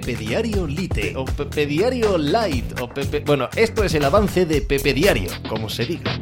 Pepe Diario Lite o Pepe Diario Light o Pepe... Bueno, esto es el avance de Pepe Diario, como se diga.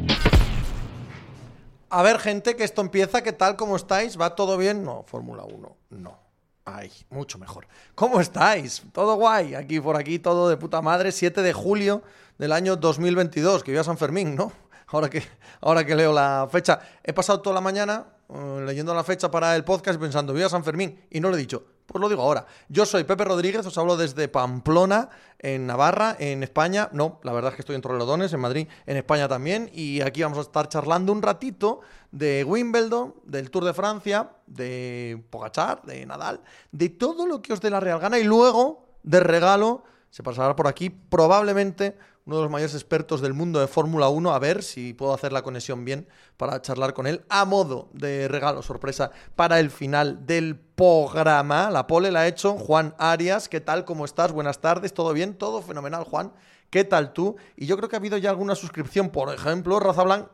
A ver, gente, que esto empieza, ¿qué tal? ¿Cómo estáis? ¿Va todo bien? No, Fórmula 1, no. Ay, mucho mejor. ¿Cómo estáis? Todo guay, aquí por aquí, todo de puta madre. 7 de julio del año 2022, que viva San Fermín, ¿no? Ahora que, ahora que leo la fecha. He pasado toda la mañana eh, leyendo la fecha para el podcast pensando, viva San Fermín, y no lo he dicho. Pues lo digo ahora. Yo soy Pepe Rodríguez, os hablo desde Pamplona, en Navarra, en España. No, la verdad es que estoy en Torrelodones, en Madrid, en España también. Y aquí vamos a estar charlando un ratito de Wimbledon, del Tour de Francia, de Pogachar, de Nadal, de todo lo que os dé la real gana. Y luego, de regalo, se pasará por aquí probablemente uno de los mayores expertos del mundo de Fórmula 1, a ver si puedo hacer la conexión bien para charlar con él, a modo de regalo sorpresa para el final del programa. La pole la ha hecho Juan Arias. ¿Qué tal? ¿Cómo estás? Buenas tardes. ¿Todo bien? Todo fenomenal, Juan. ¿Qué tal tú? Y yo creo que ha habido ya alguna suscripción, por ejemplo, Raza Blanc,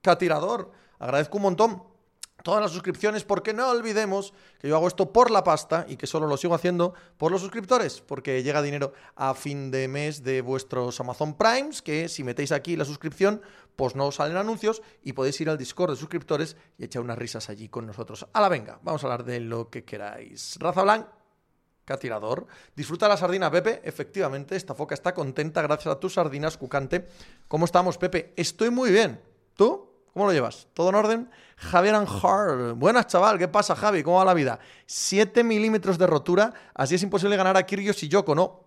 Catirador. Agradezco un montón todas las suscripciones, porque no olvidemos que yo hago esto por la pasta y que solo lo sigo haciendo por los suscriptores, porque llega dinero a fin de mes de vuestros Amazon Primes, que si metéis aquí la suscripción, pues no os salen anuncios y podéis ir al Discord de suscriptores y echar unas risas allí con nosotros. A la venga, vamos a hablar de lo que queráis. Raza Blanc, Catirador. Disfruta la sardina, Pepe. Efectivamente, esta foca está contenta gracias a tus sardinas, Cucante. ¿Cómo estamos, Pepe? Estoy muy bien. ¿Tú? ¿Cómo lo llevas? ¿Todo en orden? Javier Anjar. Buenas, chaval. ¿Qué pasa, Javi? ¿Cómo va la vida? 7 milímetros de rotura. Así es imposible ganar a Kyrgios y Yoko, ¿no?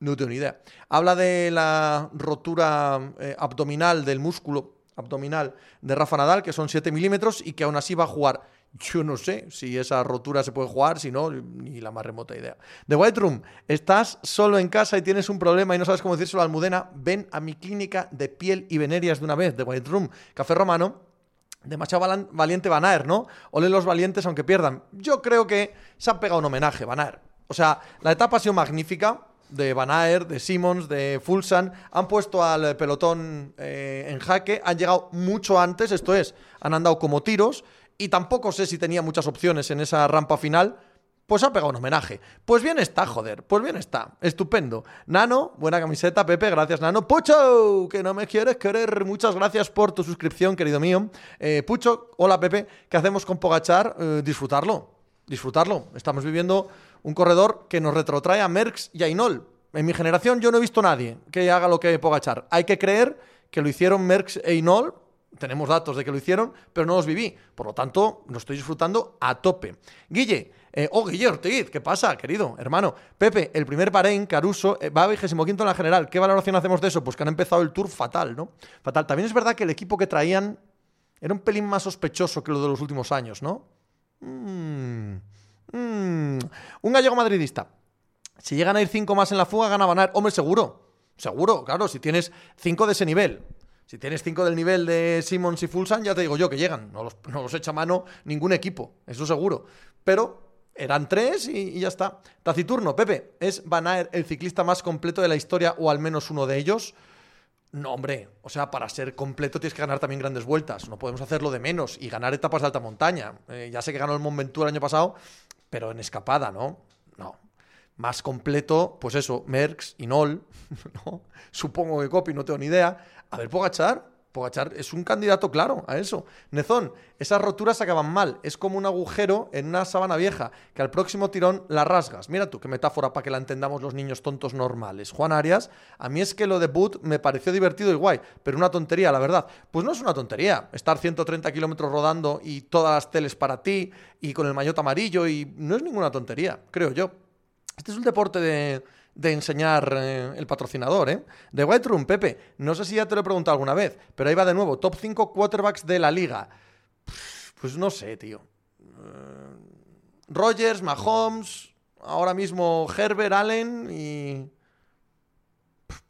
No tengo ni idea. Habla de la rotura eh, abdominal del músculo abdominal de Rafa Nadal, que son 7 milímetros, y que aún así va a jugar yo no sé si esa rotura se puede jugar, si no, ni la más remota idea. The White Room, estás solo en casa y tienes un problema y no sabes cómo decírselo a Almudena, ven a mi clínica de piel y venerias de una vez, The White Room, Café Romano, demasiado valiente Van ¿no? Ole los valientes aunque pierdan. Yo creo que se han pegado un homenaje, Van O sea, la etapa ha sido magnífica, de Van de Simmons, de Fulsan, han puesto al pelotón eh, en jaque, han llegado mucho antes, esto es, han andado como tiros, y tampoco sé si tenía muchas opciones en esa rampa final, pues ha pegado un homenaje. Pues bien está, joder, pues bien está, estupendo. Nano, buena camiseta, Pepe, gracias Nano. Pucho, que no me quieres querer, muchas gracias por tu suscripción, querido mío. Eh, Pucho, hola Pepe, ¿qué hacemos con Pogachar? Eh, disfrutarlo, disfrutarlo. Estamos viviendo un corredor que nos retrotrae a Merckx y a Inol. En mi generación yo no he visto a nadie que haga lo que Pogachar. Hay que creer que lo hicieron Merckx e Inol tenemos datos de que lo hicieron, pero no los viví. Por lo tanto, lo estoy disfrutando a tope. Guille, eh, oh, Guille Ortiz, ¿qué pasa, querido hermano? Pepe, el primer Bahrein, Caruso, eh, va a 25 en la general. ¿Qué valoración hacemos de eso? Pues que han empezado el tour fatal, ¿no? Fatal. También es verdad que el equipo que traían era un pelín más sospechoso que lo de los últimos años, ¿no? Mm, mm. Un gallego madridista. Si llegan a ir cinco más en la fuga, gana Banar. Hombre, seguro. Seguro, claro, si tienes cinco de ese nivel. Si tienes cinco del nivel de Simmons y Fulsan, ya te digo yo que llegan. No los, no los echa mano ningún equipo, eso seguro. Pero eran tres y, ya está. Taciturno, Pepe, ¿es Van el ciclista más completo de la historia o al menos uno de ellos? No, hombre, o sea, para ser completo tienes que ganar también grandes vueltas. No podemos hacerlo de menos y ganar etapas de alta montaña. Eh, ya sé que ganó el Mont Ventoux el año pasado, pero en escapada, ¿no? Más completo, pues eso, Merckx y Nol, ¿no? Supongo que Copy, no tengo ni idea. A ver, Pogachar, Pogachar es un candidato claro a eso. Nezón, esas roturas acaban mal. Es como un agujero en una sábana vieja, que al próximo tirón la rasgas. Mira tú, qué metáfora para que la entendamos los niños tontos normales. Juan Arias, a mí es que lo de Boot me pareció divertido y guay, pero una tontería, la verdad. Pues no es una tontería. Estar 130 kilómetros rodando y todas las teles para ti y con el maillot amarillo y no es ninguna tontería, creo yo. Este es un deporte de de enseñar eh, el patrocinador, ¿eh? De White Room, Pepe, no sé si ya te lo he preguntado alguna vez, pero ahí va de nuevo, top 5 quarterbacks de la liga. Pues no sé, tío. Eh, Rogers, Mahomes, ahora mismo Herbert, Allen y...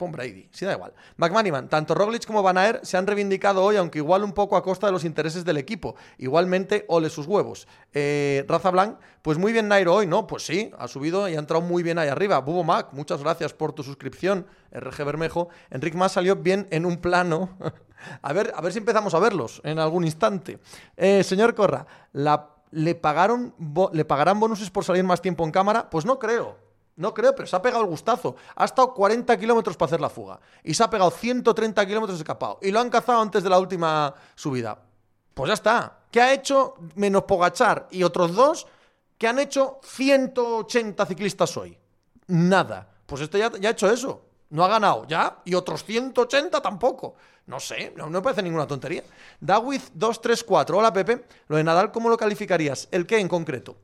Pon Brady, sí da igual. McManiman, tanto Roglic como Van Aert se han reivindicado hoy, aunque igual un poco a costa de los intereses del equipo. Igualmente, ole sus huevos. Eh, Raza Blanc, pues muy bien Nairo hoy, ¿no? Pues sí, ha subido y ha entrado muy bien ahí arriba. Bubo Mac, muchas gracias por tu suscripción. RG Bermejo. Enric Más salió bien en un plano. a, ver, a ver si empezamos a verlos en algún instante. Eh, señor Corra, ¿le, pagaron ¿le pagarán bonuses por salir más tiempo en cámara? Pues no creo. No creo, pero se ha pegado el gustazo. Ha estado 40 kilómetros para hacer la fuga. Y se ha pegado 130 kilómetros escapado. Y lo han cazado antes de la última subida. Pues ya está. ¿Qué ha hecho menos Pogachar y otros dos que han hecho 180 ciclistas hoy? Nada. Pues este ya, ha hecho eso. No ha ganado, ya. Y otros 180 tampoco. No sé, no, me parece ninguna tontería. Dawith234. Hola, Pepe. Lo de Nadal, ¿cómo lo calificarías? ¿El qué en concreto?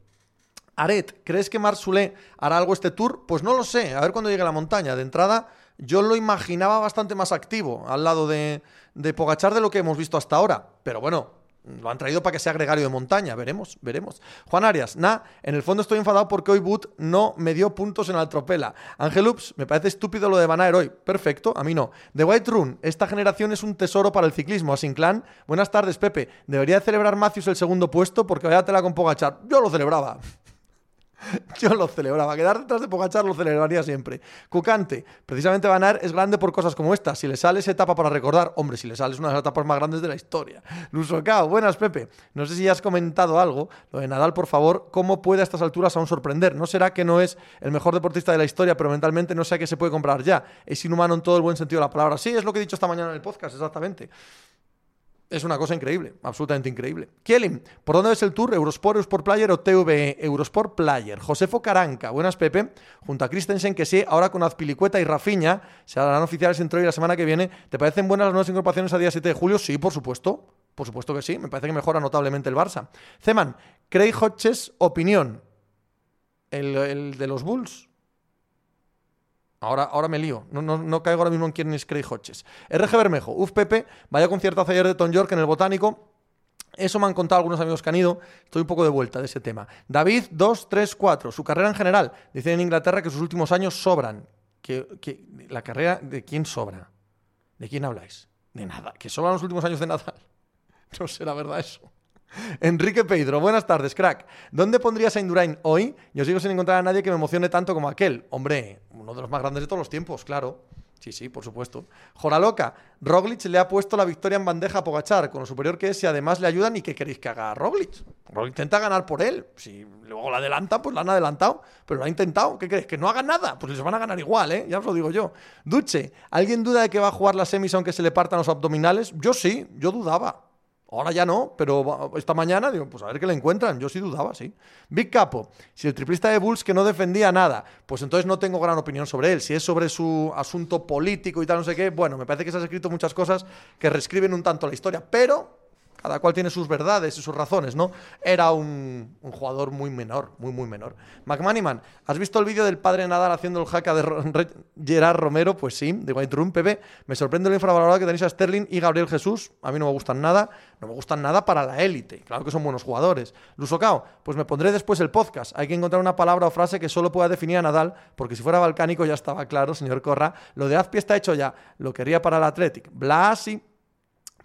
Aret, ¿crees que Marsulé hará algo este tour? Pues no lo sé. A ver cuando llegue a la montaña. De entrada, yo lo imaginaba bastante más activo al lado de, de Pogachar de lo que hemos visto hasta ahora. Pero bueno, lo han traído para que sea gregario de montaña, veremos, veremos. Juan Arias, nah, en el fondo estoy enfadado porque hoy Boot no me dio puntos en Altropela. Ángel Ups, me parece estúpido lo de Van hoy. Perfecto, a mí no. The White Run, esta generación es un tesoro para el ciclismo. Asinclan, buenas tardes, Pepe. ¿Debería celebrar Matthews el segundo puesto? Porque vaya tela con Pogachar. Yo lo celebraba. Yo lo celebraba. Quedar detrás de Pogachar lo celebraría siempre. Cucante. Precisamente Van es grande por cosas como esta. Si le sale esa etapa para recordar, hombre, si le sale es una de las etapas más grandes de la historia. Lusocao. Buenas, Pepe. No sé si ya has comentado algo. Lo de Nadal, por favor. ¿Cómo puede a estas alturas aún sorprender? ¿No será que no es el mejor deportista de la historia, pero mentalmente no sé qué se puede comprar ya? Es inhumano en todo el buen sentido de la palabra. Sí, es lo que he dicho esta mañana en el podcast, exactamente. Es una cosa increíble, absolutamente increíble. Kielin, ¿por dónde ves el tour? ¿Eurosport, Eurosport Player o TVE? Eurosport Player. Josefo Caranca, buenas Pepe. Junto a Christensen, que sí, ahora con Azpilicueta y Rafiña, se harán oficiales entre hoy y la semana que viene. ¿Te parecen buenas las nuevas incorporaciones a día 7 de julio? Sí, por supuesto. Por supuesto que sí. Me parece que mejora notablemente el Barça. Zeman, Craig Hodges, opinión. El, el de los Bulls. Ahora, ahora me lío. No, no, caigo ahora mismo en quién es Craig Hodges. RG Bermejo. Uf, Pepe. Vaya concierto ayer de Tom York en el Botánico. Eso me han contado algunos amigos que han ido. Estoy un poco de vuelta de ese tema. David 234. Su carrera en general. Dice en Inglaterra que sus últimos años sobran. Que, que, ¿La carrera de quién sobra? ¿De quién habláis? De nada. ¿Que sobran los últimos años de Nadal? No sé la verdad eso. Enrique Pedro, buenas tardes, crack. ¿Dónde pondrías a Indurain hoy? Yo sigo sin encontrar a nadie que me emocione tanto como aquel. Hombre, uno de los más grandes de todos los tiempos, claro. Sí, sí, por supuesto. Joraloca, Roglic le ha puesto la victoria en bandeja a Pogachar, con lo superior que es, y además le ayudan. ¿Y qué queréis que haga Roglic? Roglic intenta ganar por él. Si luego la adelanta, pues la han adelantado, pero lo ha intentado. ¿Qué queréis? ¿Que no haga nada? Pues les van a ganar igual, ¿eh? Ya os lo digo yo. Duche, ¿alguien duda de que va a jugar la semis aunque se le partan los abdominales? Yo sí, yo dudaba. Ahora ya no, pero esta mañana digo, pues a ver qué le encuentran. Yo sí dudaba, sí. Big Capo, si el triplista de Bulls que no defendía nada, pues entonces no tengo gran opinión sobre él. Si es sobre su asunto político y tal, no sé qué, bueno, me parece que se han escrito muchas cosas que reescriben un tanto la historia, pero cada cual tiene sus verdades y sus razones, ¿no? Era un, jugador muy menor, muy, muy menor. McManiman, ¿has visto el vídeo del padre Nadal haciendo el hack de Gerard Romero? Pues sí, de White Room, Pepe. Me sorprende lo infravalorado que tenéis a Sterling y Gabriel Jesús. A mí no me gustan nada. No me gustan nada para la élite. Claro que son buenos jugadores. Lusocao, pues me pondré después el podcast. Hay que encontrar una palabra o frase que solo pueda definir a Nadal, porque si fuera balcánico ya estaba claro, señor Corra. Lo de Azpi está hecho ya. Lo quería para el Athletic. Blasi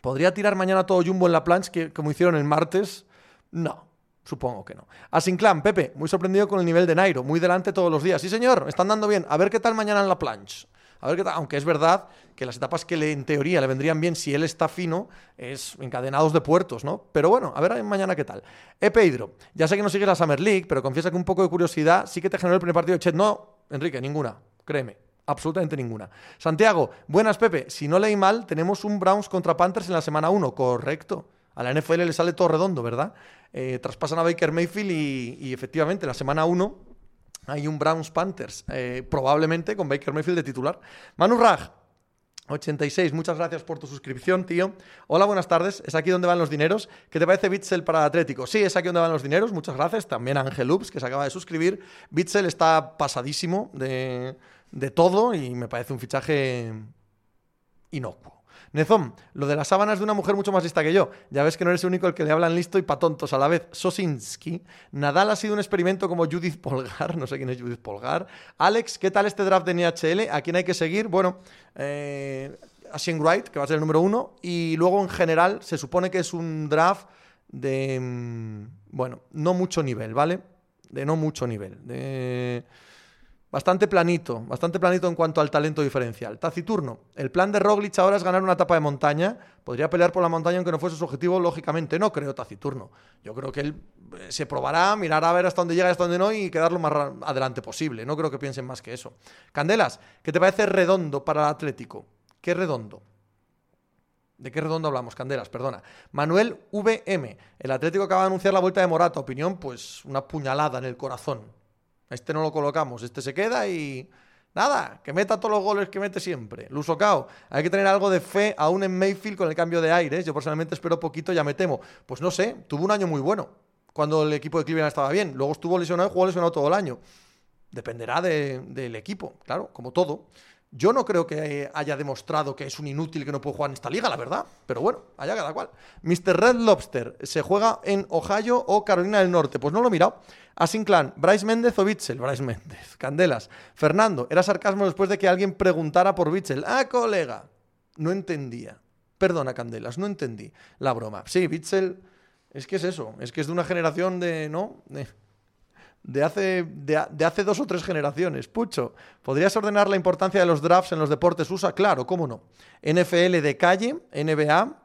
¿Podría tirar mañana todo Jumbo en la planche que, como hicieron el martes? No, supongo que no. Asinclan, Pepe, muy sorprendido con el nivel de Nairo, muy delante todos los días. Sí, señor, están dando bien. A ver qué tal mañana en la planche. A ver qué tal. Aunque es verdad que las etapas que le, en teoría le vendrían bien si él está fino es encadenados de puertos, ¿no? Pero bueno, a ver mañana qué tal. E Pedro, ya sé que no sigues la Summer League, pero confiesa que un poco de curiosidad sí que te generó el primer partido de Chet. No, Enrique, ninguna, créeme. Absolutamente ninguna. Santiago, buenas Pepe. Si no leí mal, tenemos un Browns contra Panthers en la semana 1. Correcto. A la NFL le sale todo redondo, ¿verdad? Eh, traspasan a Baker Mayfield y, efectivamente en la semana 1 hay un Browns Panthers. Eh, probablemente con Baker Mayfield de titular. Manu Raj, 86, muchas gracias por tu suscripción, tío. Hola, buenas tardes. ¿Es aquí donde van los dineros? ¿Qué te parece Bitzel para Atlético? Sí, es aquí donde van los dineros. Muchas gracias. También a Ángel Ups, que se acaba de suscribir. Bitzel está pasadísimo de, de todo y me parece un fichaje inocuo. Nezón, lo de las sábanas de una mujer mucho más lista que yo. Ya ves que no eres el único el que le hablan listo y pa' tontos a la vez. Sosinski. Nadal ha sido un experimento como Judith Polgar. No sé quién es Judith Polgar. Alex, ¿qué tal este draft de NHL? ¿A quién hay que seguir? Bueno, eh, Wright, que va a ser el número uno. Y luego, en general, se supone que es un draft de. Mm, bueno, no mucho nivel, ¿vale? De no mucho nivel. De Bastante planito, bastante planito en cuanto al talento diferencial. Taciturno. El plan de Roglic ahora es ganar una etapa de montaña. Podría pelear por la montaña aunque no fuese su objetivo, lógicamente. No creo Taciturno. Yo creo que él eh, se probará, mirará a ver hasta dónde llega y hasta dónde no y quedar lo más adelante posible. No creo que piensen más que eso. Candelas, ¿qué te parece redondo para el Atlético? ¿Qué redondo? ¿De qué redondo hablamos? Candelas, perdona. Manuel VM. El Atlético acaba de anunciar la vuelta de Morata. Opinión, pues una puñalada en el corazón. Este no lo colocamos. Este se queda y... Nada, que meta todos los goles que mete siempre. Lusocao, hay que tener algo de fe aún en Mayfield con el cambio de aires. Yo personalmente espero poquito, ya me temo. Pues no sé, tuvo un año muy bueno cuando el equipo de Cleveland estaba bien. Luego estuvo lesionado y jugó lesionado todo el año. Dependerá del equipo, claro, como todo. Yo no creo que haya demostrado que es un inútil que no puede jugar en esta liga, la verdad. Pero bueno, allá cada cual. Mr. Red Lobster, ¿se juega en Ohio o Carolina del Norte? Pues no lo he mirado. Asinclan, Bryce Méndez o Bitzel. Bryce Méndez, Candelas. Fernando, era sarcasmo después de que alguien preguntara por Bitzel. Ah, colega. No entendía. Perdona, Candelas, no entendí la broma. Sí, Bitzel, es que es eso. Es que es de una generación de. ¿No? De hace, de, hace dos o tres generaciones. Pucho, ¿podrías ordenar la importancia de los drafts en los deportes USA? Claro, cómo no. NFL de calle, NBA,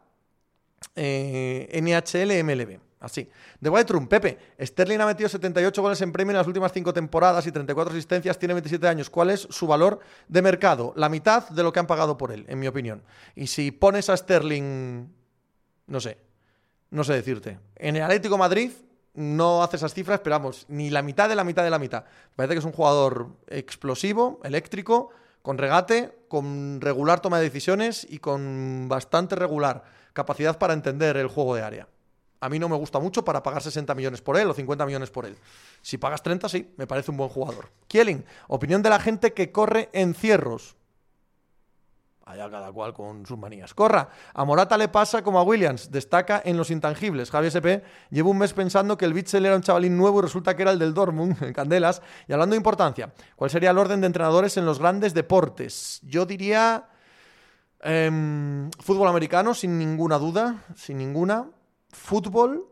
eh, NHL, MLB. Así. De White Pepe, Sterling ha metido 78 goles en premio en las últimas cinco temporadas y 34 asistencias, tiene 27 años. ¿Cuál es su valor de mercado? La mitad de lo que han pagado por él, en mi opinión. Y si pones a Sterling, no sé, no sé decirte. En el Atlético Madrid, no hace esas cifras, pero vamos, ni la mitad de la mitad de la mitad. Parece que es un jugador explosivo, eléctrico, con regate, con regular toma de decisiones y con bastante regular capacidad para entender el juego de área. A mí no me gusta mucho para pagar 60 millones por él o 50 millones por él. Si pagas 30, sí, me parece un buen jugador. Kieling, opinión de la gente que corre en cierros. Allá cada cual con sus manías. Corra, a Morata le pasa como a Williams, destaca en los intangibles. Javi SP lleva un mes pensando que el Bitzel era un chavalín nuevo y resulta que era el del Dortmund, en Candelas. Y hablando de importancia, ¿cuál sería el orden de entrenadores en los grandes deportes? Yo diría em, fútbol americano, sin ninguna duda, sin ninguna. Fútbol.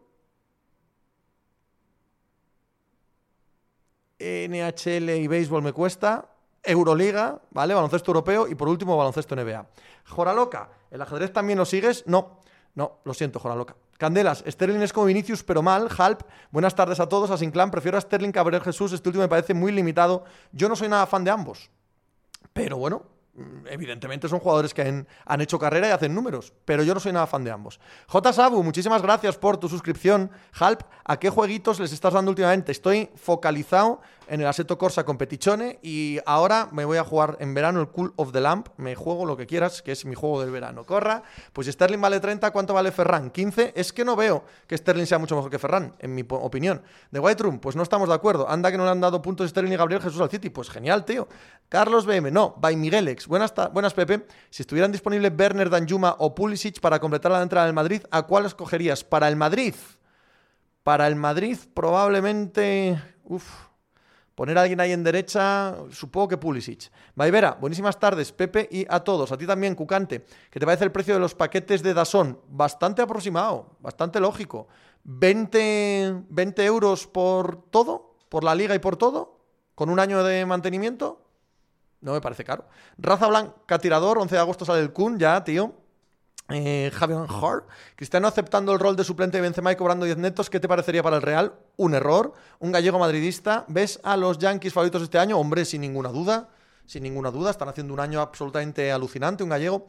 NHL y béisbol me cuesta. Euroliga, ¿vale? Baloncesto europeo y por último baloncesto NBA. Joraloca, ¿el ajedrez también lo sigues? No, no, lo siento, Joraloca. Candelas, Sterling es como Vinicius, pero mal. Halp, buenas tardes a todos. A Sinclan, prefiero a Sterling que a Jesús. Este último me parece muy limitado. Yo no soy nada fan de ambos. Pero bueno, Mm, evidentemente son jugadores que han, hecho carrera y hacen números, pero yo no soy nada fan de ambos. J. Sabu, muchísimas gracias por tu suscripción. Halp, ¿a qué jueguitos les estás dando últimamente? Estoy focalizado en el Aseto Corsa Competizione y ahora me voy a jugar en verano el Cool of the Lamp. Me juego lo que quieras, que es mi juego del verano. Corra, pues Sterling vale 30, ¿cuánto vale Ferran? 15. Es que no veo que Sterling sea mucho mejor que Ferran, en mi opinión. De White Room, pues no estamos de acuerdo. Anda que no le han dado puntos Sterling y Gabriel Jesús al City. Pues genial, tío. Carlos BM, no. By Miguelex. Buenas, buenas Pepe. Si estuvieran disponibles Werner, Danjuma o Pulisic para completar la entrada del Madrid, ¿a cuál escogerías? Para el Madrid. Para el Madrid, probablemente. Uf. Poner a alguien ahí en derecha, supongo que Pulisic. Vaivera, buenísimas tardes, Pepe, y a todos. A ti también, Cucante. ¿Qué te parece el precio de los paquetes de Dazón? Bastante aproximado, bastante lógico. 20, 20 euros por todo, por la liga y por todo, con un año de mantenimiento. No me parece caro. Raza Blanca Tirador, 11 de agosto sale el Kun, ya, tío. Eh, Javier Hart, Cristiano aceptando el rol de suplente de Benzema y cobrando 10 netos, ¿qué te parecería para el Real? Un error. Un gallego madridista. ¿Ves a los Yankees favoritos este año? Hombre, sin ninguna duda. Sin ninguna duda. Están haciendo un año absolutamente alucinante, un gallego.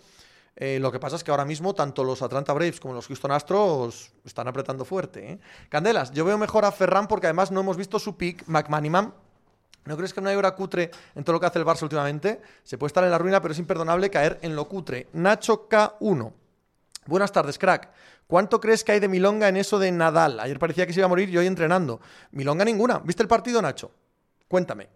Eh, lo que pasa es que ahora mismo tanto los Atlanta Braves como los Houston Astros están apretando fuerte. ¿eh? Candelas, yo veo mejor a Ferran porque además no hemos visto su pick. McManiman ¿No crees que no hay hora cutre en todo lo que hace el Barça últimamente? Se puede estar en la ruina, pero es imperdonable caer en lo cutre. Nacho K1. Buenas tardes, crack. ¿Cuánto crees que hay de Milonga en eso de Nadal? Ayer parecía que se iba a morir y hoy entrenando. Milonga ninguna. ¿Viste el partido, Nacho? Cuéntame.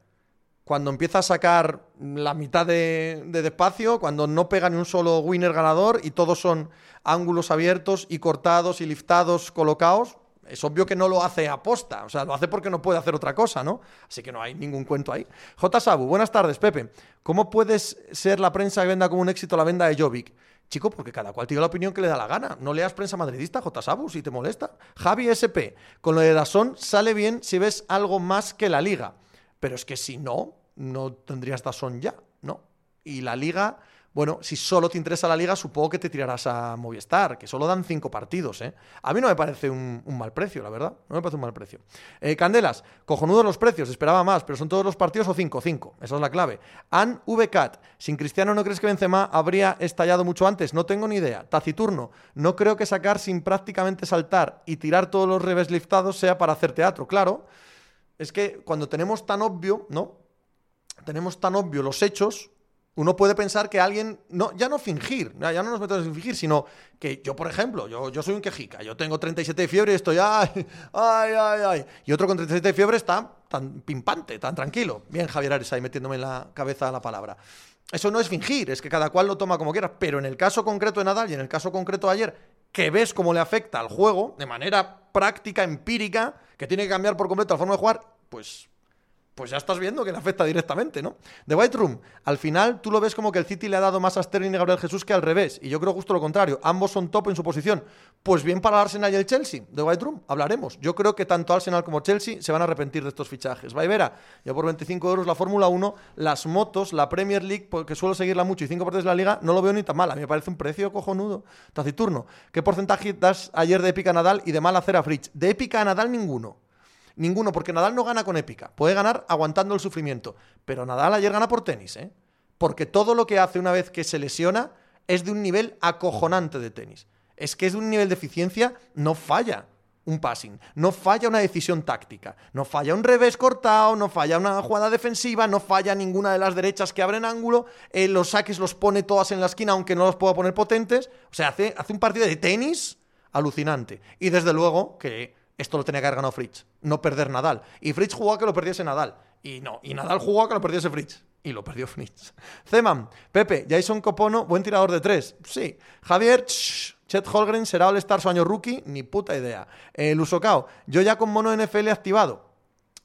Cuando empieza a sacar la mitad de, de despacio, cuando no pega ni un solo winner ganador y todos son ángulos abiertos y cortados y liftados, colocados, es obvio que no lo hace a posta, o sea, lo hace porque no puede hacer otra cosa, ¿no? Así que no hay ningún cuento ahí. J. Sabu, buenas tardes, Pepe. ¿Cómo puedes ser la prensa que venda como un éxito la venda de Jovic? Chico, porque cada cual tiene la opinión que le da la gana. No leas prensa madridista, J. Sabu, si te molesta. Javi SP, con lo de Dasón sale bien si ves algo más que la liga. Pero es que si no, no tendrías Dazón ya, ¿no? Y la liga bueno, si solo te interesa la liga, supongo que te tirarás a Movistar, que solo dan cinco partidos, ¿eh? A mí no me parece un, mal precio, la verdad. No me parece un mal precio. Eh, Candelas, cojonudos los precios, esperaba más, pero son todos los partidos o cinco, cinco. Esa es la clave. An VCAT, sin Cristiano no crees que Benzema habría estallado mucho antes, no tengo ni idea. Taciturno, no creo que sacar sin prácticamente saltar y tirar todos los revés liftados sea para hacer teatro. Claro, es que cuando tenemos tan obvio, ¿no? Tenemos tan obvio los hechos, uno puede pensar que alguien, no, ya no fingir, ya no nos metemos en fingir, sino que yo, por ejemplo, yo, yo soy un quejica, yo tengo 37 de fiebre y estoy, ay, ay, ay, ay. Y otro con 37 de fiebre está tan pimpante, tan tranquilo. Bien, Javier Ares ahí metiéndome en la cabeza la palabra. Eso no es fingir, es que cada cual lo toma como quiera. Pero en el caso concreto de Nadal y en el caso concreto de ayer, que ves cómo le afecta al juego de manera práctica, empírica, que tiene que cambiar por completo la forma de jugar, pues pues ya estás viendo que le afecta directamente, ¿no? The White Room, al final tú lo ves como que el City le ha dado más a Sterling y Gabriel Jesús que al revés, y yo creo justo lo contrario, ambos son top en su posición. Pues bien para el Arsenal y el Chelsea, The White Room, hablaremos. Yo creo que tanto Arsenal como Chelsea se van a arrepentir de estos fichajes. Vaivera, yo por 25 euros la Fórmula 1, las motos, la Premier League, porque suelo seguirla mucho, y 5 partidos de la Liga, no lo veo ni tan mal, a mí me parece un precio cojonudo. Taciturno, ¿qué porcentaje das ayer de épica Nadal y de mal hacer a Fritz? De épica a Nadal ninguno. Ninguno, porque Nadal no gana con épica. Puede ganar aguantando el sufrimiento. Pero Nadal ayer gana por tenis, ¿eh? Porque todo lo que hace una vez que se lesiona es de un nivel acojonante de tenis. Es que es de un nivel de eficiencia, no falla un passing, no falla una decisión táctica, no falla un revés cortado, no falla una jugada defensiva, no falla ninguna de las derechas que abren ángulo, eh, los saques los pone todas en la esquina aunque no los pueda poner potentes, o sea, hace, hace un partido de tenis alucinante. Y desde luego que esto lo tenía que haber ganado Fritz, no perder Nadal. Y Fritz jugó a que lo perdiese Nadal. Y no, y Nadal jugó a que lo perdiese Fritz. Y lo perdió Fritz. Zeman, Pepe, Jason Copono, buen tirador de tres. Sí. Javier, Chet Holgren será All-Star su año rookie, ni puta idea. El eh, Usocao, yo ya con mono NFL activado.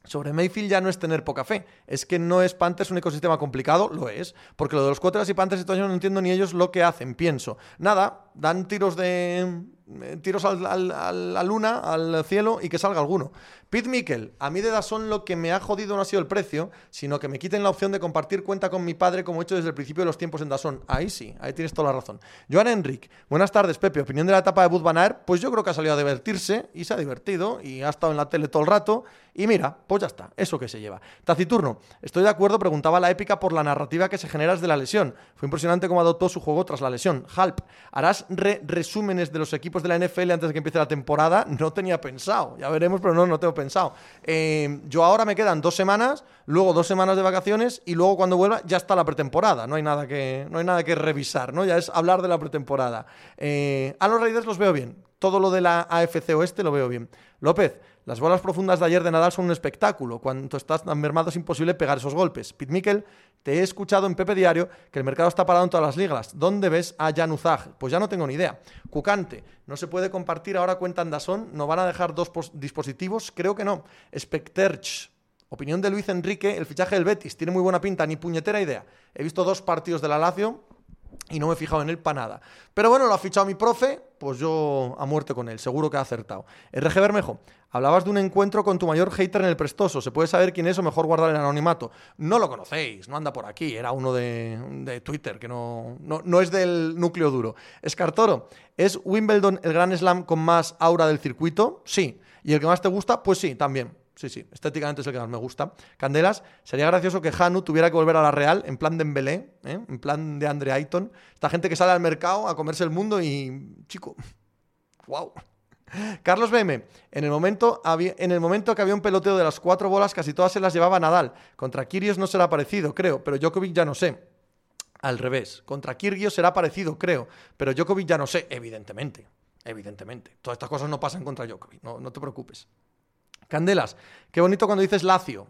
Sobre Mayfield ya no es tener poca fe. Es que no es Panthers un ecosistema complicado, lo es. Porque lo de los cuatras y Panthers y todo no entiendo ni ellos lo que hacen, pienso. Nada, dan tiros de, eh, tiros a la luna, al cielo y que salga alguno. Pete Mikkel, a mí de Dazón lo que me ha jodido no ha sido el precio, sino que me quiten la opción de compartir cuenta con mi padre como he hecho desde el principio de los tiempos en Dazón. Ahí sí, ahí tienes toda la razón. Joan Enric, buenas tardes Pepe, opinión de la etapa de Bud Van pues yo creo que ha salido a divertirse y se ha divertido y ha estado en la tele todo el rato y mira, pues ya está, eso que se lleva. Taciturno, estoy de acuerdo, preguntaba la épica por la narrativa que se genera desde la lesión. Fue impresionante cómo adoptó su juego tras la lesión. Halp, ¿harás resúmenes de los equipos de la NFL antes de que empiece la temporada, no tenía pensado. Ya veremos, pero no, no tengo pensado. Eh, yo ahora me quedan dos semanas, luego dos semanas de vacaciones y luego cuando vuelva ya está la pretemporada. No hay nada que, no hay nada que revisar, ¿no? Ya es hablar de la pretemporada. Eh, a los Raiders los veo bien. Todo lo de la AFC Oeste lo veo bien. López, las bolas profundas de ayer de Nadal son un espectáculo. Cuando estás tan mermado es imposible pegar esos golpes. Pete Mikkel, te he escuchado en Pepe Diario que el mercado está parado en todas las ligas. ¿Dónde ves a Januzaj? Pues ya no tengo ni idea. Cucante, ¿no se puede compartir ahora cuenta en Dazón? ¿No van a dejar dos dispositivos? Creo que no. Specterch. Opinión de Luis Enrique, el fichaje del Betis. Tiene muy buena pinta, ni puñetera idea. He visto dos partidos de la Lazio y no me he fijado en él para nada. Pero bueno, lo ha fichado mi profe, pues yo a muerte con él, seguro que ha acertado. RG Bermejo, hablabas de un encuentro con tu mayor hater en el Prestoso, ¿se puede saber quién es o mejor guardar el anonimato? No lo conocéis, no anda por aquí, era uno de, Twitter, que no, no, no, es del núcleo duro. Escartoro, ¿es Wimbledon el gran slam con más aura del circuito? Sí. ¿Y el que más te gusta? Pues sí, también. Sí, sí, estéticamente es el que más me gusta. Candelas, sería gracioso que Hanu tuviera que volver a la Real en plan de Embelé, ¿eh? en plan de Andre Ayton. Esta gente que sale al mercado a comerse el mundo y. Chico. ¡Wow! Carlos BM, en el, momento en el momento que había un peloteo de las cuatro bolas, casi todas se las llevaba Nadal. Contra Kirios no será parecido, creo, pero Djokovic ya no sé. Al revés, contra Kyrgios será parecido, creo, pero Djokovic ya no sé, evidentemente. Evidentemente. Todas estas cosas no pasan contra Djokovic, no, no te preocupes. Candelas, qué bonito cuando dices Lacio.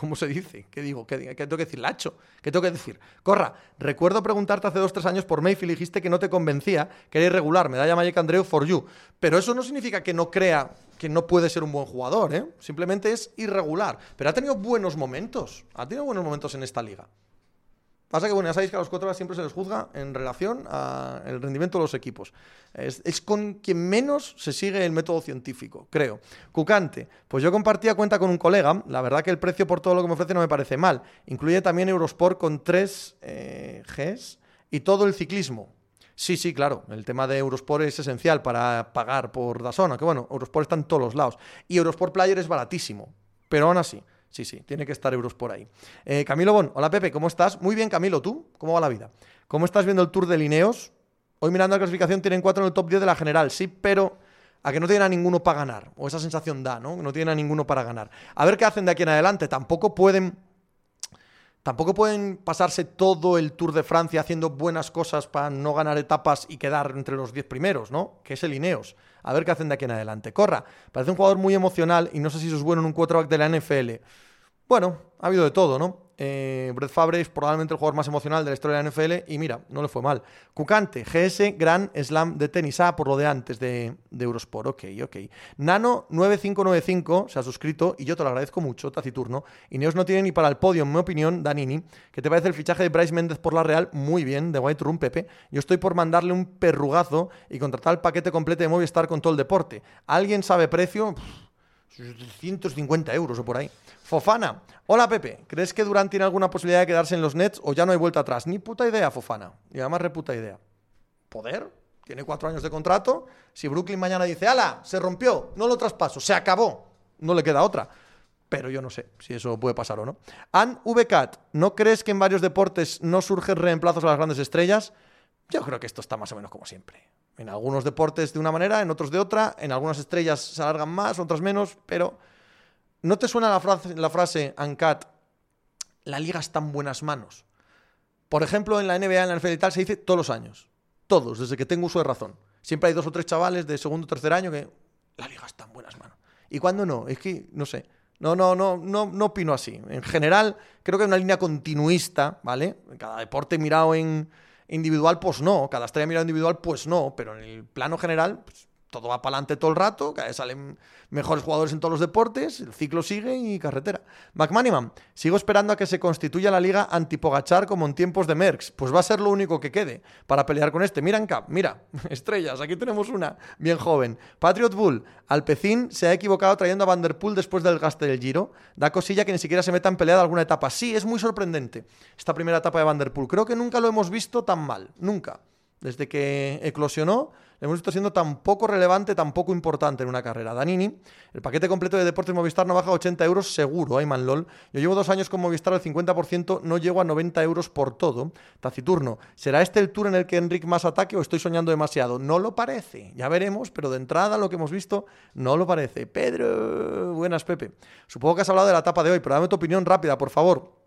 ¿Cómo se dice? ¿Qué digo? ¿Qué, tengo que decir? Lacho. ¿Qué tengo que decir? Corra, recuerdo preguntarte hace dos tres años por Mayfield y dijiste que no te convencía, que era irregular, medalla Magic Andreu for you. Pero eso no significa que no crea que no puede ser un buen jugador, ¿eh? Simplemente es irregular. Pero ha tenido buenos momentos. Ha tenido buenos momentos en esta liga. Pasa que, bueno, ya sabéis que a los horas siempre se les juzga en relación al rendimiento de los equipos. Es, con quien menos se sigue el método científico, creo. Cucante, pues yo compartía cuenta con un colega. La verdad que el precio por todo lo que me ofrece no me parece mal. Incluye también Eurosport con 3 eh, Gs y todo el ciclismo. Sí, sí, claro. El tema de Eurosport es esencial para pagar por Dazón, que bueno, Eurosport está en todos los lados. Y Eurosport Player es baratísimo, pero aún así. Sí, sí, tiene que estar euros por ahí. Eh, Camilo Bon, hola Pepe, ¿cómo estás? Muy bien, Camilo, ¿tú? ¿Cómo va la vida? ¿Cómo estás viendo el Tour de Lineos? Hoy mirando la clasificación tienen cuatro en el top 10 de la general, sí, pero a que no tienen a ninguno para ganar. O esa sensación da, ¿no? No tienen a ninguno para ganar. A ver qué hacen de aquí en adelante. Tampoco pueden. Tampoco pueden pasarse todo el Tour de Francia haciendo buenas cosas para no ganar etapas y quedar entre los 10 primeros, ¿no? Que es el Ineos. A ver qué hacen de aquí en adelante. Corra, parece un jugador muy emocional y no sé si eso es bueno en un quarterback de la NFL. Bueno, ha habido de todo, ¿no? Eh, Brett Favre es probablemente el jugador más emocional de la historia de la NFL y mira, no le fue mal. Cucante, GS Gran Slam de tenis. Ah, por lo de antes de, Eurosport. Ok, ok. Nano9595 se ha suscrito y yo te lo agradezco mucho, taciturno. Ineos no tiene ni para el podio, en mi opinión, Danini. ¿Qué te parece el fichaje de Bryce Méndez por la Real? Muy bien, de White Room, Pepe. Yo estoy por mandarle un perrugazo y contratar el paquete completo de Movistar con todo el deporte. ¿Alguien sabe precio? 150 euros o por ahí. Fofana. Hola Pepe, ¿crees que Durant tiene alguna posibilidad de quedarse en los Nets o ya no hay vuelta atrás? Ni puta idea, Fofana. Y además reputa idea. ¿Poder? Tiene cuatro años de contrato. Si Brooklyn mañana dice, ala, se rompió, no lo traspaso, se acabó. No le queda otra. Pero yo no sé si eso puede pasar o no. Ann VCAT, ¿no crees que en varios deportes no surgen reemplazos a las grandes estrellas? Yo creo que esto está más o menos como siempre. En algunos deportes de una manera, en otros de otra, en algunas estrellas se alargan más, otras menos, pero ¿no te suena la frase, la Ancat, la liga está en buenas manos? Por ejemplo, en la NBA, en la NFL y tal, se dice todos los años. Todos, desde que tengo uso de razón. Siempre hay dos o tres chavales de segundo o tercer año que la liga está en buenas manos. ¿Y cuando no? Es que, no sé. No, no, no, no, no opino así. En general, creo que hay una línea continuista, ¿vale? Cada deporte mirado en, Individual, pues no. Cada estrella mirada individual, pues no. Pero en el plano general, pues, todo va para adelante todo el rato, cada vez salen mejores jugadores en todos los deportes, el ciclo sigue y carretera. McManiman, sigo esperando a que se constituya la liga antipogachar como en tiempos de Merckx. Pues va a ser lo único que quede para pelear con este. Mira Cap, mira, estrellas, aquí tenemos una, bien joven. Patriot Bull, Alpecin se ha equivocado trayendo a Vanderpool después del gaste del Giro. Da cosilla que ni siquiera se meta en pelea alguna etapa. Sí, es muy sorprendente esta primera etapa de Vanderpool. Creo que nunca lo hemos visto tan mal, nunca. Desde que eclosionó, hemos visto siendo tan poco relevante, tan poco importante en una carrera. Danini, el paquete completo de Deportes Movistar no baja a 80 euros seguro, Ayman LOL. Yo llevo dos años con Movistar al 50%, no llego a 90 euros por todo. Taciturno, ¿será este el tour en el que Enric más ataque o estoy soñando demasiado? No lo parece, ya veremos, pero de entrada lo que hemos visto no lo parece. Pedro, buenas Pepe. Supongo que has hablado de la etapa de hoy, pero dame tu opinión rápida, por favor.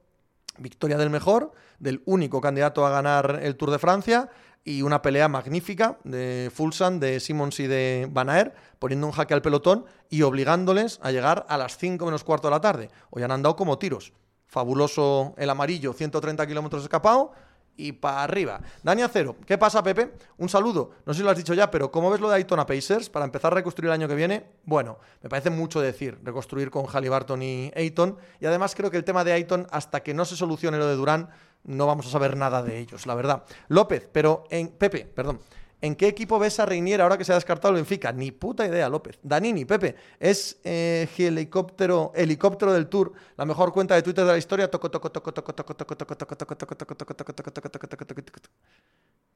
Victoria del mejor, del único candidato a ganar el Tour de Francia y una pelea magnífica de Fulsan, de Simmons y de Van Aert, poniendo un jaque al pelotón y obligándoles a llegar a las 5 menos cuarto de la tarde. Hoy han andado como tiros. Fabuloso el amarillo, 130 kilómetros escapado y para arriba. Dani Acero, ¿qué pasa, Pepe? Un saludo. No sé si lo has dicho ya, pero ¿cómo ves lo de Ayton Pacers para empezar a reconstruir el año que viene? Bueno, me parece mucho decir reconstruir con Halliburton y Ayton. Y además creo que el tema de Ayton, hasta que no se solucione lo de Durán, no vamos a saber nada de ellos, la verdad. López, pero en. Pepe, perdón. ¿En qué equipo ves a Reinier ahora que se ha descartado el Benfica? Ni puta idea, López. Danini, Pepe, es helicóptero, helicóptero del Tour, la mejor cuenta de Twitter de la historia.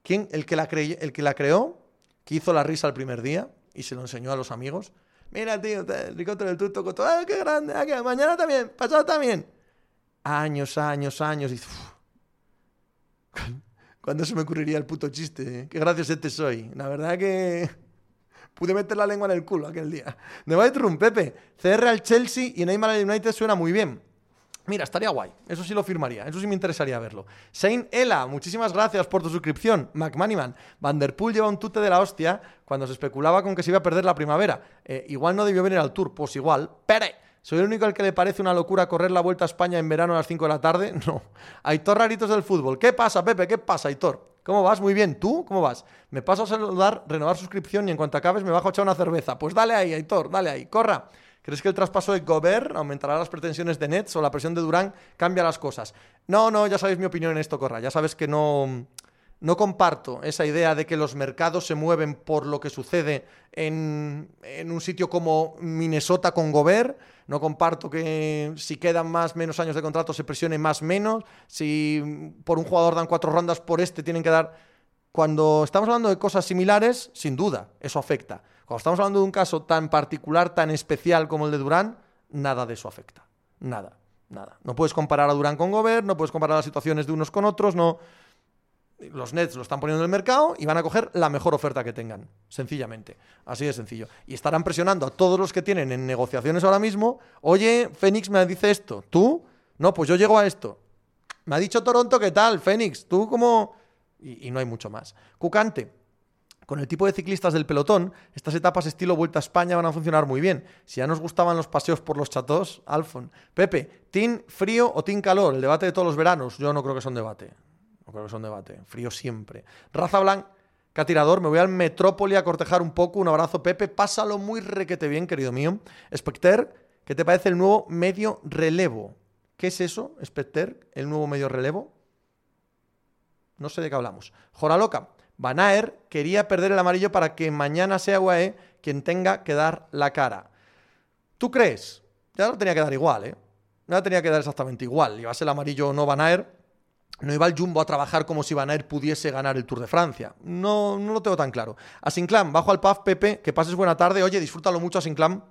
¿Quién? El que la el que la creó, que hizo la risa el primer día y se lo enseñó a los amigos. Mira, tío, el helicóptero del Tour, toco, ¡Ah, qué grande! Mañana también, pasado también. Años, años, años. ¿Cuándo se me ocurriría el puto chiste? Qué gracioso este soy. La verdad que pude meter la lengua en el culo aquel día. De White Pepe. CR al Chelsea y Neymar al United suena muy bien. Mira, estaría guay. Eso sí lo firmaría. Eso sí me interesaría verlo. Saint Ela, muchísimas gracias por tu suscripción. McManiman, Vanderpool lleva un tute de la hostia cuando se especulaba con que se iba a perder la primavera. Eh, igual no debió venir al tour. Pues igual. Pere. ¿Soy el único al que le parece una locura correr la vuelta a España en verano a las 5 de la tarde? No. Aitor Raritos del fútbol. ¿Qué pasa, Pepe? ¿Qué pasa, Aitor? ¿Cómo vas? Muy bien. ¿Tú? ¿Cómo vas? Me paso a saludar, renovar suscripción y en cuanto acabes me bajo a echar una cerveza. Pues dale ahí, Aitor, dale ahí. Corra. ¿Crees que el traspaso de Gobert aumentará las pretensiones de Nets o la presión de Durán cambia las cosas? No, no, ya sabéis mi opinión en esto, Corra. Ya sabes que no, no comparto esa idea de que los mercados se mueven por lo que sucede en, un sitio como Minnesota con Gobert. No comparto que si quedan más menos años de contrato se presione más menos. Si por un jugador dan cuatro rondas, por este tienen que dar. Cuando estamos hablando de cosas similares, sin duda, eso afecta. Cuando estamos hablando de un caso tan particular, tan especial como el de Durán, nada de eso afecta. Nada, nada. No puedes comparar a Durán con Gobert, no puedes comparar las situaciones de unos con otros, no. Los Nets lo están poniendo en el mercado y van a coger la mejor oferta que tengan, sencillamente. Así de sencillo. Y estarán presionando a todos los que tienen en negociaciones ahora mismo. Oye, Fénix me dice esto. ¿Tú? No, pues yo llego a esto. Me ha dicho Toronto, ¿qué tal, Fénix? ¿Tú cómo...? Y, y no hay mucho más. Cucante. Con el tipo de ciclistas del pelotón, estas etapas estilo Vuelta a España van a funcionar muy bien. Si ya nos gustaban los paseos por los chatos, Alfon. Pepe, ¿team frío o team calor? El debate de todos los veranos. Yo no creo que sea un debate. No creo que sea un debate. Frío siempre. Raza Blanca tirador, me voy al Metrópoli a cortejar un poco. Un abrazo, Pepe. Pásalo muy requete bien, querido mío. Specter, ¿qué te parece el nuevo medio relevo? ¿Qué es eso, Specter? ¿El nuevo medio relevo? No sé de qué hablamos. Joraloca. Van Aer quería perder el amarillo para que mañana sea UAE quien tenga que dar la cara. ¿Tú crees? Ya lo tenía que dar igual, ¿eh? No tenía que dar exactamente igual. Llevase el amarillo o no Van Aer. No iba el Jumbo a trabajar como si Van pudiese ganar el Tour de Francia. No, no lo tengo tan claro. Asinclam, bajo al PAF, Pepe, que pases buena tarde. Oye, disfrútalo mucho, Asinclam.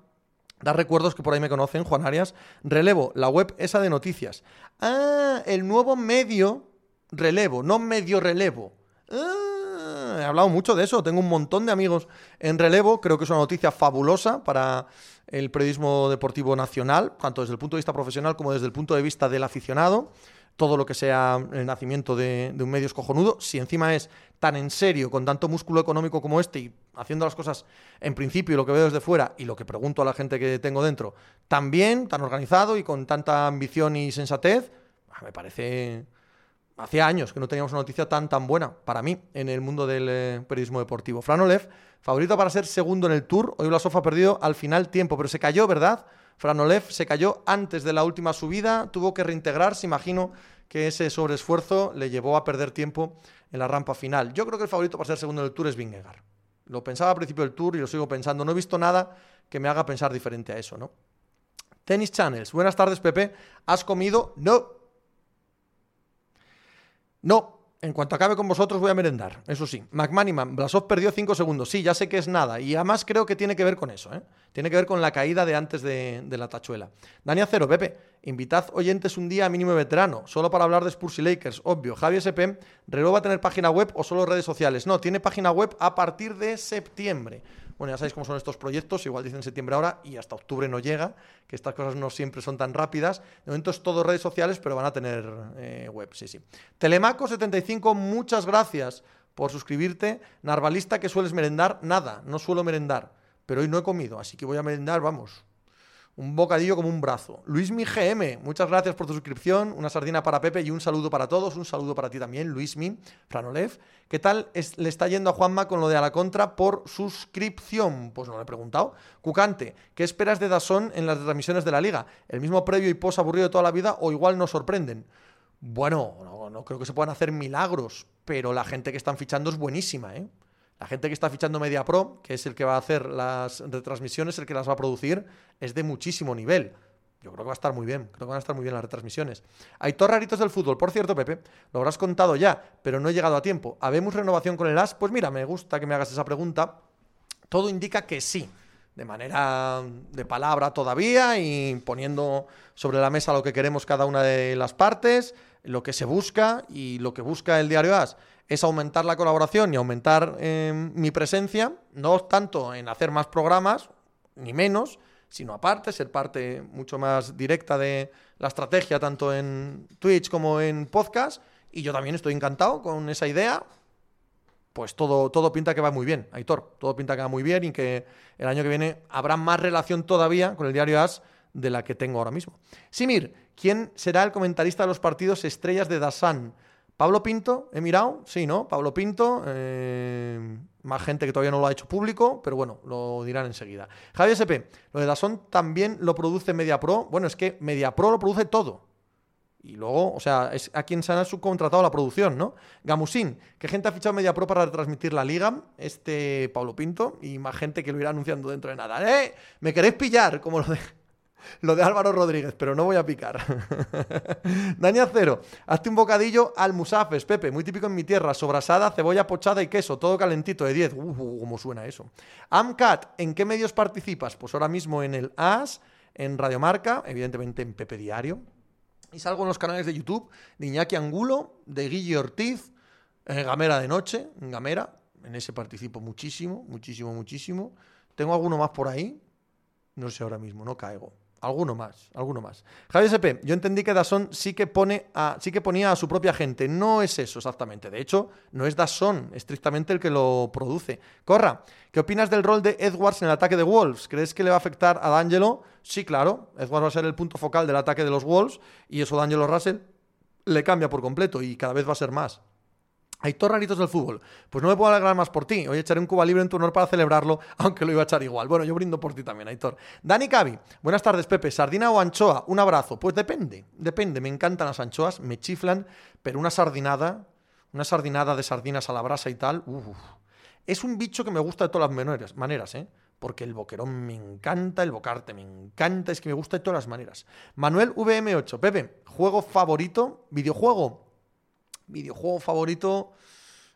Da recuerdos que por ahí me conocen, Juan Arias. Relevo, la web esa de noticias. Ah, el nuevo medio relevo, no medio relevo. Ah, he hablado mucho de eso. Tengo un montón de amigos en relevo. Creo que es una noticia fabulosa para el periodismo deportivo nacional, tanto desde el punto de vista profesional como desde el punto de vista del aficionado. Todo lo que sea el nacimiento de, un medio es cojonudo. Si encima es tan en serio, con tanto músculo económico como este y haciendo las cosas en principio lo que veo desde fuera y lo que pregunto a la gente que tengo dentro, tan bien, tan organizado y con tanta ambición y sensatez, me parece hacía años que no teníamos una noticia tan tan buena para mí en el mundo del eh, periodismo deportivo. Fran Olev, favorito para ser segundo en el Tour. Hoy Blasov ha perdido al final tiempo, pero se cayó, ¿verdad? Fran Olev se cayó antes de la última subida, tuvo que reintegrarse, imagino que ese sobreesfuerzo le llevó a perder tiempo en la rampa final. Yo creo que el favorito para ser segundo en el Tour es Vingegaard. Lo pensaba al principio del Tour y lo sigo pensando. No he visto nada que me haga pensar diferente a eso, ¿no? Tennis Channels. Buenas tardes, Pepe. ¿Has comido? No. No, en cuanto acabe con vosotros voy a merendar, eso sí. McManiman, Blasov perdió 5 segundos. Sí, ya sé que es nada. Y además creo que tiene que ver con eso, ¿eh? Tiene que ver con la caída de antes de, la tachuela. Dani Cero, Pepe, invitad oyentes un día a mínimo veterano, solo para hablar de Spurs y Lakers. Obvio, Javi SP, ¿reloj va a tener página web o solo redes sociales? No, tiene página web a partir de septiembre. Bueno, ya sabéis cómo son estos proyectos, igual dicen septiembre ahora y hasta octubre no llega, que estas cosas no siempre son tan rápidas. De momento es todo redes sociales, pero van a tener eh, web, sí, sí. Telemaco75, muchas gracias por suscribirte. Narvalista, que sueles merendar? Nada, no suelo merendar, pero hoy no he comido, así que voy a merendar, vamos, un bocadillo como un brazo. Luis Mi GM, muchas gracias por tu suscripción. Una sardina para Pepe y un saludo para todos. Un saludo para ti también, Luis Mi, Franolev. ¿Qué tal le está yendo a Juanma con lo de a la contra por suscripción? Pues no le he preguntado. Cucante, ¿qué esperas de Dazón en las transmisiones de la liga? ¿El mismo previo y post aburrido de toda la vida o igual nos sorprenden? Bueno, no, no creo que se puedan hacer milagros, pero la gente que están fichando es buenísima, ¿eh? La gente que está fichando Media Pro, que es el que va a hacer las retransmisiones, el que las va a producir, es de muchísimo nivel. Yo creo que va a estar muy bien, creo que van a estar muy bien las retransmisiones. Hay raritos del fútbol, por cierto, Pepe, lo habrás contado ya, pero no he llegado a tiempo. ¿Habemos renovación con el AS? Pues mira, me gusta que me hagas esa pregunta. Todo indica que sí, de manera de palabra todavía y poniendo sobre la mesa lo que queremos cada una de las partes, lo que se busca y lo que busca el diario AS es aumentar la colaboración y aumentar eh, mi presencia, no tanto en hacer más programas, ni menos, sino aparte, ser parte mucho más directa de la estrategia, tanto en Twitch como en podcast. Y yo también estoy encantado con esa idea. Pues todo, todo pinta que va muy bien, Aitor. Todo pinta que va muy bien y que el año que viene habrá más relación todavía con el diario As de la que tengo ahora mismo. Simir, ¿quién será el comentarista de los partidos estrellas de Dasan? Pablo Pinto, he mirado, sí, ¿no? Pablo Pinto, eh, más gente que todavía no lo ha hecho público, pero bueno, lo dirán enseguida. Javier SP, lo de Dazón también lo produce MediaPro. Bueno, es que MediaPro lo produce todo. Y luego, o sea, es a quien se ha subcontratado la producción, ¿no? Gamusín, que gente ha fichado MediaPro para retransmitir la liga, este Pablo Pinto, y más gente que lo irá anunciando dentro de nada. ¡Eh! ¿Me queréis pillar? Como lo de lo de Álvaro Rodríguez, pero no voy a picar. Dani Cero, hazte un bocadillo al musafes, Pepe, muy típico en mi tierra, sobrasada, cebolla pochada y queso, todo calentito de 10. Uh, cómo suena eso. Amcat, ¿en qué medios participas? Pues ahora mismo en el AS, en Radiomarca, evidentemente en Pepe Diario. Y salgo en los canales de YouTube de Iñaki Angulo, de Guille Ortiz, eh, Gamera de Noche, Gamera. En ese participo muchísimo, muchísimo, muchísimo. Tengo alguno más por ahí. No sé ahora mismo, no caigo. Alguno más, alguno más. Javier SP, yo entendí que Dazón sí que, pone sí que ponía a su propia gente. No es eso exactamente. De hecho, no es Dazón estrictamente el que lo produce. Corra, ¿qué opinas del rol de Edwards en el ataque de Wolves? ¿Crees que le va a afectar a D'Angelo? Sí, claro. Edwards va a ser el punto focal del ataque de los Wolves y eso D'Angelo Russell le cambia por completo y cada vez va a ser más. Aitor Raritos del Fútbol. Pues no me puedo alegrar más por ti. Hoy echaré un Cuba Libre en tu honor para celebrarlo, aunque lo iba a echar igual. Bueno, yo brindo por ti también, Aitor. Dani Cavi. Buenas tardes, Pepe. ¿Sardina o anchoa? Un abrazo. Pues depende, depende. Me encantan las anchoas, me chiflan, pero una sardinada, una sardinada de sardinas a la brasa y tal, es un bicho que me gusta de todas las maneras ¿eh? porque el boquerón me encanta, el bocarte me encanta, es que me gusta de todas las maneras. Manuel VM8, Pepe, juego favorito, videojuego, Videojuego favorito,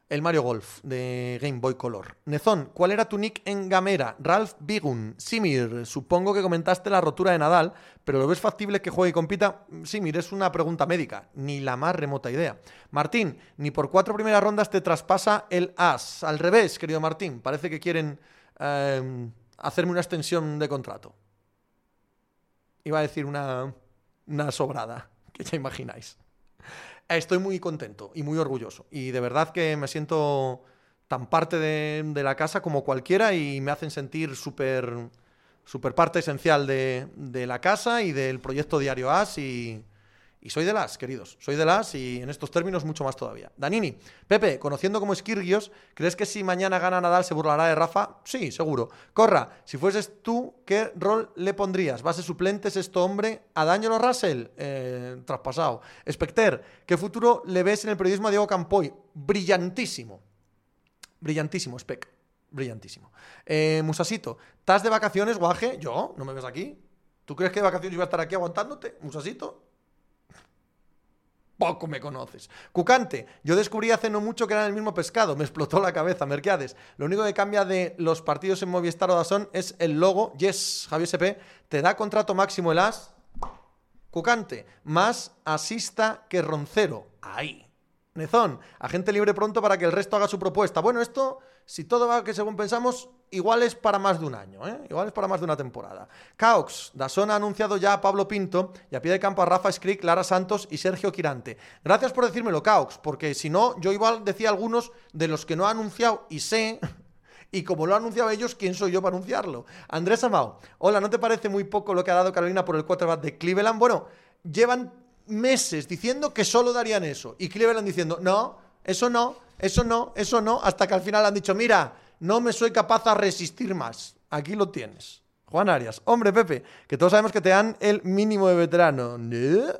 el Mario Golf de Game Boy Color. Nezón, ¿cuál era tu nick en Gamera? Ralph Bigun. Simir, supongo que comentaste la rotura de Nadal, pero ¿lo ves factible que juegue y compita? Simir, es una pregunta médica, ni la más remota idea. Martín, ni por cuatro primeras rondas te traspasa el as. Al revés, querido Martín, parece que quieren eh, hacerme una extensión de contrato. Iba a decir una, una sobrada, que ya imagináis. Estoy muy contento y muy orgulloso. Y de verdad que me siento tan parte de, la casa como cualquiera y me hacen sentir súper super parte esencial de, de, la casa y del proyecto Diario As y, y soy de las, queridos, soy de las y en estos términos mucho más todavía. Danini, Pepe, conociendo como Esquirgios, ¿crees que si mañana gana Nadal se burlará de Rafa? Sí, seguro. Corra, si fueses tú, ¿qué rol le pondrías? ¿Base suplentes este hombre? ¿A Daniel Russell? Eh, traspasado. Specter, ¿qué futuro le ves en el periodismo a Diego Campoy? Brillantísimo. Brillantísimo, Spec. Brillantísimo. Eh, Musasito, ¿estás de vacaciones, guaje? Yo, ¿no me ves aquí? ¿Tú crees que de vacaciones iba a estar aquí aguantándote, Musasito? Poco me conoces. Cucante, yo descubrí hace no mucho que eran el mismo pescado, me explotó la cabeza, Mercades. Lo único que cambia de los partidos en Movistar o Dazón es el logo. Yes, Javier SP, te da contrato máximo el as. Cucante, más asista que roncero. Ahí. Nezón, agente libre pronto para que el resto haga su propuesta. Bueno, esto, si todo va que según pensamos, igual es para más de un año, ¿eh? igual es para más de una temporada. Caox, Dasón ha anunciado ya a Pablo Pinto y a pie de campo a Rafa Scrick, Lara Santos y Sergio Quirante. Gracias por decírmelo, Caox, porque si no, yo igual decía algunos de los que no ha anunciado y sé y como lo han anunciado ellos, ¿quién soy yo para anunciarlo? Andrés Amao, hola, ¿no te parece muy poco lo que ha dado Carolina por el quarterback de Cleveland? Bueno, llevan meses diciendo que solo darían eso. Y Cleveland diciendo, no, eso no, eso no, eso no, hasta que al final han dicho, mira, no me soy capaz a resistir más. Aquí lo tienes. Juan Arias, hombre Pepe, que todos sabemos que te dan el mínimo de veterano.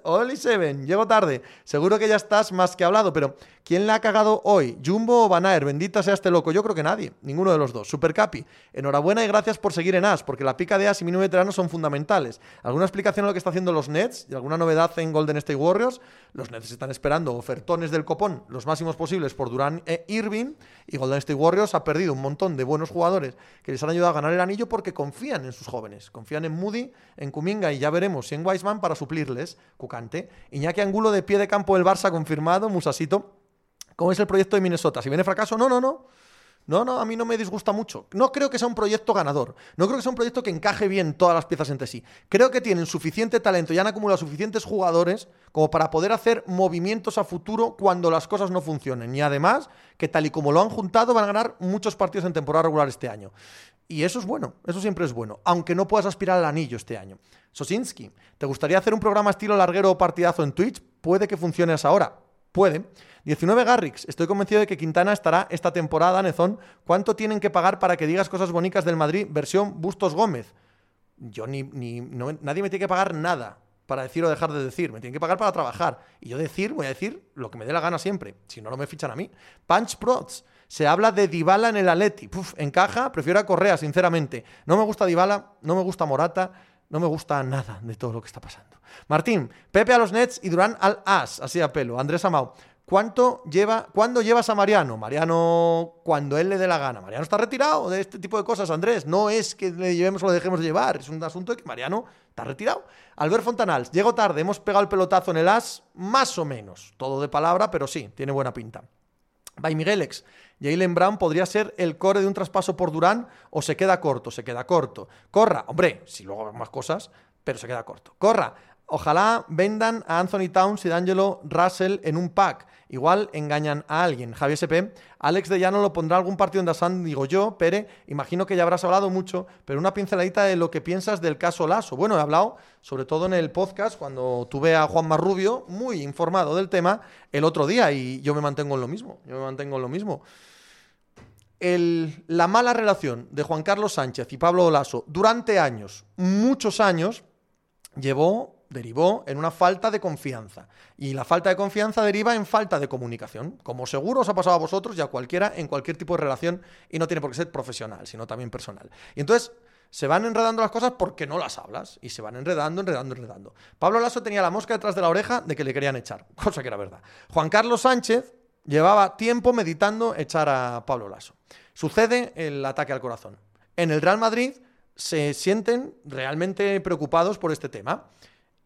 Oli Seven, llego tarde. Seguro que ya estás más que hablado, pero ¿quién le ha cagado hoy? ¿Jumbo o Banaer? Bendita sea este loco. Yo creo que nadie, ninguno de los dos. Super Capi, enhorabuena y gracias por seguir en As, porque la pica de As y mínimo de veterano son fundamentales. ¿Alguna explicación a lo que está haciendo los Nets y alguna novedad en Golden State Warriors? Los Nets están esperando ofertones del copón, los máximos posibles por Durán e Irving, y Golden State Warriors ha perdido un montón de buenos jugadores que les han ayudado a ganar el anillo porque confían en sus jóvenes. Confían en Moody, en Kuminga y ya veremos si en Wiseman para suplirles. Cucante. Iñaki Angulo de pie de campo del Barça confirmado. Musasito. ¿Cómo es el proyecto de Minnesota? Si viene fracaso, no, no, no. No, no, a mí no me disgusta mucho. No creo que sea un proyecto ganador. No creo que sea un proyecto que encaje bien todas las piezas entre sí. Creo que tienen suficiente talento y han acumulado suficientes jugadores como para poder hacer movimientos a futuro cuando las cosas no funcionen. Y además, que tal y como lo han juntado, van a ganar muchos partidos en temporada regular este año. Y eso es bueno, eso siempre es bueno, aunque no puedas aspirar al anillo este año. Sosinski, ¿te gustaría hacer un programa estilo larguero o partidazo en Twitch? Puede que funcione esa hora. puede. 19 Garrix. Estoy convencido de que Quintana estará esta temporada, Nezón. ¿Cuánto tienen que pagar para que digas cosas bonitas del Madrid versión Bustos Gómez? Yo ni, nadie me tiene que pagar nada para decir o dejar de decir. Me tienen que pagar para trabajar. Y yo decir, voy a decir lo que me dé la gana siempre. Si no, no me fichan a mí. Punch Prods. Se habla de Dybala en el Atleti. Puf, encaja, prefiero a Correa, sinceramente. No me gusta Dybala, no me gusta Morata, no me gusta nada de todo lo que está pasando. Martín, Pepe a los Nets y Durán al As, así a pelo. Andrés Amau, ¿Cuánto lleva, ¿Cuándo llevas a Mariano? Mariano, cuando él le dé la gana. Mariano está retirado de este tipo de cosas, Andrés. No es que le llevemos o lo dejemos de llevar. Es un asunto de que Mariano está retirado. Albert Fontanals, llego tarde, hemos pegado el pelotazo en el as, más o menos. Todo de palabra, pero sí, tiene buena pinta. By Miguelex, Jalen Brown podría ser el core de un traspaso por Durán o se queda corto, se queda corto. Corra, hombre, si luego más cosas, pero se queda corto. Corra, Ojalá vendan a Anthony Towns y D'Angelo Russell en un pack. Igual engañan a alguien. Javier SP, Alex de Llano lo pondrá algún partido en Dasan, digo yo. Pere, imagino que ya habrás hablado mucho, pero una pinceladita de lo que piensas del caso Lasso. Bueno, he hablado, sobre todo en el podcast, cuando tuve a Juan Marrubio, muy informado del tema, el otro día, y yo me mantengo en lo mismo. Yo me mantengo en lo mismo. la mala relación de Juan Carlos Sánchez y Pablo Lasso durante años, muchos años, llevó derivó en una falta de confianza. Y la falta de confianza deriva en falta de comunicación. Como seguro os ha pasado a vosotros y a cualquiera en cualquier tipo de relación y no tiene por qué ser profesional, sino también personal. Y entonces se van enredando las cosas porque no las hablas y se van enredando, enredando, enredando. Pablo Lasso tenía la mosca detrás de la oreja de que le querían echar, cosa que era verdad. Juan Carlos Sánchez llevaba tiempo meditando echar a Pablo Lasso. Sucede el ataque al corazón. En el Real Madrid se sienten realmente preocupados por este tema.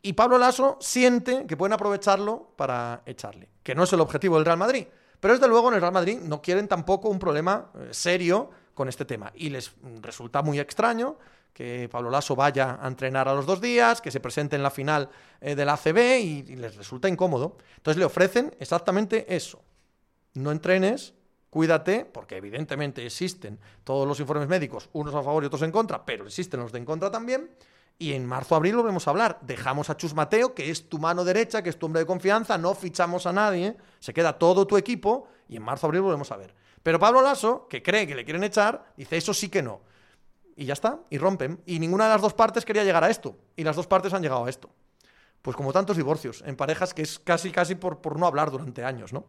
Y Pablo Lasso siente que pueden aprovecharlo para echarle, que no es el objetivo del Real Madrid. Pero desde luego en el Real Madrid no quieren tampoco un problema eh, serio con este tema. Y les resulta muy extraño que Pablo Lasso vaya a entrenar a los dos días, que se presente en la final eh, del ACB y, y les resulta incómodo. Entonces le ofrecen exactamente eso. No entrenes, cuídate, porque evidentemente existen todos los informes médicos, unos a favor y otros en contra, pero existen los de en contra también. Y en marzo-abril volvemos a hablar. Dejamos a Chus Mateo, que es tu mano derecha, que es tu hombre de confianza, no fichamos a nadie, se queda todo tu equipo y en marzo-abril volvemos a ver. Pero Pablo Lasso, que cree que le quieren echar, dice eso sí que no. Y ya está, y rompen. Y ninguna de las dos partes quería llegar a esto. Y las dos partes han llegado a esto. Pues como tantos divorcios en parejas que es casi, casi por, por no hablar durante años, ¿no?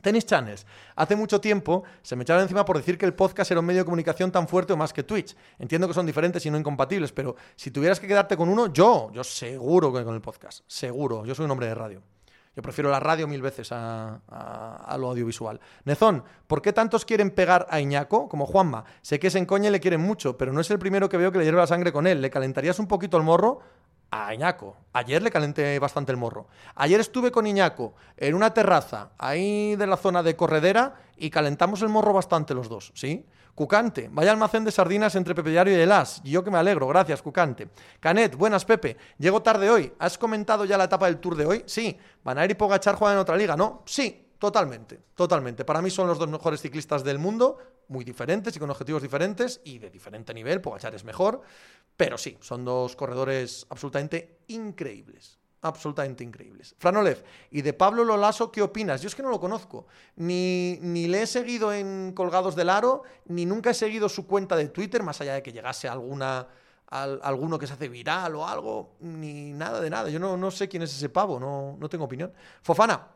Tennis Channels. Hace mucho tiempo se me echaron encima por decir que el podcast era un medio de comunicación tan fuerte o más que Twitch. Entiendo que son diferentes y no incompatibles, pero si tuvieras que quedarte con uno, yo, yo seguro que con el podcast. Seguro. Yo soy un hombre de radio. Yo prefiero la radio mil veces a, lo audiovisual. Nezón, ¿por qué tantos quieren pegar a Iñaco como Juanma? Sé que es en coña y le quieren mucho, pero no es el primero que veo que le hierve la sangre con él. ¿Le calentarías un poquito el morro? A Iñaco. Ayer le calenté bastante el morro. Ayer estuve con Iñaco en una terraza ahí de la zona de Corredera y calentamos el morro bastante los dos, ¿sí? Cucante, vaya almacén de sardinas entre Pepe Diario y el As. Y yo que me alegro, gracias, Cucante. Canet, buenas, Pepe. Llego tarde hoy. ¿Has comentado ya la etapa del Tour de hoy? Sí. ¿Van a ir y Pogachar juegan en otra liga? No. Sí. Totalmente, totalmente. Para mí son los dos mejores ciclistas del mundo, muy diferentes y con objetivos diferentes y de diferente nivel. Pogachar es mejor, pero sí, son dos corredores absolutamente increíbles. Absolutamente increíbles. Franolev, y de Pablo Lolaso, ¿qué opinas? Yo es que no lo conozco. Ni, ni le he seguido en Colgados del Aro, ni nunca he seguido su cuenta de Twitter, más allá de que llegase alguna, alguno que se hace viral o algo, ni nada de nada. Yo no, no sé quién es ese pavo, no, no tengo opinión. Fofana,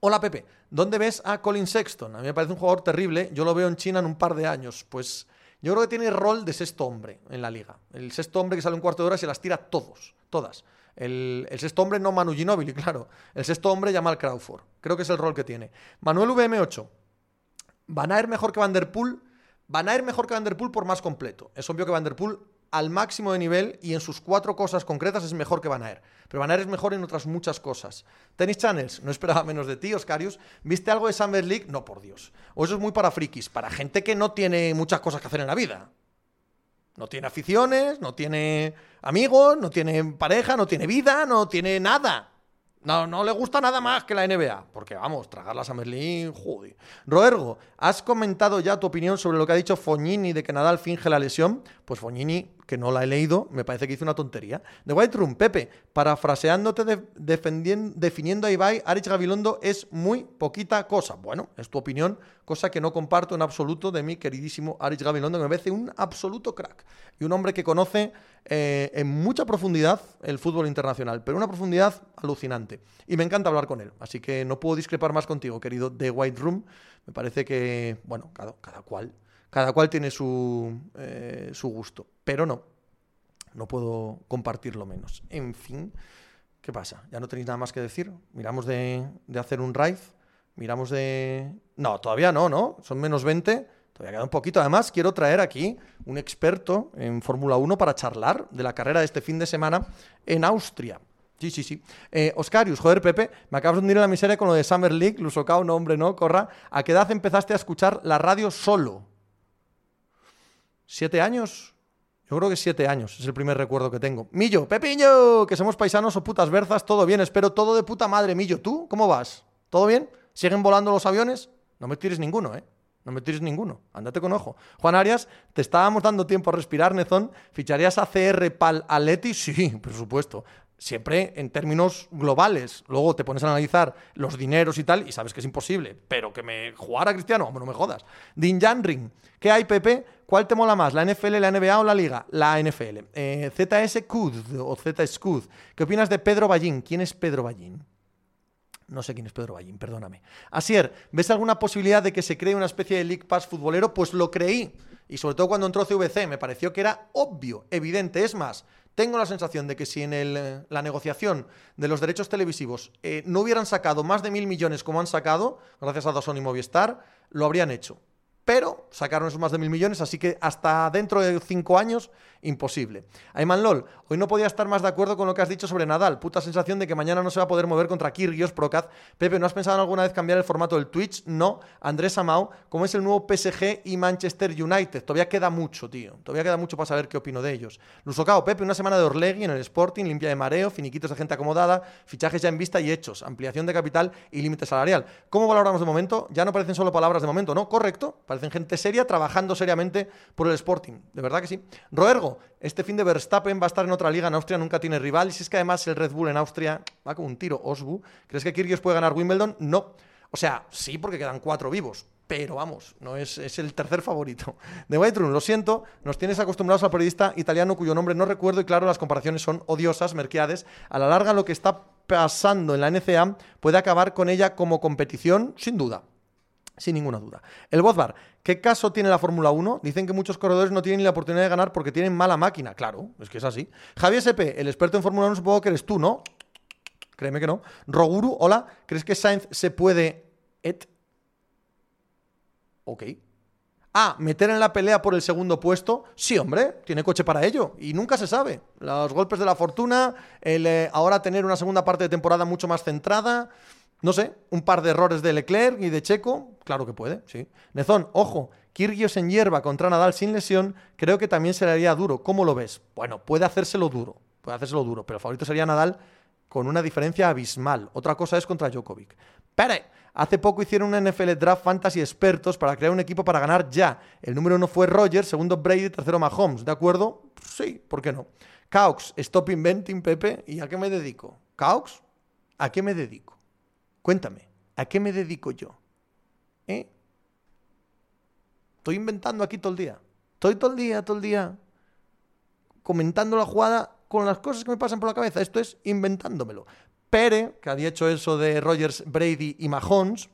Hola Pepe, ¿dónde ves a Colin Sexton? A mí me parece un jugador terrible, yo lo veo en China en un par de años. Pues yo creo que tiene rol de sexto hombre en la liga. El sexto hombre que sale un cuarto de hora se las tira todos, todas. El, sexto hombre no Manu Ginóbili, claro. El sexto hombre llama al Crawford. Creo que es el rol que tiene. Manuel VM8. Van a ir mejor que Van Der Poel. Van a ir mejor que Van Der Poel por más completo. Es obvio que Van Der Poel al máximo de nivel y en sus cuatro cosas concretas es mejor que Van Aer. Pero Van Aer es mejor en otras muchas cosas. Tennis Channels, no esperaba menos de ti, Oscarius. ¿Viste algo de Summer League? No, por Dios. O eso es muy para frikis, para gente que no tiene muchas cosas que hacer en la vida. No tiene aficiones, no tiene amigos, no tiene pareja, no tiene vida, no tiene nada. No, no le gusta nada más que la NBA. Porque vamos, tragar la Summer League, joder. Roergo, ¿has comentado ya tu opinión sobre lo que ha dicho Fognini de que Nadal finge la lesión? Pues Fognini que no la he leído, me parece que hice una tontería. The White Room, Pepe, parafraseándote, definiendo a Ibai, Arich Gabilondo es muy poquita cosa. Bueno, es tu opinión, cosa que no comparto en absoluto de mi queridísimo Arich Gabilondo, me parece un absoluto crack. Y un hombre que conoce eh, en mucha profundidad el fútbol internacional, pero una profundidad alucinante. Y me encanta hablar con él, así que no puedo discrepar más contigo, querido The White Room. Me parece que, bueno, cada, cada cual cada cual tiene su, eh, su gusto, pero no, no puedo compartirlo menos. En fin, ¿qué pasa? ¿Ya no tenéis nada más que decir? ¿Miramos de, de hacer un raid? ¿Miramos de...? No, todavía no, ¿no? Son menos 20. Todavía queda un poquito. Además, quiero traer aquí un experto en Fórmula 1 para charlar de la carrera de este fin de semana en Austria. Sí, sí, sí. Eh, Oscarius, joder, Pepe, me acabas de hundir en la miseria con lo de Summer League, Lusocao, no, hombre, no, corra. ¿A qué edad empezaste a escuchar la radio solo? ¿Siete años? Yo creo que siete años, es el primer recuerdo que tengo. Millo, Pepiño, que somos paisanos o putas berzas, todo bien, espero todo de puta madre, Millo. ¿Tú cómo vas? ¿Todo bien? ¿Siguen volando los aviones? No me tires ninguno, ¿eh? No me tires ninguno. Ándate con ojo. Juan Arias, te estábamos dando tiempo a respirar, Nezón. ¿Ficharías a CR Pal Aleti? Sí, por supuesto siempre en términos globales. Luego te pones a analizar los dineros y tal y sabes que es imposible. Pero que me jugara Cristiano, hombre, no me jodas. Din Ring, ¿qué hay, Pepe? ¿Cuál te mola más, la NFL, la NBA o la Liga? La NFL. Eh, ZS Cud o Z Scud. ¿Qué opinas de Pedro Ballín? ¿Quién es Pedro Ballín? No sé quién es Pedro Ballín, perdóname. Asier, ¿ves alguna posibilidad de que se cree una especie de League Pass futbolero? Pues lo creí. Y sobre todo cuando entró CVC, me pareció que era obvio, evidente. Es más, tengo la sensación de que si en eh, la negociación de los derechos televisivos eh, no hubieran sacado más de mil millones como han sacado, gracias a Dawson y Movistar, lo habrían hecho pero sacaron esos más de mil millones, así que hasta dentro de cinco años, imposible. Ayman LOL, hoy no podía estar más de acuerdo con lo que has dicho sobre Nadal. Puta sensación de que mañana no se va a poder mover contra Kyrgios Procaz. Pepe, ¿no has pensado alguna vez cambiar el formato del Twitch? No. Andrés Amau, ¿cómo es el nuevo PSG y Manchester United? Todavía queda mucho, tío. Todavía queda mucho para saber qué opino de ellos. Lusocao, Pepe, una semana de Orlegui en el Sporting, limpia de mareo, finiquitos de gente acomodada, fichajes ya en vista y hechos, ampliación de capital y límite salarial. ¿Cómo valoramos de momento? Ya no parecen solo palabras de momento, ¿no? Correcto parecen gente seria trabajando seriamente por el Sporting. De verdad que sí. Roergo, este fin de Verstappen va a estar en otra liga en Austria, nunca tiene rival. Y si es que además el Red Bull en Austria va como un tiro. Osbu, ¿crees que Kyrgios puede ganar Wimbledon? No. O sea, sí, porque quedan cuatro vivos. Pero vamos, no es, es el tercer favorito. De White lo siento, nos tienes acostumbrados al periodista italiano cuyo nombre no recuerdo y claro, las comparaciones son odiosas, Merquiades. A la larga, lo que está pasando en la NCA puede acabar con ella como competición, sin duda sin ninguna duda. El Bozbar, ¿qué caso tiene la Fórmula 1? Dicen que muchos corredores no tienen ni la oportunidad de ganar porque tienen mala máquina. Claro, es que es así. Javier SP, el experto en Fórmula 1, supongo que eres tú, ¿no? Créeme que no. Roguru, hola, ¿crees que Sainz se puede... Et? Ok. Ah, meter en la pelea por el segundo puesto. Sí, hombre, tiene coche para ello. Y nunca se sabe. Los golpes de la fortuna, el eh, ahora tener una segunda parte de temporada mucho más centrada. No sé, un par de errores de Leclerc y de Checo, claro que puede, sí. Nezón, ojo, Kirgios en hierba contra Nadal sin lesión, creo que también se le haría duro. ¿Cómo lo ves? Bueno, puede hacérselo duro, puede hacérselo duro, pero el favorito sería Nadal con una diferencia abismal. Otra cosa es contra Djokovic. Pero hace poco hicieron un NFL Draft Fantasy expertos para crear un equipo para ganar ya. El número uno fue Rogers, segundo Brady, tercero Mahomes. ¿De acuerdo? Sí, ¿por qué no? Caux, stop inventing, Pepe. ¿Y a qué me dedico? ¿Caux? ¿A qué me dedico? Cuéntame, ¿a qué me dedico yo? ¿Eh? Estoy inventando aquí todo el día. Estoy todo el día, todo el día comentando la jugada con las cosas que me pasan por la cabeza. Esto es inventándomelo. Pere, que había hecho eso de Rogers, Brady y Mahomes,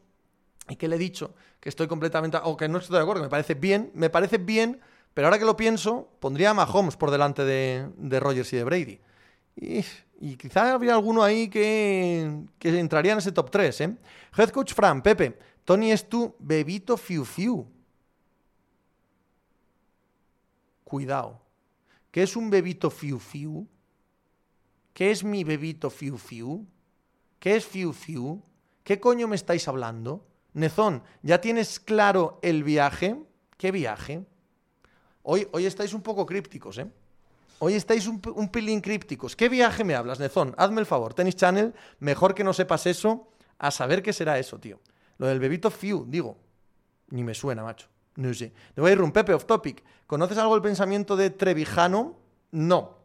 y que le he dicho que estoy completamente, o que no estoy de acuerdo, que me parece bien, me parece bien, pero ahora que lo pienso, pondría a Mahomes por delante de, de Rogers y de Brady. Y quizá habría alguno ahí que, que entraría en ese top 3, ¿eh? Head Coach Fran, Pepe, Tony es tu bebito fiu fiu. Cuidado. ¿Qué es un bebito fiu fiu? ¿Qué es mi bebito fiu fiu? ¿Qué es fiu fiu? ¿Qué coño me estáis hablando? Nezón, ¿ya tienes claro el viaje? ¿Qué viaje? Hoy, hoy estáis un poco crípticos, ¿eh? Hoy estáis un, pilín crípticos. ¿Qué viaje me hablas, Nezón? Hazme el favor. Tennis Channel, mejor que no sepas eso, a saber qué será eso, tío. Lo del bebito Fiu, digo. Ni me suena, macho. No sé. De voy a ir un Pepe, off topic. ¿Conoces algo del pensamiento de Trevijano? No.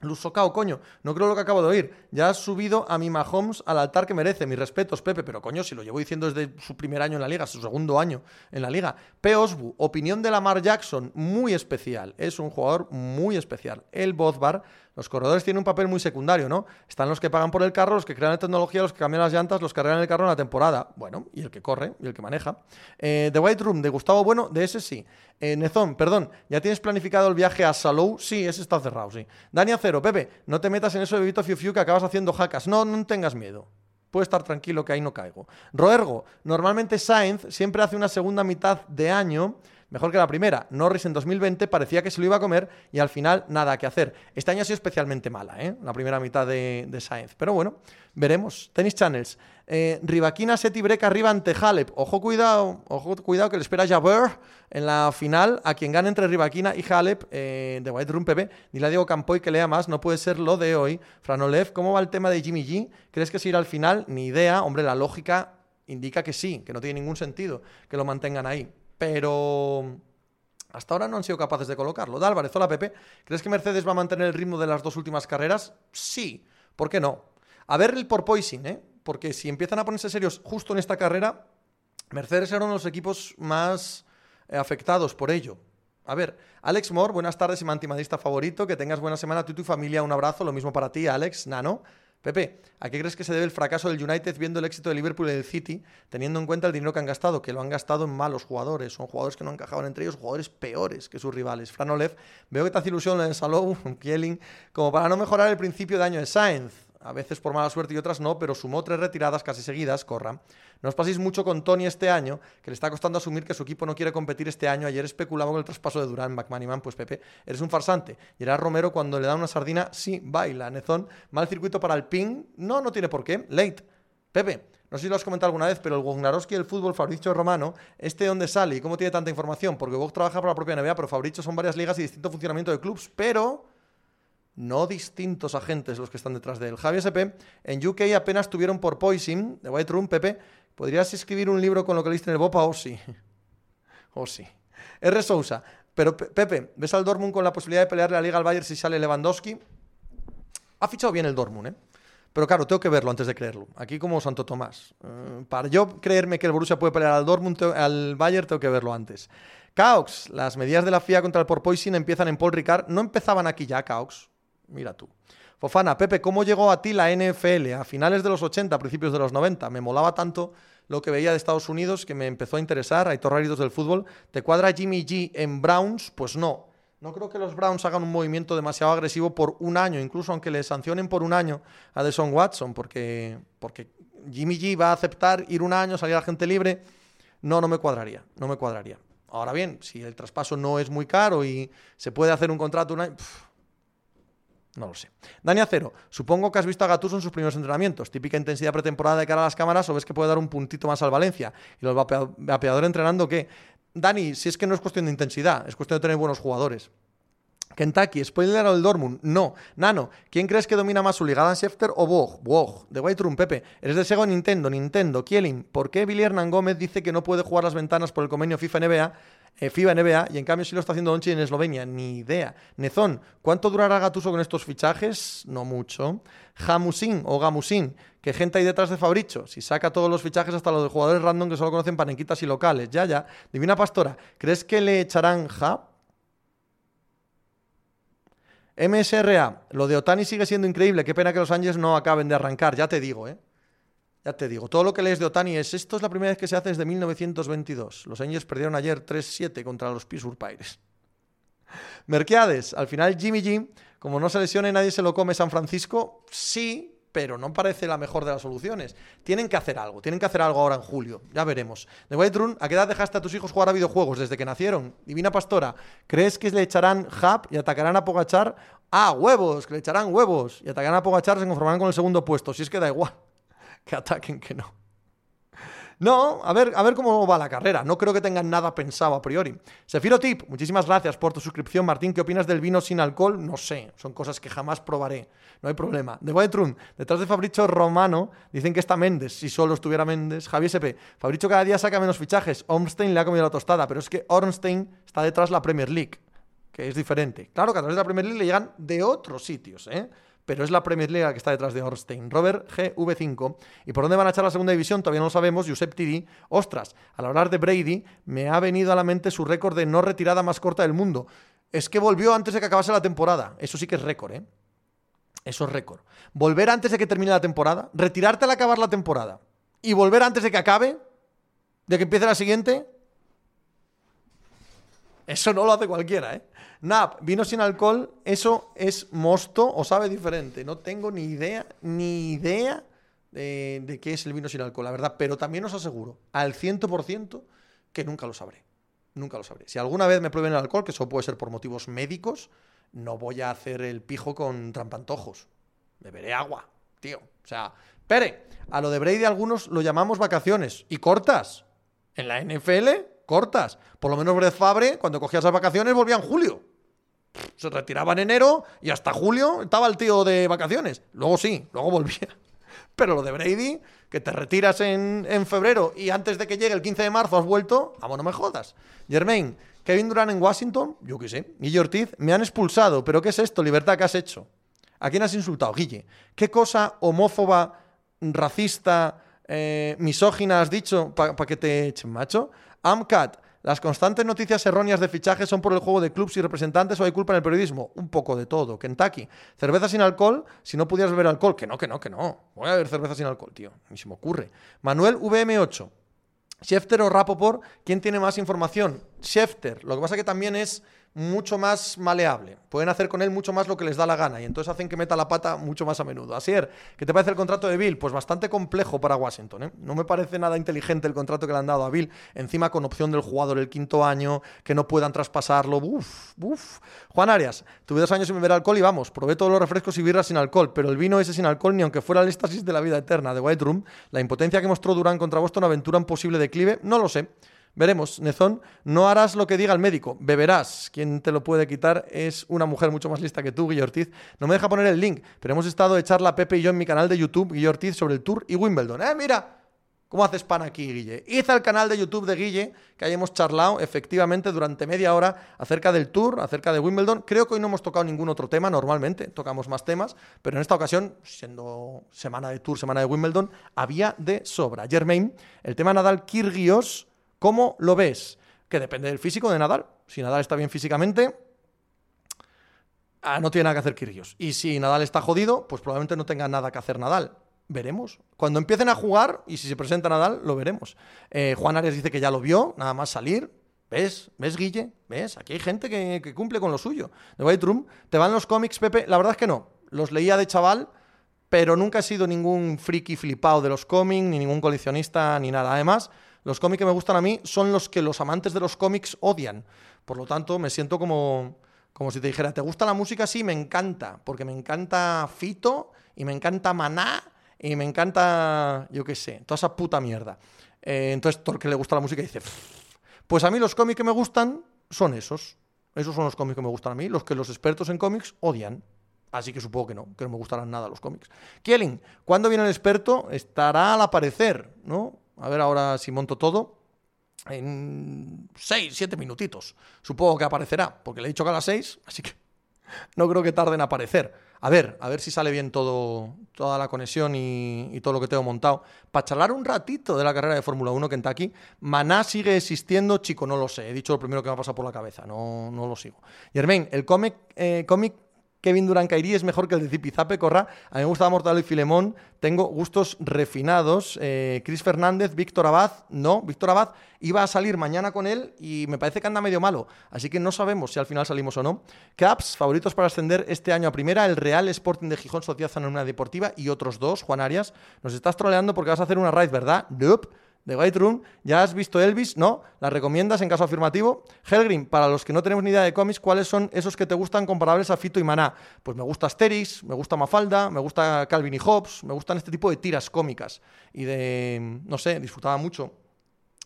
Lusocao, coño, no creo lo que acabo de oír. Ya has subido a mi Mahomes al altar que merece. Mis respetos, Pepe, pero coño, si lo llevo diciendo desde su primer año en la liga, su segundo año en la liga. P. Osbu, opinión de Lamar Jackson, muy especial. Es un jugador muy especial. El Bozbar los corredores tienen un papel muy secundario, ¿no? Están los que pagan por el carro, los que crean la tecnología, los que cambian las llantas, los que arreglan el carro en la temporada. Bueno, y el que corre, y el que maneja. Eh, The White Room, de Gustavo Bueno, de ese sí. Eh, Nezón, perdón, ¿ya tienes planificado el viaje a Salou? Sí, ese está cerrado, sí. Dani Acero, Pepe, no te metas en eso de Vito Fiu Fiu que acabas haciendo jacas. No, no tengas miedo. Puedes estar tranquilo que ahí no caigo. Roergo, normalmente Sainz siempre hace una segunda mitad de año mejor que la primera. Norris en 2020 parecía que se lo iba a comer y al final nada que hacer. Este año ha sido especialmente mala, ¿eh? la primera mitad de, de Sainz. Pero bueno, veremos. Tennis Channels. Eh, Rivaquina Seti Breca arriba ante Halep. Ojo, cuidado, ojo, cuidado que le espera Jabeur en la final a quien gane entre Rivaquina y Halep eh, de White Room PP. Dile a Diego Campoy que lea más, no puede ser lo de hoy. Franolev, ¿cómo va el tema de Jimmy G? ¿Crees que se irá al final? Ni idea. Hombre, la lógica indica que sí, que no tiene ningún sentido que lo mantengan ahí pero hasta ahora no han sido capaces de colocarlo. Hola Pepe, ¿crees que Mercedes va a mantener el ritmo de las dos últimas carreras? Sí, ¿por qué no? A ver el porpoising, ¿eh? Porque si empiezan a ponerse serios justo en esta carrera, Mercedes era uno de los equipos más eh, afectados por ello. A ver, Alex Moore, buenas tardes y mantimadista favorito, que tengas buena semana tú y tu familia, un abrazo, lo mismo para ti, Alex, Nano. Pepe, ¿a qué crees que se debe el fracaso del United viendo el éxito de Liverpool y del City, teniendo en cuenta el dinero que han gastado? Que lo han gastado en malos jugadores, son jugadores que no encajaban entre ellos, jugadores peores que sus rivales. Fran Olev, veo que te hace ilusión en Salou, Kielin, como para no mejorar el principio de año de Sainz a veces por mala suerte y otras no, pero sumó tres retiradas casi seguidas, corra. No os paséis mucho con Tony este año, que le está costando asumir que su equipo no quiere competir este año. Ayer especulaba con el traspaso de Durán, McManiman, pues Pepe, eres un farsante. Y era Romero cuando le da una sardina, sí, baila. Nezón, mal circuito para el ping, no, no tiene por qué. Late. Pepe, no sé si lo has comentado alguna vez, pero el Wognarowski del fútbol, Fabricio Romano, ¿este dónde sale y cómo tiene tanta información? Porque Wog trabaja para la propia NBA, pero Fabricio son varias ligas y distinto funcionamiento de clubs, pero no distintos agentes los que están detrás de él. Javier SP, en UK apenas tuvieron por Poison, de White Room, Pepe, ¿podrías escribir un libro con lo que leíste en el Bopa? o oh, sí. o oh, sí. R. Sousa, pero Pepe, ¿ves al Dortmund con la posibilidad de pelearle la Liga al Bayern si sale Lewandowski? Ha fichado bien el Dortmund, ¿eh? Pero claro, tengo que verlo antes de creerlo. Aquí como Santo Tomás. Eh, para yo creerme que el Borussia puede pelear al Dortmund, al Bayern, tengo que verlo antes. Caox, las medidas de la FIA contra el porpoising empiezan en Paul Ricard. ¿No empezaban aquí ya, Caox? Mira tú. Fofana, Pepe, ¿cómo llegó a ti la NFL a finales de los 80, a principios de los 90? Me molaba tanto lo que veía de Estados Unidos que me empezó a interesar. Hay torraridos del fútbol. ¿Te cuadra Jimmy G en Browns? Pues no. No creo que los Browns hagan un movimiento demasiado agresivo por un año, incluso aunque le sancionen por un año a Deson Watson, porque, porque Jimmy G va a aceptar ir un año, salir a gente libre. No, no me cuadraría, no me cuadraría. Ahora bien, si el traspaso no es muy caro y se puede hacer un contrato un año, no lo sé. Dani Acero, supongo que has visto a Gattuso en sus primeros entrenamientos. Típica intensidad pretemporada de cara a las cámaras o ves que puede dar un puntito más al Valencia. ¿Y los vapeadores entrenando qué? Dani, si es que no es cuestión de intensidad, es cuestión de tener buenos jugadores. Kentucky, spoiler el Dortmund. No. Nano, ¿quién crees que domina más su liga, Dan Schefter o Bog? Bog. De White Room, Pepe. Eres de Sego Nintendo, Nintendo. Kielin, ¿por qué Billy Hernán Gómez dice que no puede jugar las ventanas por el convenio FIFA NBA eh, FIBA NBA y en cambio sí lo está haciendo Donchi en Eslovenia. Ni idea. Nezón, ¿cuánto durará Gatuso con estos fichajes? No mucho. Jamusin o Gamusin, ¿qué gente hay detrás de Fabricio? Si saca todos los fichajes hasta los de jugadores random que solo conocen panenquitas y locales. Ya, ya. Divina Pastora, ¿crees que le echarán Hub? MSRA, lo de Otani sigue siendo increíble. Qué pena que los Ángeles no acaben de arrancar, ya te digo, ¿eh? Ya te digo, todo lo que lees de Otani es, esto es la primera vez que se hace desde 1922. Los Angels perdieron ayer 3-7 contra los Pittsburgh Pirates. Merquiades, al final Jimmy G, como no se lesione nadie se lo come San Francisco, sí, pero no parece la mejor de las soluciones. Tienen que hacer algo, tienen que hacer algo ahora en julio, ya veremos. De White ¿a qué edad dejaste a tus hijos jugar a videojuegos desde que nacieron? Divina Pastora, ¿crees que le echarán hub y atacarán a Pogachar? Ah, huevos, que le echarán huevos y atacarán a Pogachar, se conformarán con el segundo puesto, si es que da igual que ataquen que no. No, a ver, a ver cómo va la carrera. No creo que tengan nada pensado a priori. Sefiro Tip, muchísimas gracias por tu suscripción. Martín, ¿qué opinas del vino sin alcohol? No sé, son cosas que jamás probaré. No hay problema. De Boetrun, detrás de Fabricio Romano, dicen que está Méndez. Si solo estuviera Méndez. Javier SP, Fabricio cada día saca menos fichajes. Ornstein le ha comido la tostada, pero es que Ornstein está detrás de la Premier League que es diferente. Claro que a través de la Premier League le llegan de otros sitios, ¿eh? Pero es la Premier League la que está detrás de Orstein. Robert GV5. ¿Y por dónde van a echar la segunda división? Todavía no lo sabemos. Josep Tiri. Ostras, al hablar de Brady, me ha venido a la mente su récord de no retirada más corta del mundo. Es que volvió antes de que acabase la temporada. Eso sí que es récord, ¿eh? Eso es récord. Volver antes de que termine la temporada, retirarte al acabar la temporada y volver antes de que acabe, de que empiece la siguiente. Eso no lo hace cualquiera, ¿eh? Nap, vino sin alcohol, eso es mosto o sabe diferente. No tengo ni idea, ni idea de, qué es el vino sin alcohol, la verdad. Pero también os aseguro, al 100%, que nunca lo sabré. Nunca lo sabré. Si alguna vez me prueben el alcohol, que eso puede ser por motivos médicos, no voy a hacer el pijo con trampantojos. Beberé agua, tío. O sea, Pere, a lo de Brady algunos lo llamamos vacaciones. ¿Y cortas? En la NFL, cortas. Por lo menos Brett Fabre, cuando cogía esas vacaciones, volvía en julio. Se retiraba en enero y hasta julio estaba el tío de vacaciones. Luego sí, luego volvía. Pero lo de Brady, que te retiras en, febrero y antes de que llegue el 15 de marzo has vuelto, vamos, no me jodas. Germain, Kevin Durant en Washington, yo qué sé. Guille Ortiz, me han expulsado, pero ¿qué es esto? Libertad, ¿qué has hecho? ¿A quién has insultado, Guille? ¿Qué cosa homófoba, racista, eh, misógina has dicho para que te echen, macho? Amcat, las constantes noticias erróneas de fichaje son por el juego de clubs y representantes o hay culpa en el periodismo. Un poco de todo. Kentucky. Cerveza sin alcohol, si no pudieras beber alcohol. Que no, que no, que no. Voy a beber cerveza sin alcohol, tío. Ni se me ocurre. Manuel VM8. Schefter o Rapoport, ¿quién tiene más información? Schefter. Lo que pasa que también es mucho más maleable. Pueden hacer con él mucho más lo que les da la gana y entonces hacen que meta la pata mucho más a menudo. Así es, ¿qué te parece el contrato de Bill? Pues bastante complejo para Washington. ¿eh? No me parece nada inteligente el contrato que le han dado a Bill, encima con opción del jugador el quinto año, que no puedan traspasarlo. Uf, uf. Juan Arias, tuve dos años sin beber alcohol y vamos, probé todos los refrescos y birras sin alcohol, pero el vino ese sin alcohol, ni aunque fuera el éxtasis de la vida eterna de White Room, la impotencia que mostró Durán contra Boston, aventura en posible declive, no lo sé. Veremos, Nezón, no harás lo que diga el médico, beberás. Quien te lo puede quitar es una mujer mucho más lista que tú, Guille Ortiz. No me deja poner el link, pero hemos estado de charla Pepe y yo en mi canal de YouTube, Guille Ortiz, sobre el Tour y Wimbledon. ¡Eh, mira! ¿Cómo haces pan aquí, Guille? Hice el canal de YouTube de Guille, que hayamos charlado efectivamente durante media hora acerca del Tour, acerca de Wimbledon. Creo que hoy no hemos tocado ningún otro tema, normalmente tocamos más temas, pero en esta ocasión, siendo semana de Tour, semana de Wimbledon, había de sobra. Germain, el tema Nadal-Kirgios ¿Cómo lo ves? Que depende del físico de Nadal. Si Nadal está bien físicamente, ah, no tiene nada que hacer Kyrgios. Y si Nadal está jodido, pues probablemente no tenga nada que hacer Nadal. Veremos. Cuando empiecen a jugar, y si se presenta Nadal, lo veremos. Eh, Juan Arias dice que ya lo vio, nada más salir. ¿Ves? ¿Ves, Guille? ¿Ves? Aquí hay gente que, cumple con lo suyo. De White Room, ¿te van los cómics, Pepe? La verdad es que no. Los leía de chaval, pero nunca he sido ningún friki flipado de los cómics, ni ningún coleccionista, ni nada. Además, los cómics que me gustan a mí son los que los amantes de los cómics odian. Por lo tanto, me siento como, como si te dijera, ¿te gusta la música? Sí, me encanta, porque me encanta Fito y me encanta Maná y me encanta, yo qué sé, toda esa puta mierda. Eh, entonces, todo el que le gusta la música dice, pues a mí los cómics que me gustan son esos. Esos son los cómics que me gustan a mí, los que los expertos en cómics odian. Así que supongo que no, que no me gustarán nada los cómics. Kielin, ¿cuándo viene el experto? Estará al aparecer, ¿no? A ver ahora si monto todo. En 6, 7 minutitos. Supongo que aparecerá, porque le he dicho que a las 6, así que no creo que tarde en aparecer. A ver, a ver si sale bien todo, toda la conexión y, todo lo que tengo montado. Para charlar un ratito de la carrera de Fórmula 1 Kentucky, Maná sigue existiendo, chico, no lo sé. He dicho lo primero que me ha pasado por la cabeza, no, no lo sigo. Germain, el cómic, eh, Kevin Durán Kairi es mejor que el de Zipizape, Corra. A mí me gustaba Mortalo y Filemón. Tengo gustos refinados. Eh, Chris Fernández, Víctor Abad. No, Víctor Abad iba a salir mañana con él y me parece que anda medio malo. Así que no sabemos si al final salimos o no. Caps, favoritos para ascender este año a primera. El Real Sporting de Gijón, Sociedad una Deportiva y otros dos. Juan Arias, nos estás troleando porque vas a hacer una raid, ¿verdad? Nope de White Room. ¿Ya has visto Elvis? ¿No? ¿La recomiendas en caso afirmativo? Helgrim, para los que no tenemos ni idea de cómics, ¿cuáles son esos que te gustan comparables a Fito y Maná? Pues me gusta Asterix, me gusta Mafalda, me gusta Calvin y Hobbes, me gustan este tipo de tiras cómicas. Y de, no sé, disfrutaba mucho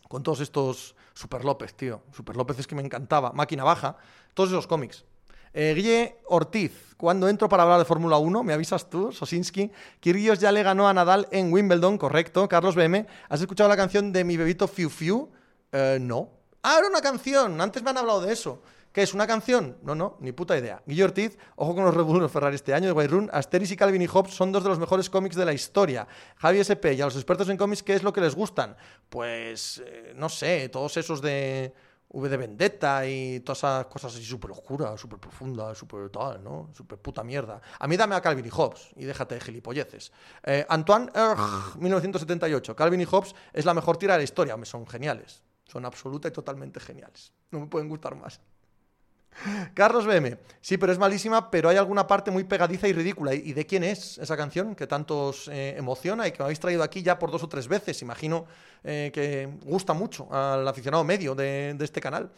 con todos estos Super López, tío. Super López es que me encantaba. Máquina Baja, todos esos cómics. Eh, Guille Ortiz, cuando entro para hablar de Fórmula 1, me avisas tú, Sosinski. Kyrgios ya le ganó a Nadal en Wimbledon, correcto. Carlos BM, ¿has escuchado la canción de mi bebito Fiu Fiu? Eh, no. Ah, era una canción, antes me han hablado de eso. ¿Qué es una canción? No, no, ni puta idea. Guillermo Ortiz, ojo con los Red Bull Ferrari este año de White Run. Asteris y Calvin y Hobbes son dos de los mejores cómics de la historia. Javi SP y a los expertos en cómics, ¿qué es lo que les gustan? Pues, eh, no sé, todos esos de V de Vendetta y todas esas cosas así súper oscuras, súper profundas, súper tal, ¿no? Súper puta mierda. A mí dame a Calvin y Hobbes y déjate de gilipolleces. Eh, Antoine Erg, 1978. Calvin y Hobbes es la mejor tira de la historia. Son geniales. Son absoluta y totalmente geniales. No me pueden gustar más. Carlos BM, sí, pero es malísima, pero hay alguna parte muy pegadiza y ridícula. ¿Y de quién es esa canción que tanto os eh, emociona y que me habéis traído aquí ya por dos o tres veces? Imagino eh, que gusta mucho al aficionado medio de, este canal.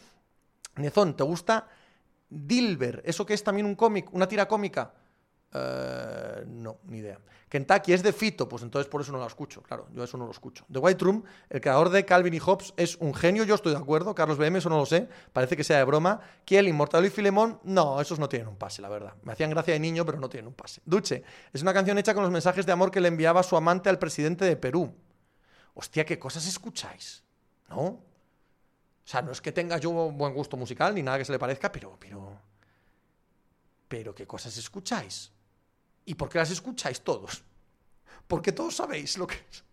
Nezón, ¿te gusta Dilber? ¿Eso que es también un cómic, una tira cómica? Eh, no, ni idea. Kentucky es de Fito, pues entonces por eso no lo escucho, claro, yo eso no lo escucho. The White Room, el creador de Calvin y Hobbes, es un genio, yo estoy de acuerdo. Carlos BM, eso no lo sé, parece que sea de broma. Kiel, Inmortal y Filemón, no, esos no tienen un pase, la verdad. Me hacían gracia de niño, pero no tienen un pase. Duche, es una canción hecha con los mensajes de amor que le enviaba su amante al presidente de Perú. Hostia, qué cosas escucháis, ¿no? O sea, no es que tenga yo buen gusto musical ni nada que se le parezca, pero, pero. Pero qué cosas escucháis. ¿Y por qué las escucháis todos? Porque todos sabéis lo que es.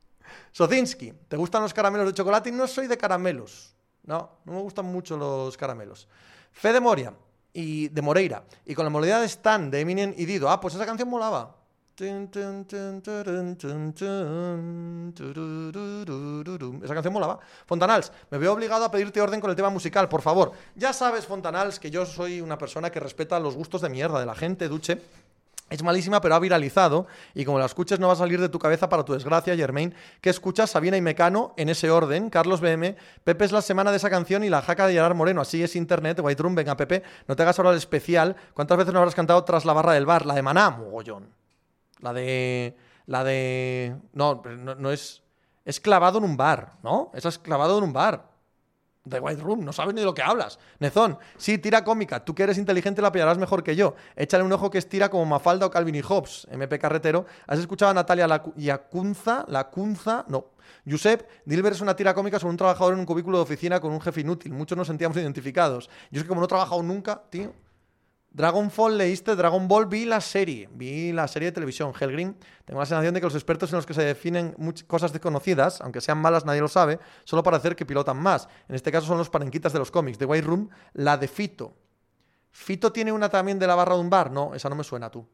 Sozinski, ¿te gustan los caramelos de chocolate? No soy de caramelos. No, no me gustan mucho los caramelos. Fe de Moria y de Moreira. Y con la modalidad de Stan de Eminem y Dido. Ah, pues esa canción molaba. Esa canción molaba. Fontanals, me veo obligado a pedirte orden con el tema musical, por favor. Ya sabes, Fontanals, que yo soy una persona que respeta los gustos de mierda de la gente, Duche. Es malísima, pero ha viralizado. Y como la escuches, no va a salir de tu cabeza para tu desgracia, Germain. ¿Qué escuchas? Sabina y Mecano, en ese orden. Carlos BM. Pepe es la semana de esa canción y la jaca de Gerard Moreno. Así es internet. White Room, venga, Pepe. No te hagas ahora el especial. ¿Cuántas veces no habrás cantado tras la barra del bar? La de Maná, mogollón. La de. La de. No, no, no es. Es clavado en un bar, ¿no? Esa es clavado en un bar. The White Room, no sabes ni de lo que hablas. Nezón, sí, tira cómica. Tú que eres inteligente la pillarás mejor que yo. Échale un ojo que es tira como Mafalda o Calvin y Hobbes. MP Carretero. ¿Has escuchado a Natalia Yacunza? La Cunza, no. Josep, Dilber es una tira cómica sobre un trabajador en un cubículo de oficina con un jefe inútil. Muchos nos sentíamos identificados. Yo es que como no he trabajado nunca, tío, Dragonfall leíste, Dragon Ball vi la serie, vi la serie de televisión, Hellgrim. Tengo la sensación de que los expertos en los que se definen cosas desconocidas, aunque sean malas, nadie lo sabe, solo para hacer que pilotan más. En este caso son los parenquitas de los cómics. The White Room, la de Fito. ¿Fito tiene una también de la barra de un bar? No, esa no me suena tú.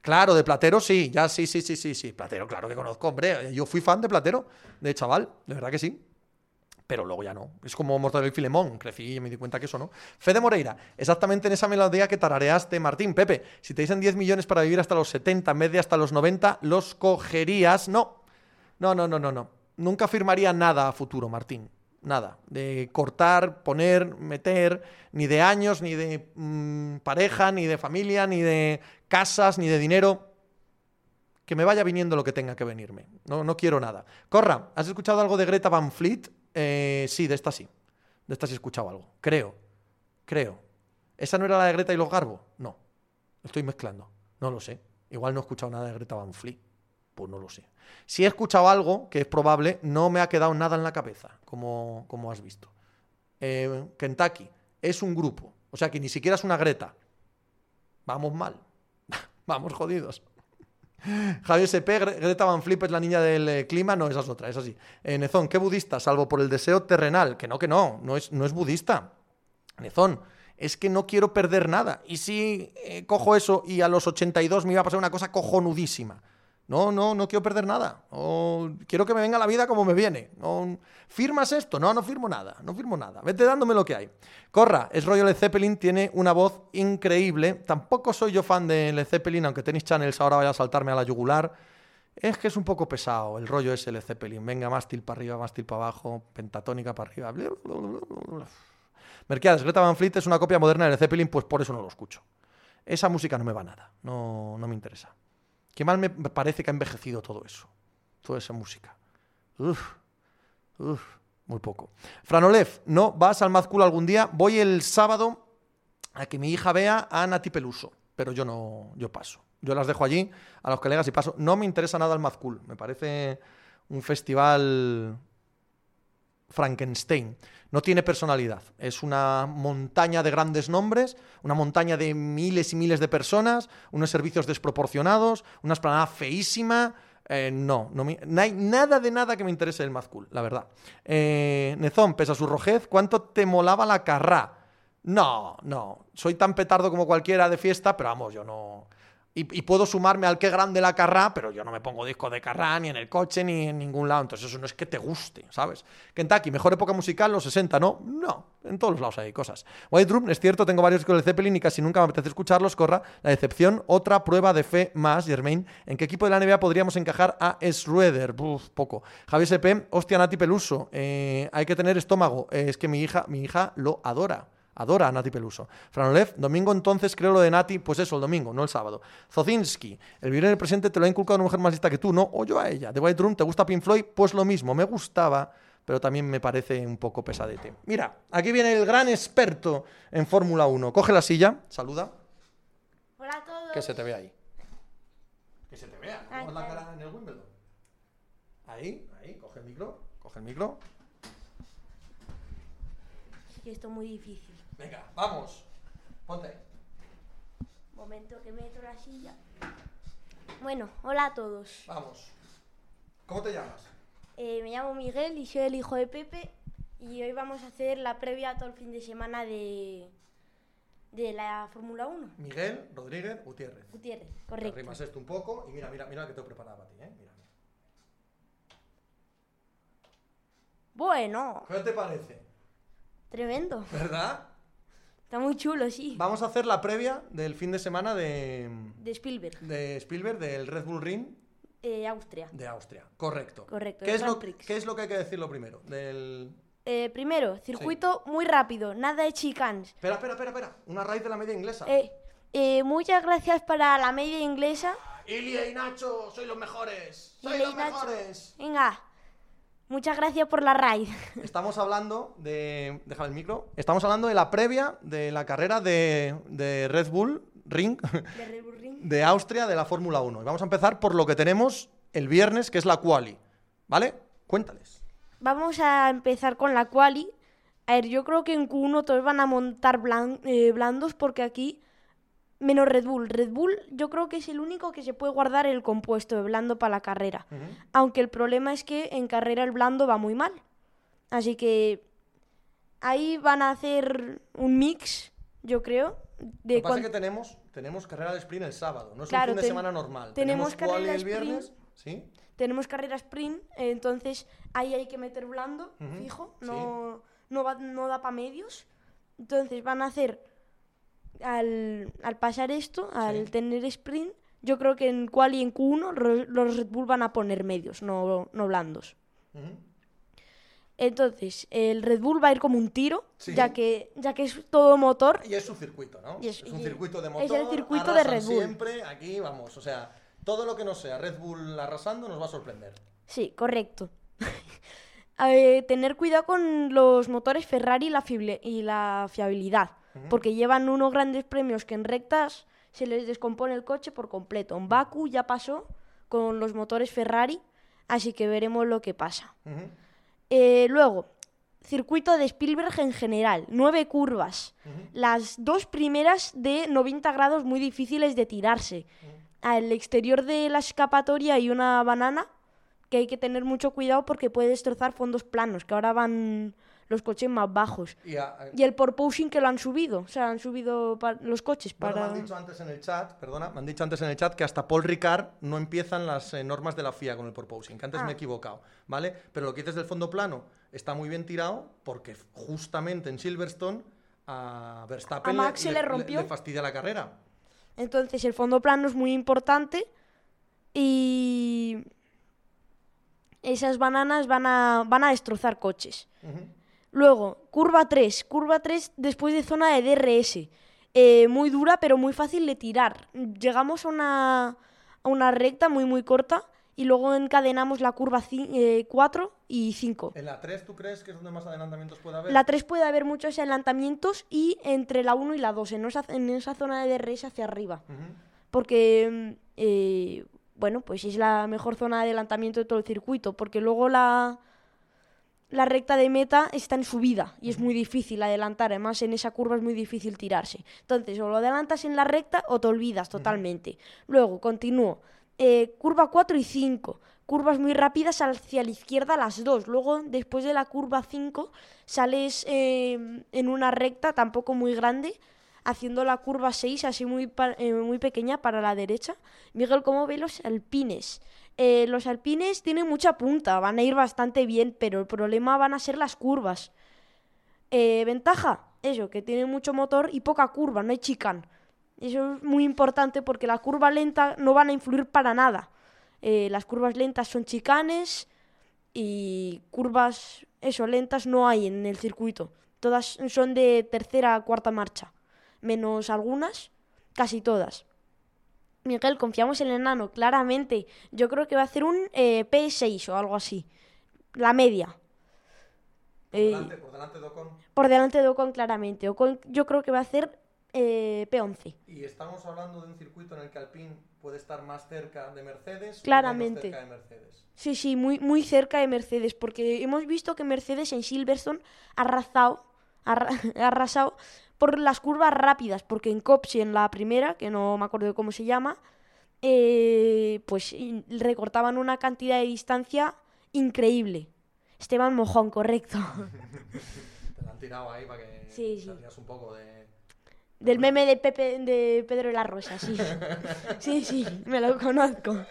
Claro, de Platero sí, ya sí, sí, sí, sí, sí. Platero, claro que conozco, hombre. Yo fui fan de Platero, de chaval, de verdad que sí pero luego ya no. Es como Mortadelo y Filemón, crecí y me di cuenta que eso no. Fede Moreira, exactamente en esa melodía que tarareaste, Martín. Pepe, si te dicen 10 millones para vivir hasta los 70 en vez de hasta los 90, ¿los cogerías? No. No, no, no, no, no. Nunca firmaría nada a futuro, Martín. Nada. De cortar, poner, meter, ni de años, ni de mm, pareja, ni de familia, ni de casas, ni de dinero que me vaya viniendo lo que tenga que venirme. No, no quiero nada. Corra, ¿has escuchado algo de Greta Van Fleet? Eh, sí, de esta sí. De esta sí he escuchado algo. Creo. Creo. ¿Esa no era la de Greta y los Garbo? No. Estoy mezclando. No lo sé. Igual no he escuchado nada de Greta Van Fleet. Pues no lo sé. Si he escuchado algo, que es probable, no me ha quedado nada en la cabeza, como, como has visto. Eh, Kentucky es un grupo. O sea que ni siquiera es una Greta. Vamos mal. Vamos jodidos. Javier SP, Greta Van Flip es la niña del eh, clima. No, esa es otra, es así. Eh, Nezón, ¿qué budista? Salvo por el deseo terrenal. Que no, que no, no es, no es budista. Nezón, es que no quiero perder nada. Y si eh, cojo eso y a los 82 me iba a pasar una cosa cojonudísima. No, no, no quiero perder nada. quiero que me venga la vida como me viene. ¿Firmas esto? No, no firmo nada. No firmo nada. Vete dándome lo que hay. Corra, es rollo Led Zeppelin, tiene una voz increíble. Tampoco soy yo fan de Led Zeppelin, aunque Tennis Channels ahora vaya a saltarme a la yugular. Es que es un poco pesado el rollo ese Led Zeppelin. Venga, mástil para arriba, mástil para abajo, pentatónica para arriba. Merquiades, Greta Van Fleet es una copia moderna de Led Zeppelin, pues por eso no lo escucho. Esa música no me va nada. No, no me interesa. Qué mal me parece que ha envejecido todo eso. Toda esa música. Uf, uf, muy poco. Franolev, ¿no vas al Mazcul algún día? Voy el sábado a que mi hija vea a Nati Peluso, pero yo no, yo paso. Yo las dejo allí a los colegas y paso. No me interesa nada el Mazcul. Me parece un festival Frankenstein. No tiene personalidad. Es una montaña de grandes nombres, una montaña de miles y miles de personas, unos servicios desproporcionados, una esplanada feísima. Eh, no, no, hay nada de nada que me interese el Mazcool, la verdad. Eh, Nezón, pese a su rojez, ¿cuánto te molaba la carrá? No, no. Soy tan petardo como cualquiera de fiesta, pero vamos, yo no. Y, puedo sumarme al qué grande la carrá, pero yo no me pongo disco de carrá ni en el coche ni en ningún lado. Entonces eso no es que te guste, ¿sabes? Kentucky, mejor época musical, los 60, ¿no? No, en todos los lados hay cosas. White Room, es cierto, tengo varios con el Zeppelin y casi nunca me apetece escucharlos. Corra, la decepción, otra prueba de fe más, Germain. ¿En qué equipo de la NBA podríamos encajar a Schroeder? Uf, poco. Javier SP, hostia, Nati Peluso, eh, hay que tener estómago. es que mi hija, mi hija lo adora. Adora a Nati Peluso. Franolev, domingo entonces creo lo de Nati, pues eso, el domingo, no el sábado. Zozinski, el vivir en el presente te lo ha inculcado una mujer más lista que tú, ¿no? O yo a ella. The White Room, ¿te gusta Pink Floyd? Pues lo mismo, me gustaba, pero también me parece un poco pesadete. Mira, aquí viene el gran experto en Fórmula 1. Coge la silla, saluda. Hola a todos. Que se te vea ahí. Que se te vea. ¿Cómo es la cara en el Wimbledon? Ahí, ahí, coge el micro, coge el micro. Esto es muy difícil. Venga, vamos. Ponte. Momento que meto la silla. Bueno, hola a todos. Vamos. ¿Cómo te llamas? Eh, me llamo Miguel y soy el hijo de Pepe. Y hoy vamos a hacer la previa a todo el fin de semana de, de la Fórmula 1. Miguel Rodríguez Gutiérrez. Gutiérrez, correcto. Arrimas esto un poco y mira, mira, mira que te he preparado para ti, ¿eh? Mira, mira. Bueno. ¿Qué te parece? Tremendo. ¿Verdad? Está muy chulo, sí. Vamos a hacer la previa del fin de semana de... De Spielberg. De Spielberg, del Red Bull Ring. Eh, Austria. De Austria, correcto. Correcto. ¿Qué es, lo, ¿Qué es lo que hay que decirlo primero? Del... Eh, primero, circuito muy rápido, nada de chicanes. Espera, espera, espera, espera. Una raíz de la media inglesa. Eh, eh, muchas gracias para la media inglesa. Ilia y Nacho, sois los mejores. Sois los mejores. Venga, Muchas gracias por la raid. Estamos hablando de. Déjame el micro. Estamos hablando de la previa de la carrera de, Red Bull Ring. De Red Bull Ring. De Austria de la Fórmula 1. Y vamos a empezar por lo que tenemos el viernes, que es la quali. ¿Vale? Cuéntales. Vamos a empezar con la quali. A ver, yo creo que en Q1 todos van a montar eh, blandos porque aquí Menos Red Bull. Red Bull yo creo que es el único que se puede guardar el compuesto de blando para la carrera. Aunque el problema es que en carrera el blando va muy mal. Así que ahí van a hacer un mix, yo creo. De Lo que pasa es que tenemos, tenemos carrera de sprint el sábado, no es un fin de semana normal. Tenemos, carrera el viernes, ¿sí? Tenemos carrera sprint, entonces ahí hay que meter blando, fijo, no, no, va, no da para medios. Entonces van a hacer al, pasar esto, al tener sprint, yo creo que en cual y en Q1 los Red Bull van a poner medios, no, no blandos. Entonces, el Red Bull va a ir como un tiro, ya, que, ya que es todo motor. Y es su circuito, ¿no? es, un circuito de motor. Es el circuito de Red Bull. Siempre aquí vamos, o sea, todo lo que no sea Red Bull arrasando nos va a sorprender. Sí, correcto. tener cuidado con los motores Ferrari la y la fiabilidad porque llevan unos grandes premios que en rectas se les descompone el coche por completo. En Baku ya pasó con los motores Ferrari, así que veremos lo que pasa. Eh, luego, circuito de Spielberg en general, nueve curvas. Las dos primeras de 90 grados muy difíciles de tirarse. Al exterior de la escapatoria hay una banana que hay que tener mucho cuidado porque puede destrozar fondos planos, que ahora van los coches más bajos. Y, el porpoising que lo han subido, o sea, han subido los coches para... me han dicho antes en el chat, perdona, me han dicho antes en el chat que hasta Paul Ricard no empiezan las eh, normas de la FIA con el porpoising, que antes me he ah. equivocado, ¿vale? Pero lo que dices del fondo plano está muy bien tirado porque justamente en Silverstone a Verstappen le, rompió. le fastidia la carrera. Entonces el fondo plano es muy importante y esas bananas van a, van a destrozar coches. Luego, curva 3. Curva 3 después de zona de DRS. Eh, muy dura, pero muy fácil de tirar. Llegamos a una, a una recta muy, muy corta y luego encadenamos la curva 4 eh, y 5. ¿En la 3 tú crees que es donde más adelantamientos puede haber? La 3 puede haber muchos adelantamientos y entre la 1 y la 2, en esa, en esa zona de DRS hacia arriba. Porque, eh, bueno, pues es la mejor zona de adelantamiento de todo el circuito, porque luego la la recta de meta está en subida y es muy difícil adelantar. Además, en esa curva es muy difícil tirarse. Entonces, o lo adelantas en la recta o te olvidas totalmente. Luego, continúo. Eh, curva 4 y 5. Curvas muy rápidas hacia la izquierda las dos. Luego, después de la curva 5, sales eh, en una recta tampoco muy grande, haciendo la curva 6 así muy, eh, muy pequeña para la derecha. Miguel, ¿cómo ve los alpines? Eh, los alpines tienen mucha punta, van a ir bastante bien, pero el problema van a ser las curvas. Eh, ventaja, eso, que tiene mucho motor y poca curva, no hay chicane. Eso es muy importante porque la curva lenta no van a influir para nada. Eh, las curvas lentas son chicanes y curvas, eso, lentas no hay en el circuito. Todas son de tercera a cuarta marcha, menos algunas, casi todas. Miguel, confiamos en el enano, claramente. Yo creo que va a hacer un eh, P6 o algo así. La media. Por Eh, delante, por delante de Ocon. por delante de Ocon, claramente. Ocon yo creo que va a hacer eh, P11. Y estamos hablando de un circuito en el que Alpine puede estar más cerca de Mercedes. o Claramente. menos cerca de Mercedes. Sí, sí, muy, muy cerca de Mercedes, porque hemos visto que Mercedes en Silverstone ha arrasado, ha arra- ha arrasado por las curvas rápidas, porque en Copsi, en la primera, que no me acuerdo de cómo se llama, eh, pues recortaban una cantidad de distancia increíble. Esteban Mojón, correcto. Te la han tirado ahí para que Sí, un poco de... Del meme de, Pepe, de Pedro de la Rosa, sí. Sí, sí, me lo conozco.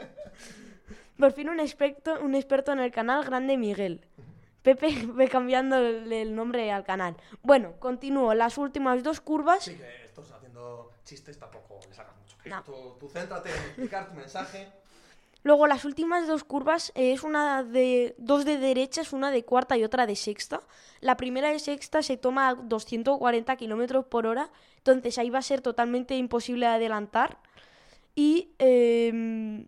Por fin un experto, un experto en el canal, Grande Miguel. Pepe cambiando el, nombre al canal. Bueno, continúo. Las últimas dos curvas. Sí, que estos haciendo chistes tampoco les hagas mucho. No. Tú, tú céntrate en explicar tu mensaje. Luego las últimas dos curvas eh, es una de dos de derechas, una de cuarta y otra de sexta. La primera de sexta se toma a 240 kilómetros por hora, entonces ahí va a ser totalmente imposible adelantar. Y em,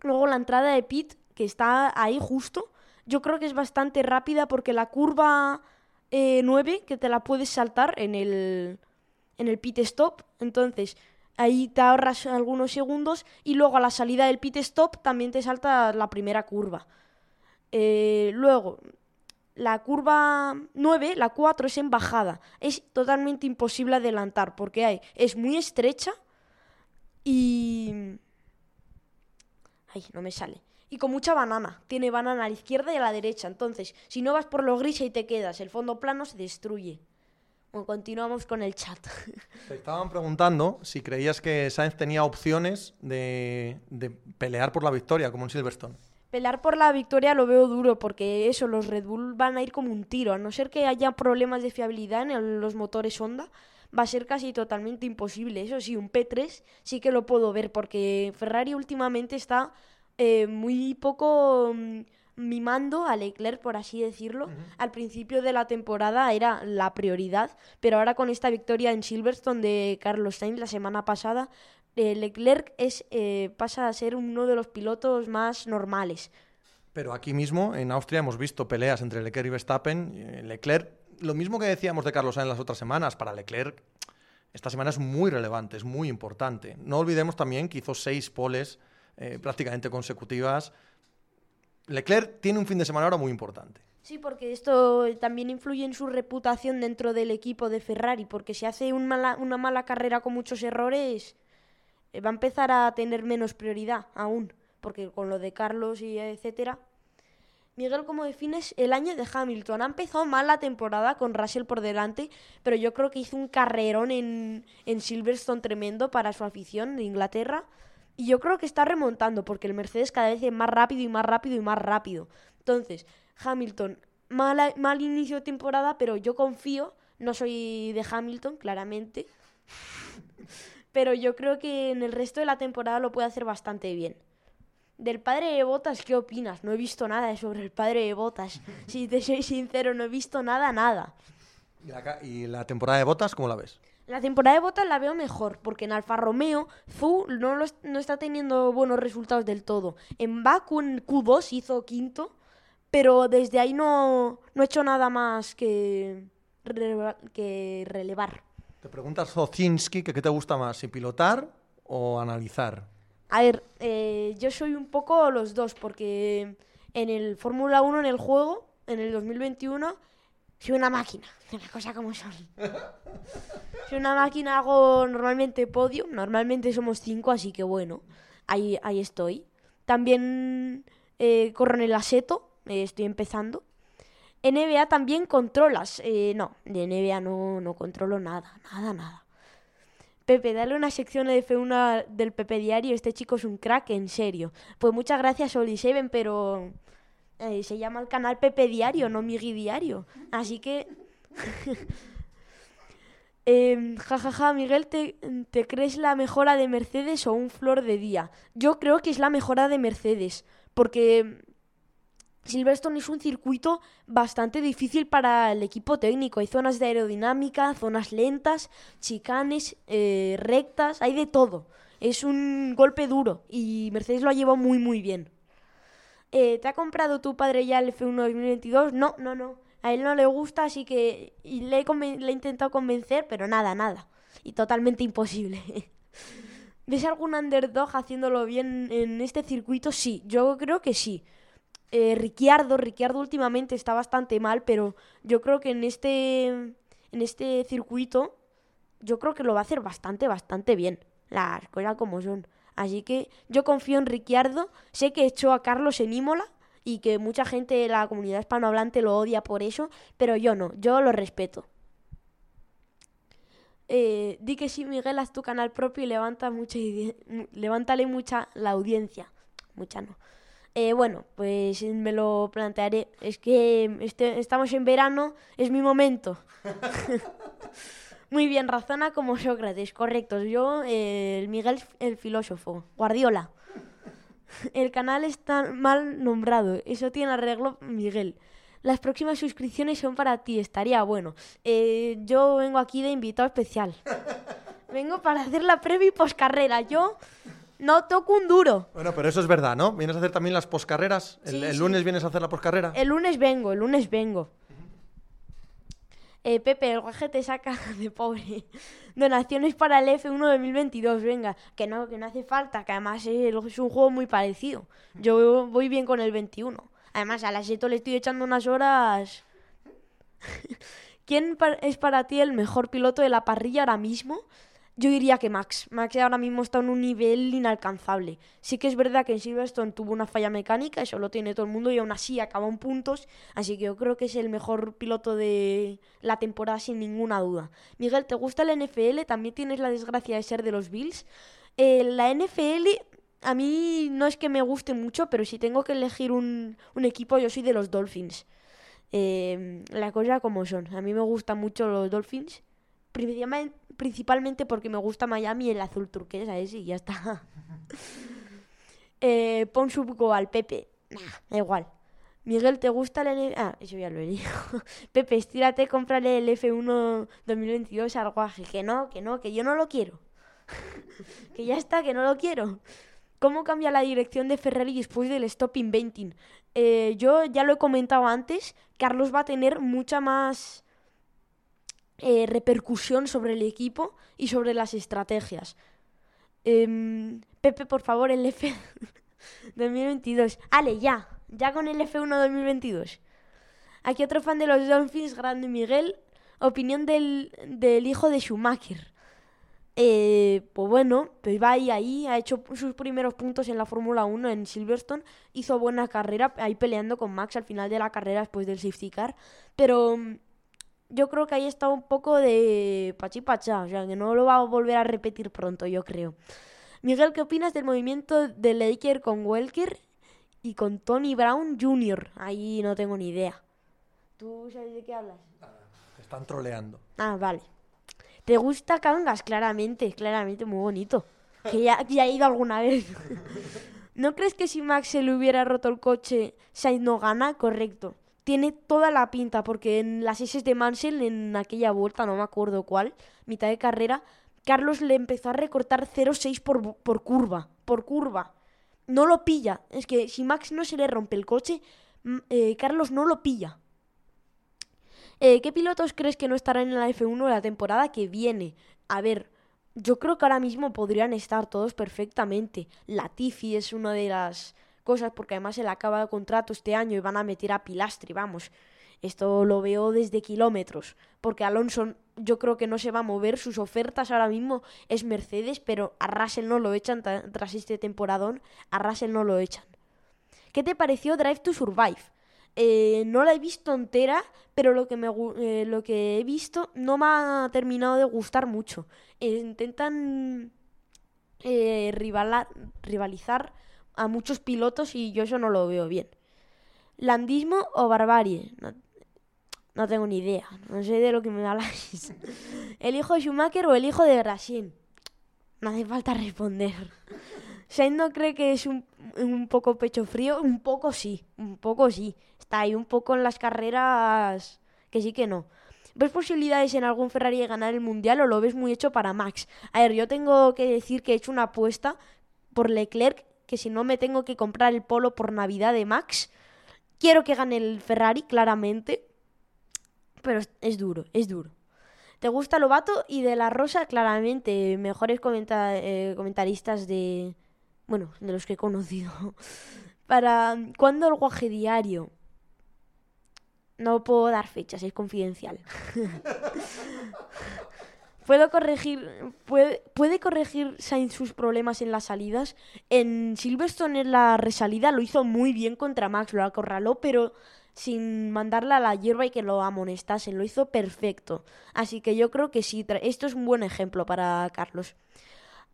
luego la entrada de pit, que está ahí justo, yo creo que es bastante rápida porque la curva eh, 9, que te la puedes saltar en el, en el pit stop, entonces ahí te ahorras algunos segundos y luego a la salida del pit stop también te salta la primera curva. Eh, luego, la curva 9, la 4 es en bajada. Es totalmente imposible adelantar porque hay, es muy estrecha y... Ay, no me sale. Y con mucha banana. Tiene banana a la izquierda y a la derecha. Entonces, si no vas por lo gris y te quedas, el fondo plano se destruye. Bueno, continuamos con el chat. Te estaban preguntando si creías que Sainz tenía opciones de, de pelear por la victoria, como en Silverstone. Pelear por la victoria lo veo duro porque eso, los Red Bull van a ir como un tiro. A no ser que haya problemas de fiabilidad en el- los motores Honda, va a ser casi totalmente imposible. Eso sí, un P3 sí que lo puedo ver porque Ferrari últimamente está eh, muy poco mm, mimando a Leclerc, por así decirlo. Al principio de la temporada era la prioridad, pero ahora con esta victoria en Silverstone de Carlos Sainz la semana pasada, eh, Leclerc es, eh, pasa a ser uno de los pilotos más normales. Pero aquí mismo, en Austria, hemos visto peleas entre Leclerc y Verstappen. Leclerc, lo mismo que decíamos de Carlos Sainz las otras semanas, para Leclerc esta semana es muy relevante, es muy importante. No olvidemos también que hizo seis poles eh, prácticamente consecutivas. Leclerc tiene un fin de semana ahora muy importante. Sí, porque esto también influye en su reputación dentro del equipo de Ferrari, porque si hace una mala carrera con muchos errores, eh, va a empezar a tener menos prioridad aún, porque con lo de Carlos y etcétera. Miguel, ¿cómo defines el año de Hamilton? Ha empezado mal la temporada con Russell por delante, pero yo creo que hizo un carrerón en, en Silverstone tremendo para su afición de Inglaterra. Y yo creo que está remontando, porque el Mercedes cada vez es más rápido y más rápido y más rápido. Entonces, Hamilton, mala- mal inicio de temporada, pero yo confío, no soy de Hamilton, claramente, pero yo creo que en el resto de la temporada lo puede hacer bastante bien. Del padre de Botas, ¿qué opinas? No he visto nada sobre el padre de Botas. Si te soy sincero, no he visto nada, nada. ¿Y la, y la temporada de botas, cómo la ves? La temporada de Botas la veo mejor, porque en Alfa Romeo, Zu no, lo es- no está teniendo buenos resultados del todo. En Baku, en Q2, hizo quinto, pero desde ahí no, no he hecho nada más que, rele- que relevar. Te preguntas Zocinski que qué te gusta más, si pilotar o analizar. A ver, eh, yo soy un poco los dos, porque en el Fórmula 1, en el juego, en el 2021, soy una máquina, las cosas como son. soy una máquina, hago normalmente podio, normalmente somos cinco, así que bueno, ahí, ahí estoy. También eh, corro en el aseto, eh, estoy empezando. NBA también controlas. Eh, no, de NBA no, no controlo nada, nada, nada. Pepe, dale una sección de F1 del Pepe Diario. Este chico es un crack, en serio. Pues muchas gracias, Oli Seven, pero eh, se llama el canal Pepe Diario, no Migi Diario. Así que. eh, jajaja, Miguel, ¿te, ¿te crees la mejora de Mercedes o un flor de día? Yo creo que es la mejora de Mercedes, porque Silverstone es un circuito bastante difícil para el equipo técnico. Hay zonas de aerodinámica, zonas lentas, chicanes, eh, rectas, hay de todo. Es un golpe duro y Mercedes lo ha llevado muy muy bien. Eh, ¿Te ha comprado tu padre ya el F1 2022? No, no, no. A él no le gusta, así que y le, he intentado convencer, pero nada, nada. Y totalmente imposible. ¿Ves algún underdog haciéndolo bien en este circuito? Sí, yo creo que sí eh, Ricciardo, Ricciardo últimamente está bastante mal, pero yo creo que en este, en este circuito, yo creo que lo va a hacer bastante, bastante bien. Las cosas como son. Así que yo confío en Ricciardo. Sé que echó a Carlos en Imola y que mucha gente de la comunidad hispanohablante lo odia por eso, pero yo no, yo lo respeto. Eh, di que sí, Miguel, haz tu canal propio y levanta mucha, levántale mucha la audiencia. Mucha no. Eh, bueno, pues me lo plantearé. Es que este- estamos en verano, es mi momento. Muy bien, razona como Sócrates, correcto. Yo, eh, el Miguel, el filósofo, Guardiola. El canal está mal nombrado, eso tiene arreglo Miguel. Las próximas suscripciones son para ti, estaría bueno. Eh, yo vengo aquí de invitado especial. Vengo para hacer la previa y poscarrera. Yo no toco un duro. Bueno, pero eso es verdad, ¿no? ¿Vienes a hacer también las poscarreras? ¿El, Sí, el sí. lunes vienes a hacer la poscarrera? El lunes vengo, el lunes vengo. Eh, Pepe, el guaje te saca de pobre. Donaciones para el F1 2022, venga. Que no, que no hace falta, que además es, un juego muy parecido. Yo voy bien con el 21. Además, a la Seto le estoy echando unas horas. ¿Quién es para ti el mejor piloto de la parrilla ahora mismo? Yo diría que Max. Max ahora mismo está en un nivel inalcanzable. Sí que es verdad que en Silverstone tuvo una falla mecánica, eso lo tiene todo el mundo y aún así acabó en puntos. Así que yo creo que es el mejor piloto de la temporada sin ninguna duda. Miguel, ¿te gusta la NFL? También tienes la desgracia de ser de los Bills. Eh, la NFL a mí no es que me guste mucho, pero si tengo que elegir un, equipo, yo soy de los Dolphins. Eh, la cosa como son. A mí me gustan mucho los Dolphins. Principalmente, principalmente porque me gusta Miami el azul turquesa, ese y ya está. eh, pon su buco al Pepe. Nah, da igual. Miguel, ¿te gusta el N Ah, eso ya lo he dicho. Pepe, estírate, cómprale el F1 2022 al guaje. Que no, que no, que yo no lo quiero. que ya está, que no lo quiero. ¿Cómo cambia la dirección de Ferrari después del stop inventing? Eh, yo ya lo he comentado antes, Carlos va a tener mucha más eh, repercusión sobre el equipo y sobre las estrategias. Em, Pepe, por favor, el F 2022. Ale, ya, ya con el F1 2022. Aquí otro fan de los Dolphins, grande Miguel. Opinión del, del hijo de Schumacher. Eh, pues bueno, pues va ahí, ahí, ha hecho sus primeros puntos en la Fórmula 1 en Silverstone, hizo buena carrera, ahí peleando con Max al final de la carrera después del safety car, pero mm, yo creo que ahí está un poco de pachipacha, o sea, que no lo va a volver a repetir pronto, yo creo. Miguel, ¿qué opinas del movimiento de Laker con Welker y con Tony Brown Jr.? Ahí no tengo ni idea. ¿Tú sabes de qué hablas? Te están troleando. Ah, vale. ¿Te gusta Cangas? Claramente, claramente, muy bonito. Que ya, ya he ido alguna vez. ¿No crees que si Max se le hubiera roto el coche, Sainz no gana? Correcto. Tiene toda la pinta, porque en las S de Mansell, en aquella vuelta, no me acuerdo cuál, mitad de carrera, Carlos le empezó a recortar 0,6 por, por curva. Por curva. No lo pilla. Es que si Max no se le rompe el coche, mm, eh, Carlos no lo pilla. Eh, ¿Qué pilotos crees que no estarán en la F1 la temporada que viene? A ver, yo creo que ahora mismo podrían estar todos perfectamente. Latifi es una de las cosas, porque además se le acaba el contrato este año y van a meter a Pilastri, vamos. Esto lo veo desde kilómetros, porque Alonso yo creo que no se va a mover, sus ofertas ahora mismo es Mercedes, pero a Russell no lo echan tras este temporadón, a Russell no lo echan. ¿Qué te pareció Drive to Survive? Eh, no la he visto entera, pero lo que, me, eh, lo que he visto no me ha terminado de gustar mucho. Eh, intentan rivalizar a muchos pilotos y yo eso no lo veo bien. ¿Landismo o barbarie? No, tengo ni idea, no sé de lo que me habláis. ¿El hijo de Schumacher o el hijo de Grasín? No hace falta responder. Sainz no cree que es un, un, poco pecho frío, un poco sí, un poco sí. Está ahí un poco en las carreras que sí que no. ¿Ves posibilidades en algún Ferrari de ganar el Mundial o lo ves muy hecho para Max? A ver, yo tengo que decir que he hecho una apuesta por Leclerc, que si no me tengo que comprar el polo por Navidad de Max. Quiero que gane el Ferrari, claramente. Pero es, duro, es duro. ¿Te gusta Lobato y de la Rosa? Claramente, mejores eh, comentaristas de, bueno, de los que he conocido. Para cuándo el guaje diario. No puedo dar fechas, es confidencial. Puedo corregir, puede, corregir Sainz sus problemas en las salidas. En Silverstone en la resalida lo hizo muy bien contra Max, lo acorraló, pero sin mandarla a la hierba y que lo amonestasen, lo hizo perfecto. Así que yo creo que sí, esto es un buen ejemplo para Carlos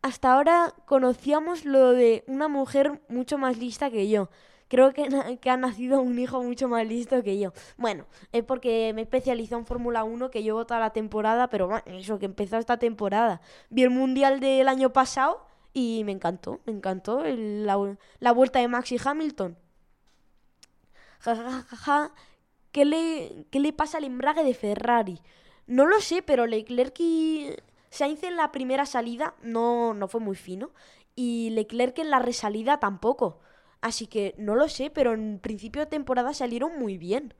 hasta ahora conocíamos lo de una mujer mucho más lista que yo. Creo que, que ha nacido un hijo mucho más listo que yo. Bueno, es porque me especializado en Fórmula 1 que llevo toda la temporada, pero bueno, eso que empezó esta temporada. Vi el Mundial del año pasado y me encantó, me encantó la, la, vuelta de Max y Hamilton. Ja. ¿Qué le, ¿Qué le pasa al embrague de Ferrari? No lo sé, pero Leclerc y Sainz en la primera salida no, no fue muy fino y Leclerc en la resalida tampoco. Así que no lo sé, pero en principio de temporada salieron muy bien.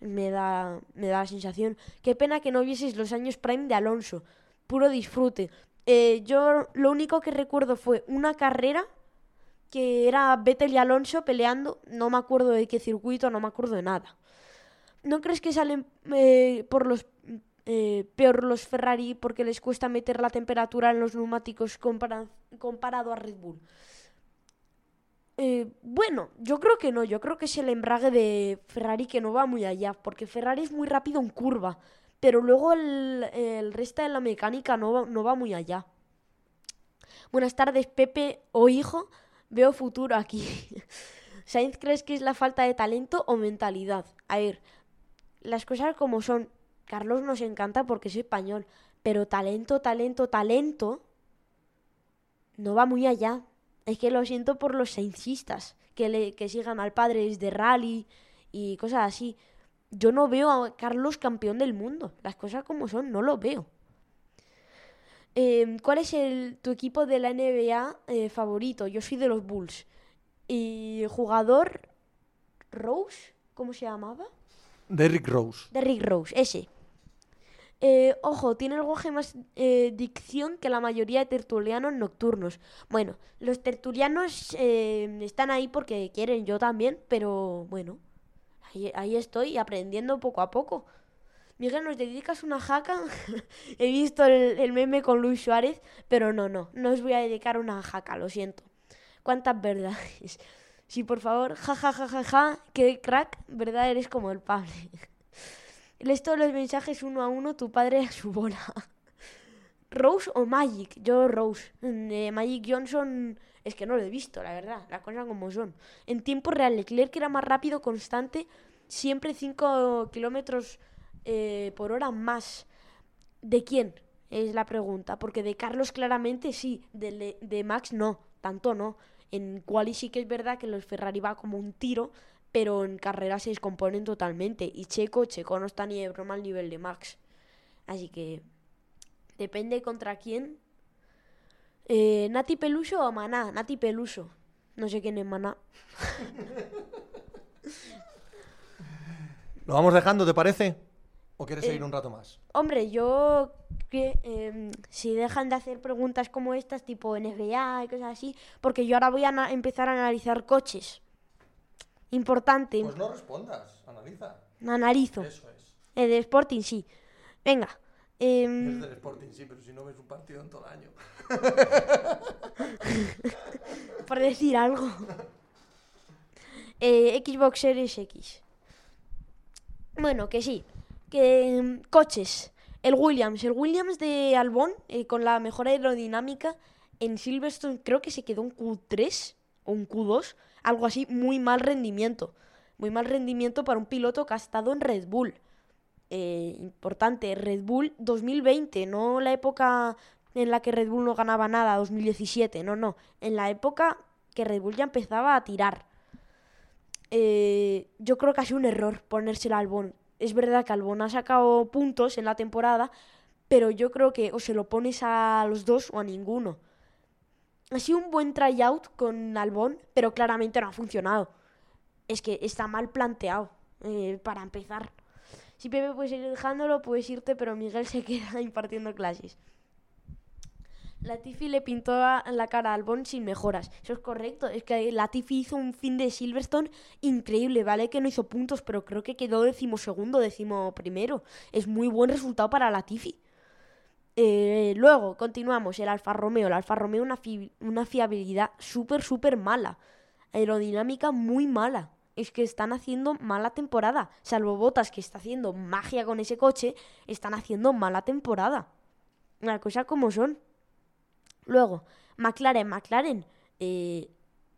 Me da, me da la sensación. Qué pena que no vieseis los años prime de Alonso. Puro disfrute. Eh, yo lo único que recuerdo fue una carrera que era Vettel y Alonso peleando. No me acuerdo de qué circuito, no me acuerdo de nada. ¿No crees que salen eh, por los eh, peor los Ferrari porque les cuesta meter la temperatura en los neumáticos comparado a Red Bull. Eh, bueno, yo creo que no, yo creo que es el embrague de Ferrari que no va muy allá, porque Ferrari es muy rápido en curva, pero luego el, resto de la mecánica no, no va muy allá. Buenas tardes, Pepe o hijo, veo futuro aquí. Sainz, ¿crees que es la falta de talento o mentalidad? A ver, las cosas como son, Carlos nos encanta porque es español, pero talento, talento, talento no va muy allá. Es que lo siento por los saincistas que, le, que sigan al padre desde rally y cosas así. Yo no veo a Carlos campeón del mundo. Las cosas como son, no lo veo. Em, ¿Cuál es el, tu equipo de la NBA eh, favorito? Yo soy de los Bulls. ¿Y jugador Rose? ¿Cómo se llamaba? Derrick Rose. Derrick Rose, ese. Eh, ojo, tiene el guaje más eh, dicción que la mayoría de tertulianos nocturnos. Bueno, los tertulianos eh, están ahí porque quieren, yo también, pero bueno, ahí, estoy aprendiendo poco a poco. Miguel, ¿nos dedicas una jaca? He visto el, meme con Luis Suárez, pero no, no, no os voy a dedicar una jaca, lo siento. ¿Cuántas verdades? Sí, por favor, ja, ja, ja, ja, ja, que crack, ¿verdad? Eres como el padre. Lees todos los mensajes uno a uno, tu padre a su bola. ¿Rose o Magic? Yo Rose. Eh, Magic Johnson es que no lo he visto, la verdad, las cosas como son. En tiempo real, Leclerc era más rápido, constante, siempre 5 kilómetros eh, por hora más. ¿De quién? Es la pregunta. Porque de Carlos claramente sí, de, de Max no, tanto no. En Quali sí que es verdad que los Ferrari va como un tiro, pero en carrera se descomponen totalmente. Y Checo, Checo no está ni de broma al nivel de Max. Así que depende contra quién. Eh, ¿Nati Peluso o Maná? Nati Peluso. No sé quién es Maná. ¿Lo vamos dejando, te parece? ¿O quieres seguir eh, un rato más? Hombre, yo que em, si dejan de hacer preguntas como estas, tipo NBA y cosas así, porque yo ahora voy a empezar a analizar coches. Importante. Pues no respondas, analiza. Analizo. Eso es. El de Sporting, sí. Venga. em, Es del Sporting, sí, pero si no ves un partido en todo el año. por decir algo. Eh, Xbox Series X. Bueno, que sí. Que em, coches. El Williams. El Williams de Albon, eh, con la mejor aerodinámica, en Silverstone creo que se quedó un Q3 o un Q2. Algo así, muy mal rendimiento. Muy mal rendimiento para un piloto que ha estado en Red Bull. Eh, importante, Red Bull 2020, no la época en la que Red Bull no ganaba nada, 2017, no, no. En la época que Red Bull ya empezaba a tirar. Eh, yo creo que ha sido un error ponérsela a Albon. Es verdad que Albon ha sacado puntos en la temporada, pero yo creo que o se lo pones a los dos o a ninguno. Ha sido un buen tryout con Albon, pero claramente no ha funcionado. Es que está mal planteado, eh, para empezar. Si Pepe puedes ir dejándolo, puedes irte, pero Miguel se queda impartiendo clases. Latifi le pintó la cara a Albon sin mejoras. Eso es correcto. Es que Latifi hizo un fin de Silverstone increíble, ¿vale? Que no hizo puntos, pero creo que quedó decimosegundo, décimo primero. Es muy buen resultado para Latifi. Eh, luego, continuamos. El Alfa Romeo. El Alfa Romeo, una, una fiabilidad súper, súper mala. Aerodinámica muy mala. Es que están haciendo mala temporada. Salvo Botas, que está haciendo magia con ese coche, están haciendo mala temporada. Una cosa como son. Luego, McLaren, McLaren. Eh,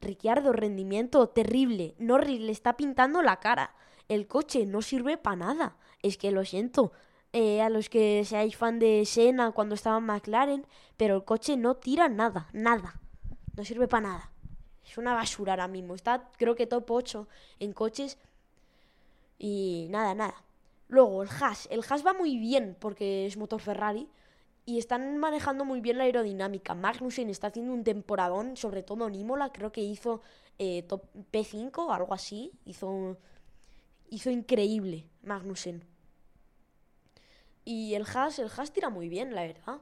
Ricciardo, rendimiento terrible. Norris le está pintando la cara. El coche no sirve para nada. Es que lo siento. Eh, a los que seáis fan de Senna cuando estaba en McLaren, pero el coche no tira nada, nada. No sirve para nada. Es una basura ahora mismo. Está, creo que top 8 en coches. Y nada, nada. Luego, el Haas. El Haas va muy bien porque es motor Ferrari. Y están manejando muy bien la aerodinámica. Magnussen está haciendo un temporadón, sobre todo en Imola. Creo que hizo eh, top P5 o algo así. Hizo, hizo increíble Magnussen. Y el Haas, el Haas tira muy bien, la verdad.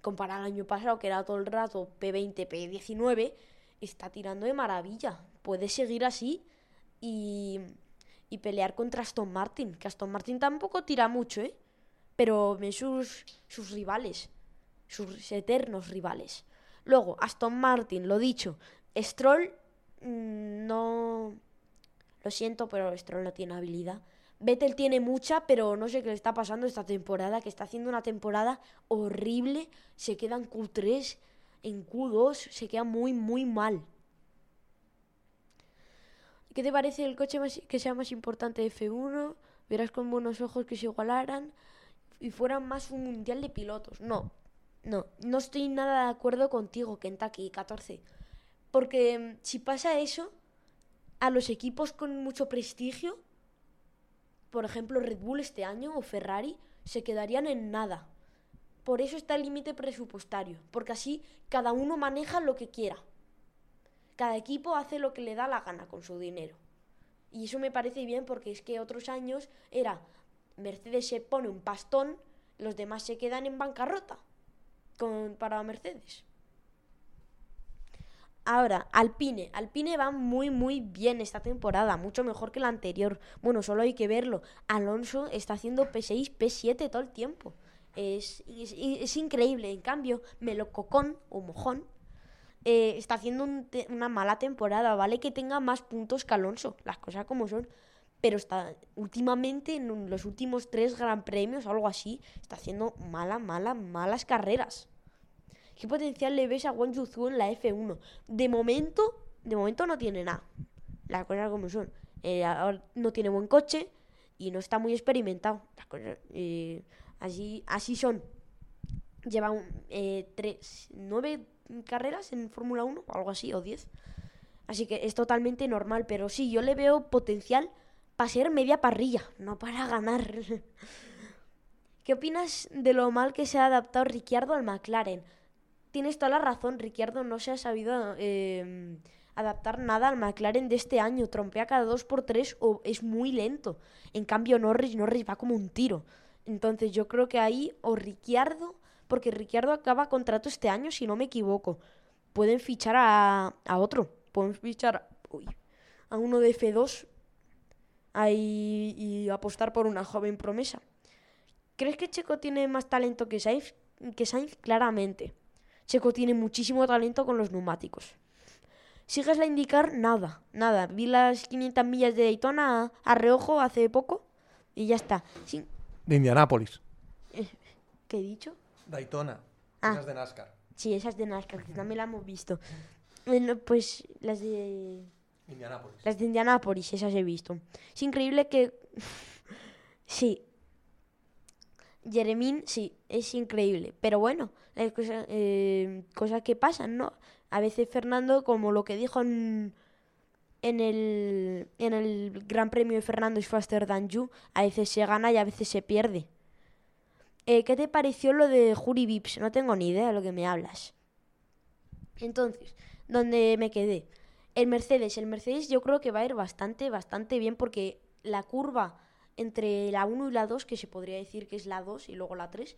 Comparado al año pasado, que era todo el rato P20, P19, está tirando de maravilla. Puede seguir así y, y pelear contra Aston Martin. Que Aston Martin tampoco tira mucho, ¿eh? Pero ven sus, sus rivales, sus eternos rivales. Luego, Aston Martin, lo dicho. Stroll, mm, no. Lo siento, pero Stroll no tiene habilidad. Vettel tiene mucha, pero no sé qué le está pasando esta temporada, que está haciendo una temporada horrible. Se queda en Q3, en Q2, se queda muy, muy mal. ¿Qué te parece el coche más- que sea más importante de F1? Verás con buenos ojos que se igualaran y fueran más un mundial de pilotos. No, no, no estoy nada de acuerdo contigo, Kentucky 14. Porque mm, si pasa eso, a los equipos con mucho prestigio, por ejemplo Red Bull este año o Ferrari, se quedarían en nada. Por eso está el límite presupuestario, porque así cada uno maneja lo que quiera. Cada equipo hace lo que le da la gana con su dinero. Y eso me parece bien porque es que otros años era Mercedes se pone un pastón, los demás se quedan en bancarrota con, para Mercedes. Ahora, Alpine. Alpine va muy, muy bien esta temporada, mucho mejor que la anterior. Bueno, solo hay que verlo. Alonso está haciendo P6, P7 todo el tiempo. Es, es, increíble. En cambio, Melococón o Mojón eh, está haciendo un una mala temporada. Vale que tenga más puntos que Alonso, las cosas como son. Pero está últimamente, en los últimos tres gran premios o algo así, está haciendo mala, mala, malas carreras. ¿Qué potencial le ves a Wang Yuzhu en la F1? De momento, de momento no tiene nada. Las cosas como son. Eh, ahora no tiene buen coche y no está muy experimentado. Las cosas, eh, así, así son. Lleva un, eh, tres, nueve carreras en Fórmula 1 o algo así, o diez. Así que es totalmente normal, pero sí, yo le veo potencial para ser media parrilla, no para ganar. ¿Qué opinas de lo mal que se ha adaptado Ricciardo al McLaren? Tienes toda la razón, Ricciardo no se ha sabido eh, adaptar nada al McLaren de este año. Trompea cada dos por tres o es muy lento. En cambio, Norris, Norris va como un tiro. Entonces yo creo que ahí o Ricciardo, porque Ricciardo acaba contrato este año, si no me equivoco. Pueden fichar a, a otro. Pueden fichar uy, a uno de F2 ahí, y apostar por una joven promesa. ¿Crees que Checo tiene más talento que Sainz? Que Sainz, claramente. Checo tiene muchísimo talento con los neumáticos. ¿Sigues la indicar? Nada, nada. Vi las 500 millas de Daytona a, a reojo hace poco y ya está. Sí, De Indianápolis. ¿Qué he dicho? Daytona. Ah. Esas de NASCAR. Sí, esas de NASCAR, que también las hemos visto. Bueno, pues las de Indianápolis. las de Indianápolis, esas he visto. Es increíble que sí. Jeremín, sí, es increíble. Pero bueno, hay cosas, eh, cosas que pasan, ¿no? A veces Fernando, como lo que dijo en, en, el, en el Gran Premio de Fernando is Faster a veces se gana y a veces se pierde. Eh, ¿Qué te pareció lo de Juri Vips? No tengo ni idea de lo que me hablas. Entonces, ¿dónde me quedé? El Mercedes. El Mercedes yo creo que va a ir bastante, bastante bien porque la curva entre la 1 y la 2, que se podría decir que es la 2 y luego la 3,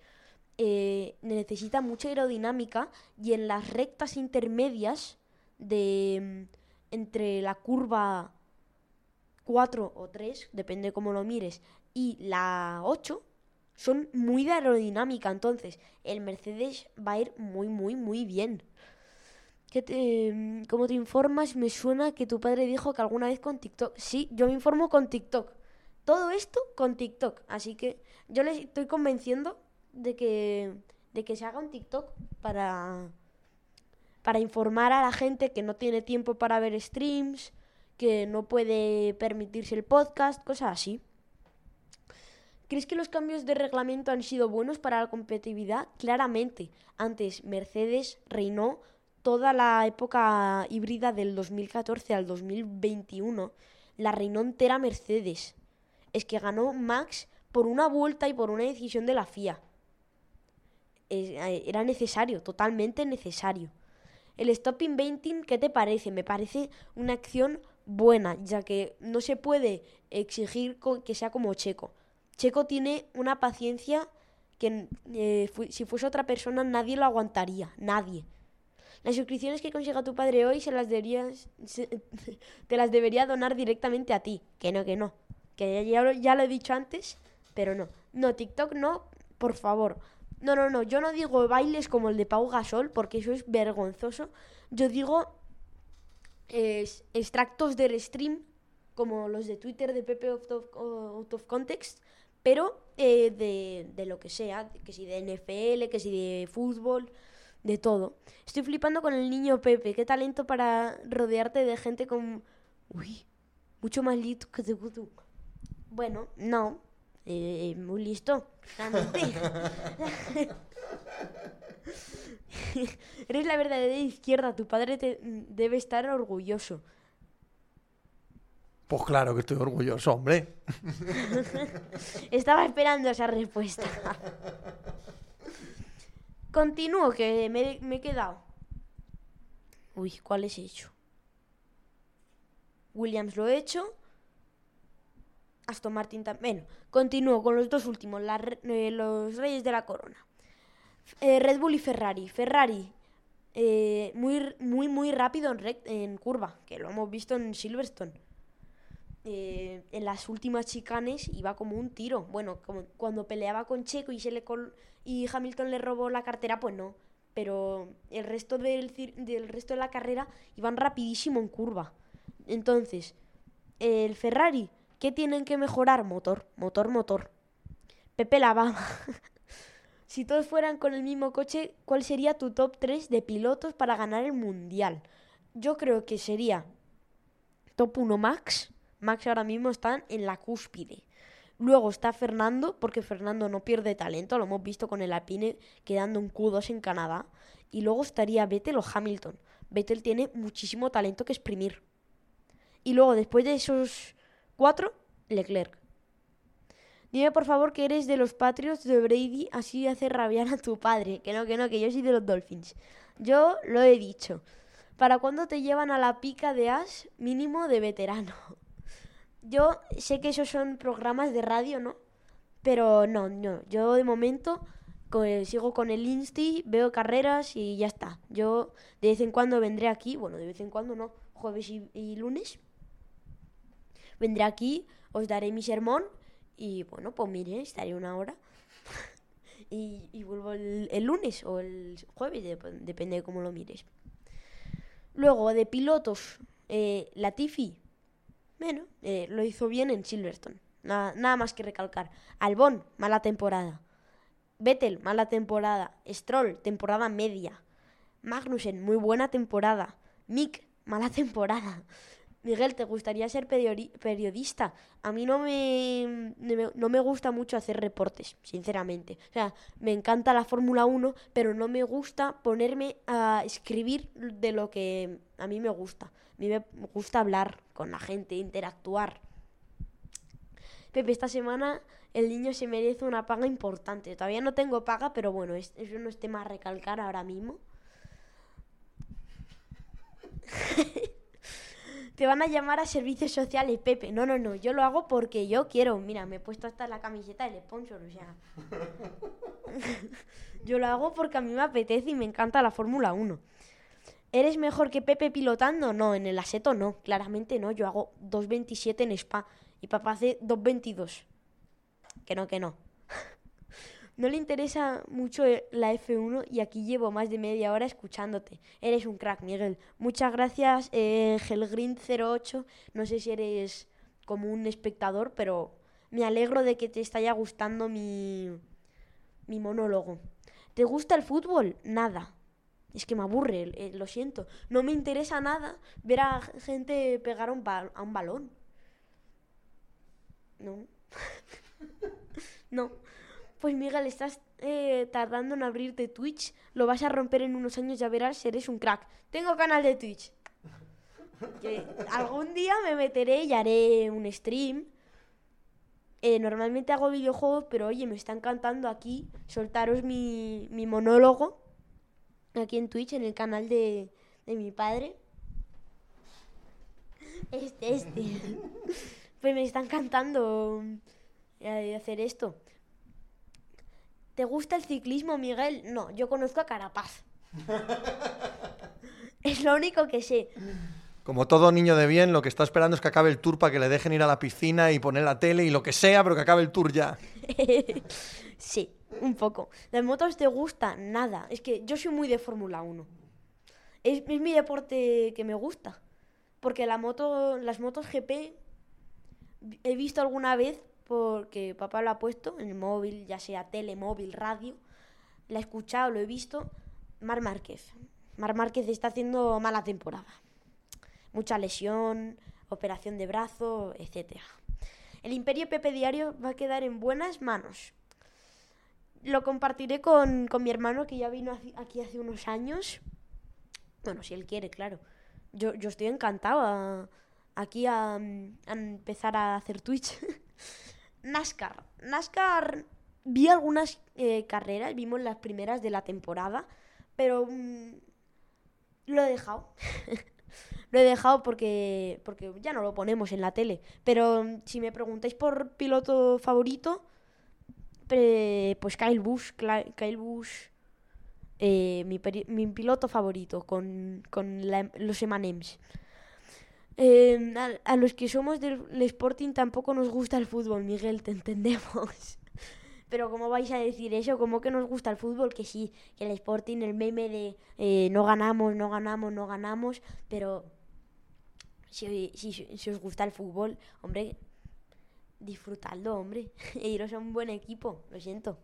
eh, necesita mucha aerodinámica y en las rectas intermedias de mm, entre la curva 4 o 3, depende cómo lo mires, y la 8, son muy de aerodinámica. Entonces, el Mercedes va a ir muy, muy, muy bien. ¿Qué te, mm, ¿Cómo te informas? Me suena que tu padre dijo que alguna vez con TikTok. Sí, yo me informo con TikTok. Todo esto con TikTok. Así que yo les estoy convenciendo de que, de que se haga un TikTok para, para informar a la gente que no tiene tiempo para ver streams, que no puede permitirse el podcast, cosas así. ¿Crees que los cambios de reglamento han sido buenos para la competitividad? Claramente. Antes Mercedes reinó toda la época híbrida del 2014 al 2021. La reinó entera Mercedes. Es que ganó Max por una vuelta y por una decisión de la FIA. Eh, era necesario, totalmente necesario. El stop inventing, ¿qué te parece? Me parece una acción buena, ya que no se puede exigir que sea como Checo. Checo tiene una paciencia que eh, si fuese otra persona nadie lo aguantaría, nadie. Las suscripciones que consiga tu padre hoy se las deberías, te las debería donar directamente a ti. Que no, que no. Que ya, lo- ya lo he dicho antes, pero no. No, TikTok no, por favor. No, no, no. Yo no digo bailes como el de Pau Gasol, porque eso es vergonzoso. Yo digo extractos del stream, como los de Twitter de Pepe Out of, Context, pero eh, de, de lo que sea, que si de NFL, que si de fútbol, de todo. Estoy flipando con el niño Pepe, qué talento para rodearte de gente con... Uy, mucho más listo que tú. Bueno, no, eh, muy listo, realmente. Eres la verdadera izquierda, tu padre te debe estar orgulloso. Pues claro que estoy orgulloso, hombre. Estaba esperando esa respuesta. Continúo, que me, me he quedado. Uy, ¿cuál es hecho? Williams lo he hecho. Aston Martin también. Bueno, continúo con los dos últimos, eh, los Reyes de la Corona. Eh, Red Bull y Ferrari. Ferrari, eh, muy, muy, muy rápido en, curva, que lo hemos visto en Silverstone en las últimas chicanes iba como un tiro. Bueno, cuando peleaba con Checo y Hamilton le robó la cartera, pues no. Pero el resto del, del resto de la carrera iban rapidísimo en curva. Entonces, el Ferrari, ¿qué tienen que mejorar? Motor, motor, motor. Pepe Lava. si todos fueran con el mismo coche, ¿cuál sería tu top 3 de pilotos para ganar el mundial? Yo creo que sería top 1 Max. Max ahora mismo está en la cúspide. Luego está Fernando, porque Fernando no pierde talento, lo hemos visto con el Alpine quedando un Q2 en Canadá. Y luego estaría Vettel o Hamilton. Vettel tiene muchísimo talento que exprimir. Y luego, después de esos cuatro, Leclerc. Dime por favor que eres de los Patriots de Brady, así hace rabiar a tu padre. Que no, que no, que yo soy de los Dolphins. Yo lo he dicho. ¿Para cuándo te llevan a la pica de Ash mínimo de veterano? Yo sé que esos son programas de radio, ¿no? Pero no, no. Yo de momento sigo con el Insti, veo carreras y ya está. Yo de vez en cuando vendré aquí, bueno, de vez en cuando no, jueves y lunes. Vendré aquí, os daré mi sermón y bueno, pues mire, estaré una hora. y, vuelvo el, lunes o el jueves, dep- depende de cómo lo mires. Luego, de pilotos, eh, Latifi, bueno, eh, lo hizo bien en Silverstone. Nada, nada más que recalcar. Albon, mala temporada. Vettel, mala temporada. Stroll, temporada media. Magnussen, muy buena temporada. Mick, mala temporada. Miguel, ¿te gustaría ser periodi- periodista? A mí no me, no me- gusta mucho hacer reportes, sinceramente. O sea, me encanta la Fórmula 1, pero no me gusta ponerme a escribir de lo que a mí me gusta. A mí me gusta hablar con la gente, interactuar. Pepe, esta semana el niño se merece una paga importante. Todavía no tengo paga, pero bueno, es- eso no es tema a recalcar ahora mismo. Te van a llamar a servicios sociales, Pepe. No, no, no, yo lo hago porque yo quiero. Mira, me he puesto hasta la camiseta del sponsor, o sea. yo lo hago porque a mí me apetece y me encanta la Fórmula 1. ¿Eres mejor que Pepe pilotando? No, en el aseto no, claramente no. Yo hago 2.27 en Spa y papá hace 2.22. Que no, que no. No le interesa mucho eh, la F1 y aquí llevo más de media hora escuchándote. Eres un crack, Miguel. Muchas gracias, eh, Gelgrind08. No sé si eres como un espectador, pero me alegro de que te esté gustando mi, mi monólogo. ¿Te gusta el fútbol? Nada. Es que me aburre, eh, lo siento. No me interesa nada ver a gente pegar a un, a un balón. No. no. Pues Miguel, estás eh, tardando en abrirte Twitch. Lo vas a romper en unos años, ya verás, eres un crack. Tengo canal de Twitch. Que algún día me meteré y haré un stream. Eh, normalmente hago videojuegos, pero oye, me está encantando aquí soltaros mi, mi monólogo. Aquí en Twitch, en el canal de, de mi padre. Este, este. Pues me está encantando eh, hacer esto. ¿Te gusta el ciclismo, Miguel? No, yo conozco a Carapaz. es lo único que sé. Como todo niño de bien, lo que está esperando es que acabe el tour para que le dejen ir a la piscina y poner la tele y lo que sea, pero que acabe el tour ya. sí, un poco. ¿Las motos te gustan? Nada. Es que yo soy muy de Fórmula 1. Es, es mi deporte que me gusta. Porque la moto, las motos GP he visto alguna vez porque papá lo ha puesto en el móvil, ya sea tele, móvil, radio. La he escuchado, lo he visto. Mar Márquez. Mar Márquez está haciendo mala temporada. Mucha lesión, operación de brazo, etcétera. El Imperio Pepe Diario va a quedar en buenas manos. Lo compartiré con, con mi hermano que ya vino aquí hace unos años. Bueno, si él quiere, claro. Yo, yo estoy encantado aquí a empezar a hacer Twitch. NASCAR. NASCAR vi algunas eh, carreras, vimos las primeras de la temporada, pero mm, lo he dejado. lo he dejado porque, porque ya no lo ponemos en la tele. Pero mm, si me preguntáis por piloto favorito, pues Kyle Busch, Kyle Busch, eh, mi, piloto favorito con, con la- los M&M's. Eh, a, los que somos del Sporting tampoco nos gusta el fútbol, Miguel, te entendemos. Pero ¿cómo vais a decir eso? ¿Cómo que nos gusta el fútbol? Que sí, que el Sporting, el meme de eh, no ganamos, no ganamos, no ganamos, pero si, si, si os gusta el fútbol, hombre, disfrutadlo, hombre, e iros a un buen equipo, lo siento.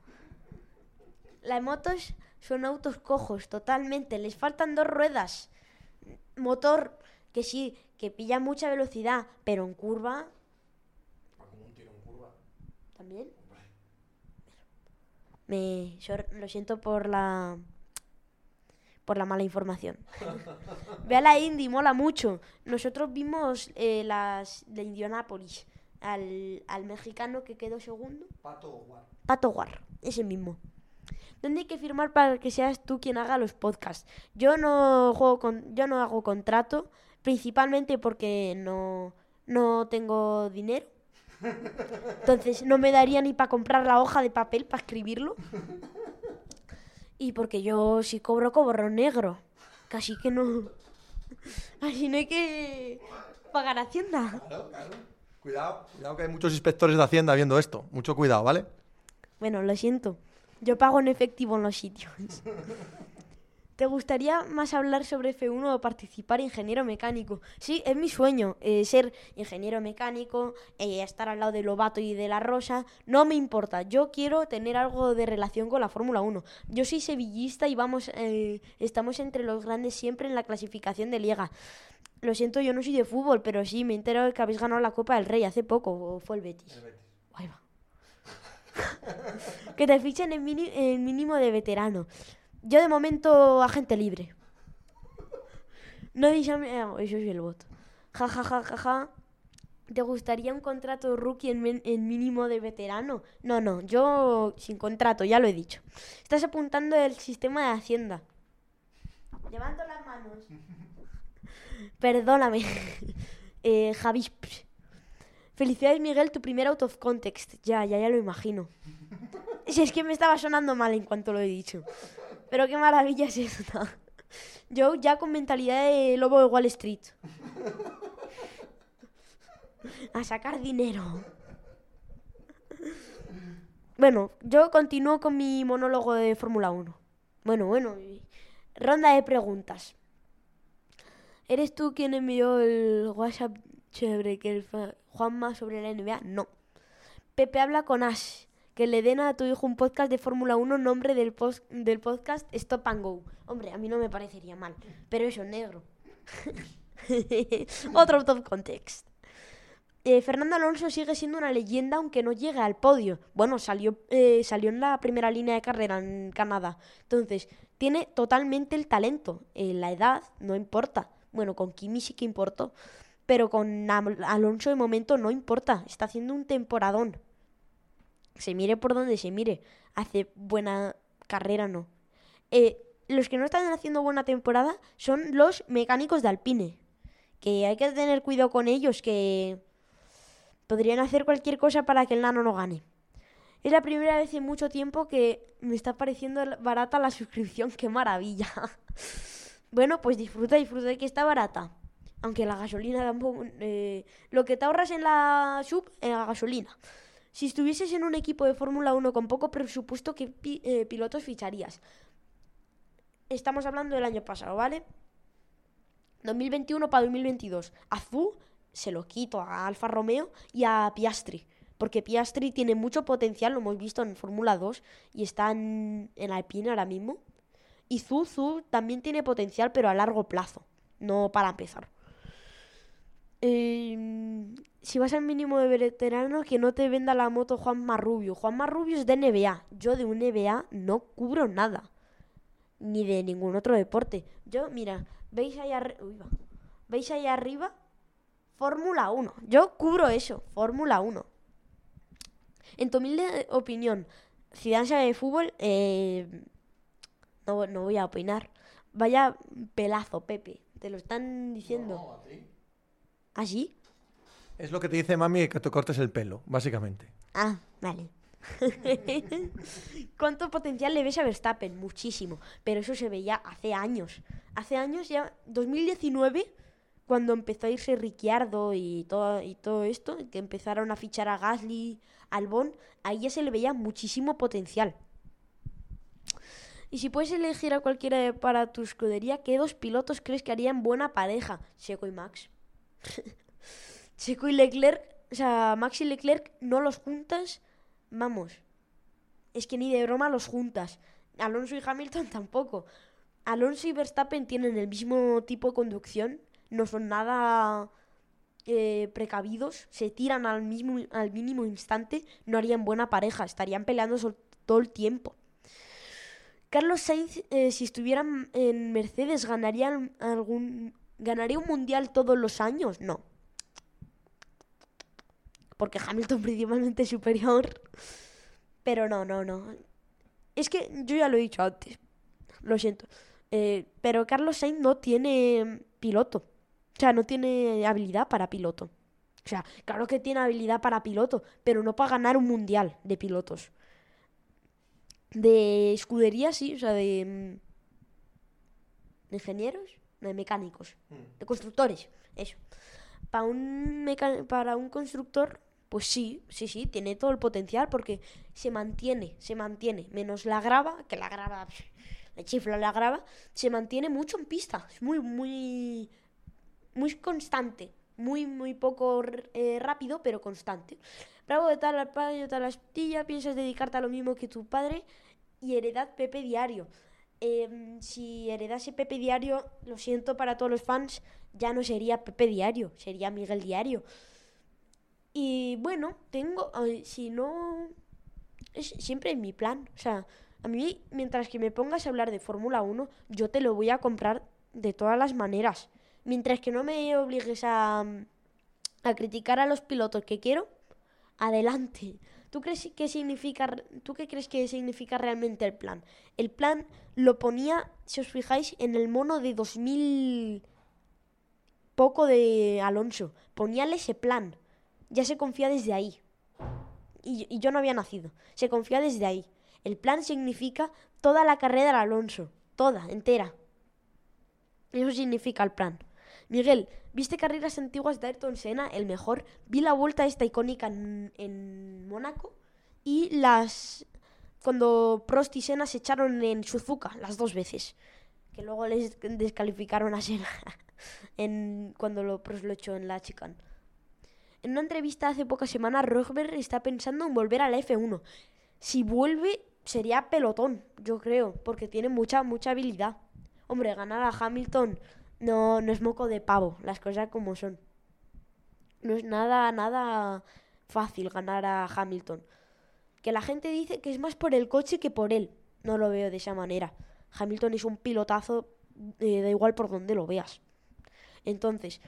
Las motos son autos cojos, totalmente, les faltan dos ruedas. Motor que sí, que pilla mucha velocidad, pero en curva... ¿También? Me, sor- lo siento por la por la mala información. Ve a la Indy, mola mucho. Nosotros vimos eh, las de Indianapolis al, al mexicano que quedó segundo. Pato War, ese mismo. ¿Dónde hay que firmar para que seas tú quien haga los podcasts? Yo no juego con, yo no hago contrato, principalmente porque no, no tengo dinero. Entonces no me daría ni para comprar la hoja de papel para escribirlo. Y porque yo si cobro, cobro negro. Casi que no. Así no hay que pagar Hacienda. Cuidado, cuidado que hay muchos inspectores de Hacienda viendo esto. Mucho cuidado, ¿vale? Bueno, lo siento. Yo pago en efectivo en los sitios. ¿Te gustaría más hablar sobre F1 o participar ingeniero mecánico? Sí, es mi sueño, eh, ser ingeniero mecánico, eh, estar al lado de Lobato y de la Rosa, no me importa, yo quiero tener algo de relación con la Fórmula 1. Yo soy sevillista y vamos, eh, estamos entre los grandes siempre en la clasificación de liga. Lo siento, yo no soy de fútbol, pero sí, me entero de que habéis ganado la Copa del Rey hace poco, o fue el Betis. Ahí va. que te fichen en mínimo de veterano. Yo de momento agente libre. No ah, Eso es el bot. Ja, ja, ja, ja, ja. ¿Te gustaría un contrato rookie en, en mínimo de veterano? No, no, yo sin contrato, ya lo he dicho. Estás apuntando el sistema de Hacienda. Levanto las manos. Perdóname. eh, Javi. Felicidades, Miguel, tu primer out of context. Ya, ya, ya lo imagino. Si es que me estaba sonando mal en cuanto lo he dicho. Pero qué maravilla es esta. Yo ya con mentalidad de lobo de Wall Street. A sacar dinero. Bueno, yo continúo con mi monólogo de Fórmula 1. Bueno, bueno. Ronda de preguntas. ¿Eres tú quien envió el WhatsApp chévere que el Juanma sobre la NBA? No. Pepe habla con Ash. Que le den a tu hijo un podcast de Fórmula 1 nombre del, pos- del podcast Stop and Go. Hombre, a mí no me parecería mal. Pero eso, negro. Otro of context. Eh, Fernando Alonso sigue siendo una leyenda aunque no llegue al podio. Bueno, salió, eh, salió en la primera línea de carrera en Canadá. Entonces, tiene totalmente el talento. Eh, la edad no importa. Bueno, con Kimi sí que importó. Pero con Alonso de momento no importa. Está haciendo un temporadón. Se mire por donde se mire. Hace buena carrera, no. Eh, los que no están haciendo buena temporada son los mecánicos de Alpine. Que hay que tener cuidado con ellos, que podrían hacer cualquier cosa para que el nano no gane. Es la primera vez en mucho tiempo que me está pareciendo barata la suscripción. ¡Qué maravilla! bueno, pues disfruta, disfruta de que está barata. Aunque la gasolina tampoco... eh, lo que te ahorras en la sub, en la gasolina. Si estuvieses en un equipo de Fórmula 1 con poco presupuesto, ¿qué eh, pilotos ficharías? Estamos hablando del año pasado, ¿vale? 2021 para 2022. Azul se lo quito a Alfa Romeo y a Piastri. Porque Piastri tiene mucho potencial, lo hemos visto en Fórmula 2 y está en, Alpine ahora mismo. Y Zu, Zu también tiene potencial, pero a largo plazo, no para empezar. Eh, si vas al mínimo de veterano, que no te venda la moto Juan Marrubio. Juan Marrubio es de NBA. Yo de un NBA no cubro nada. Ni de ningún otro deporte. Yo, mira, ¿veis ahí. ¿Veis ahí arriba? Fórmula 1. Yo cubro eso, Fórmula 1. En tu humilde opinión, Zidane de fútbol, eh, no, no voy a opinar. Vaya pelazo, Pepe. Te lo están diciendo. ¿Así? Es lo que te dice mami que te cortes el pelo, básicamente. Ah, vale. ¿Cuánto potencial le ves a Verstappen? Muchísimo. Pero eso se veía hace años. Hace años ya, 2019, cuando empezó a irse Ricciardo y todo, y todo esto, que empezaron a fichar a Gasly, Albon, ahí ya se le veía muchísimo potencial. Y si puedes elegir a cualquiera para tu escudería, ¿qué dos pilotos crees que harían buena pareja? Checo y Max. Checo y Leclerc, o sea, Max y Leclerc no los juntas, vamos. Es que ni de broma los juntas. Alonso y Hamilton tampoco. Alonso y Verstappen tienen el mismo tipo de conducción, no son nada eh, precavidos, se tiran al mismo al mínimo instante, no harían buena pareja, estarían peleando todo el tiempo. Carlos Sainz, eh, si estuvieran en Mercedes, ¿ganaría algún ganaría un mundial todos los años? No. Porque Hamilton principalmente es superior. Pero no, no, no. Es que yo ya lo he dicho antes. Lo siento. Eh, pero Carlos Sainz no tiene piloto. O sea, no tiene habilidad para piloto. O sea, claro que tiene habilidad para piloto, pero no para ganar un mundial de pilotos. De escudería, sí, o sea, de, mm, de ingenieros, de mecánicos, de constructores, eso. para un, meca- para un constructor, pues sí, sí, sí, tiene todo el potencial porque se mantiene, se mantiene. Menos la grava, que la grava, le chifla la grava, se mantiene mucho en pista. Es muy, muy, muy constante. Muy, muy poco eh, rápido, pero constante. Bravo de tal padre, de tal astilla, piensas dedicarte a lo mismo que tu padre y heredad Pepe Diario. Em, si heredase Pepe Diario, lo siento para todos los fans, ya no sería Pepe Diario, sería Miguel Diario. Y bueno, tengo, si no, es siempre mi plan. O sea, a mí, mientras que me pongas a hablar de Fórmula 1, yo te lo voy a comprar de todas las maneras. Mientras que no me obligues a, a criticar a los pilotos que quiero, adelante. ¿Tú crees que significa, tú qué crees que significa realmente el plan? El plan lo ponía, si os fijáis, en el mono de 2000 poco de Alonso. Poníale ese plan. Ya se confía desde ahí. Y, y yo no había nacido. Se confía desde ahí. El plan significa toda la carrera de Alonso. Toda, entera. Eso significa el plan. Miguel, ¿viste carreras antiguas de Ayrton Senna? El mejor. Vi la vuelta esta icónica en, Mónaco. Y las... Cuando Prost y Senna se echaron en Suzuka, las dos veces. Que luego les descalificaron a Senna. en, cuando lo, Prost lo echó en la chicane. En una entrevista hace pocas semanas, Rosberg está pensando en volver a la F1. Si vuelve, sería pelotón, yo creo, porque tiene mucha, mucha habilidad. Hombre, ganar a Hamilton no, no es moco de pavo, las cosas como son. No es nada, nada fácil ganar a Hamilton. Que la gente dice que es más por el coche que por él. No lo veo de esa manera. Hamilton es un pilotazo, eh, da igual por donde lo veas. Entonces,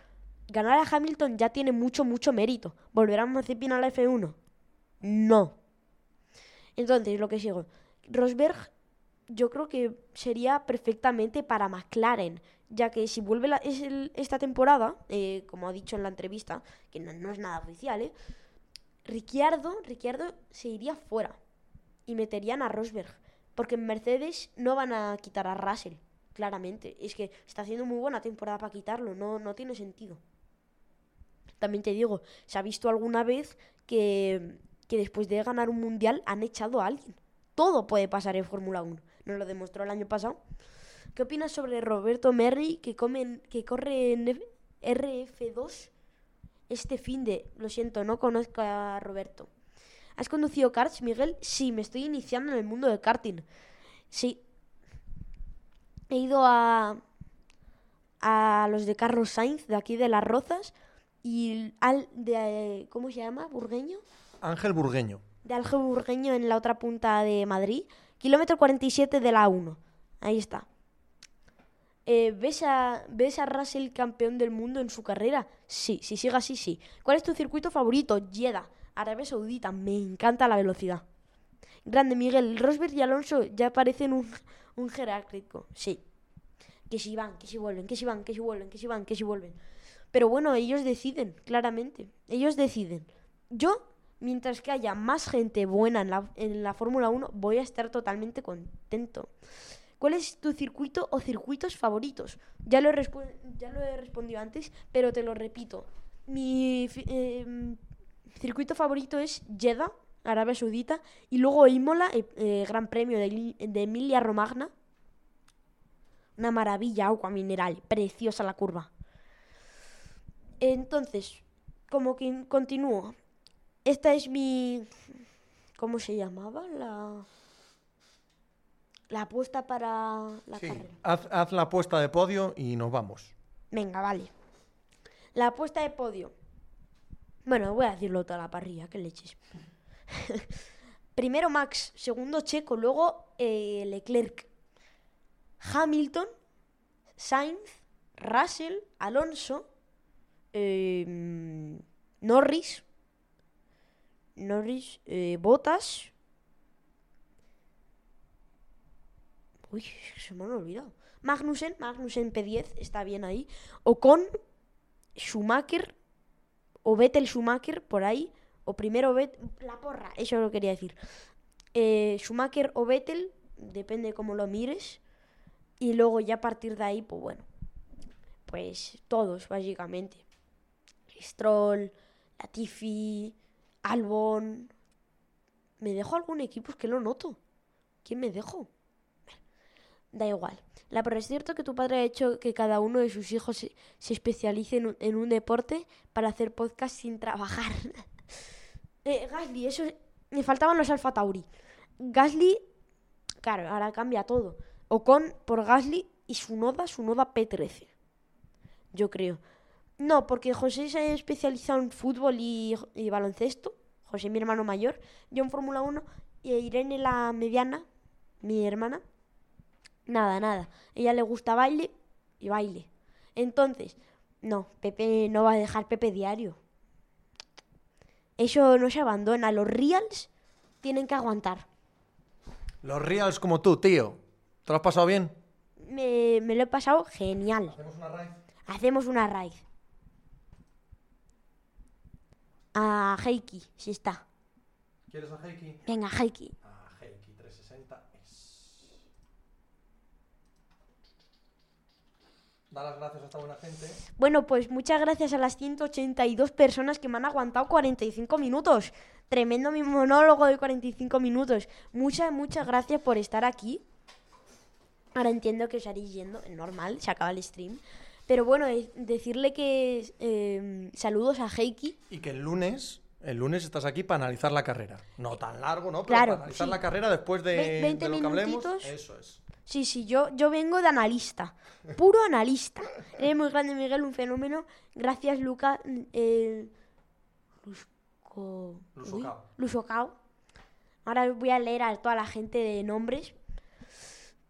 ganar a Hamilton ya tiene mucho, mucho mérito. ¿Volverá Mazepin a la F1? No. Entonces, lo que sigo. Rosberg, yo creo que sería perfectamente para McLaren, ya que si vuelve es esta temporada, eh, como ha dicho en la entrevista, que no, es nada oficial, ¿eh? Ricciardo, Ricciardo se iría fuera y meterían a Rosberg, porque en Mercedes no van a quitar a Russell, claramente. Es que está haciendo muy buena temporada para quitarlo, no, no tiene sentido. También te digo, ¿se ha visto alguna vez que, que después de ganar un mundial han echado a alguien? Todo puede pasar en Fórmula 1. Nos lo demostró el año pasado. ¿Qué opinas sobre Roberto Merri que, come en- que corre en F- RF2 este fin de... Lo siento, no conozco a Roberto. ¿Has conducido karts, Miguel? Sí, me estoy iniciando en el mundo del karting. Sí. He ido a, a los de Carlos Sainz, de aquí de Las Rozas, y al de... ¿Cómo se llama? ¿Burgueño? Ángel Burgueño. de Alge Burgueño en la otra punta de Madrid. Kilómetro 47 de la 1. Ahí está. Eh, ¿ves, a, ¿Ves a Russell campeón del mundo en su carrera? Sí, si sigue así, sí. ¿Cuál es tu circuito favorito? Jeddah, Arabia Saudita. Me encanta la velocidad. Grande Miguel, Rosberg y Alonso ya parecen un, un. Sí. Que si van, que si vuelven, que si van, que si vuelven, que si van, que si vuelven. Pero bueno, ellos deciden, claramente. Ellos deciden. Yo, mientras que haya más gente buena en la, en la Fórmula 1, voy a estar totalmente contento. ¿Cuál es tu circuito o circuitos favoritos? Ya lo he, respondido antes, pero te lo repito. Mi em, circuito favorito es Jeddah, Arabia Saudita, y luego Imola, eh, eh, Gran Premio de, de Emilia Romagna. Una maravilla, agua mineral, preciosa la curva. Entonces, como que continúo. Esta es mi... ¿Cómo se llamaba? La... La apuesta para la Sí. carrera. Haz, haz la apuesta de podio y nos vamos. Venga, vale. La apuesta de podio. Bueno, voy a decirlo toda la parrilla, que leches. Primero Max, segundo Checo, luego eh, Leclerc, Hamilton, Sainz, Russell, Alonso, eh, Norris, Norris, eh, Bottas. Uy, se me han olvidado. Magnussen, Magnussen P10, está bien ahí. Ocon, Schumacher, o Vettel Schumacher, por ahí. O primero Vettel, la porra, eso lo quería decir. Eh, Schumacher o Vettel, depende cómo lo mires. Y luego ya a partir de ahí, pues bueno. Pues todos, básicamente. Stroll, Latifi, Albon. ¿Me dejo algún equipo? Es que lo noto. ¿Quién me dejo? Da igual. La pero es cierto que tu padre ha hecho que cada uno de sus hijos se, especialice en un, en un deporte para hacer podcast sin trabajar. eh, Gasly, eso. Me faltaban los Alfa Tauri. Gasly, claro, ahora cambia todo. Ocon por Gasly y su Noda, su Noda P13. Yo creo. No, porque José se ha especializado en fútbol y, y baloncesto. José, mi hermano mayor. Yo en Fórmula 1. Y Irene, la mediana, mi hermana. Nada, nada. Ella le gusta baile y baile. Entonces, no, Pepe no va a dejar Pepe diario. Eso no se abandona. Los reals tienen que aguantar. Los reals como tú, tío. ¿Te lo has pasado bien? Me, me lo he pasado genial. Hacemos una raid. Hacemos una raid. A Heiki, si está. ¿Quieres a Heiki? Venga, Heiki 360 es. Da las gracias a esta buena gente. Bueno, pues muchas gracias a las 182 personas que me han aguantado 45 minutos. Tremendo mi monólogo de 45 minutos. Muchas, muchas gracias por estar aquí. Ahora entiendo que os haréis yendo, es normal, se acaba el stream. Pero bueno, es- decirle que eh, saludos a Heiki. Y que el lunes, el lunes estás aquí para analizar la carrera. No tan largo, ¿no? Pero Claro, para analizar sí. la carrera después de, Ve- 20 de lo que hablemos. Eso es. Sí, sí, yo, yo vengo de analista. Puro analista. Eres muy grande, Miguel, un fenómeno. Gracias, Luca. Eh, Lusco... Lusocao. Ahora voy a leer a toda la gente de nombres.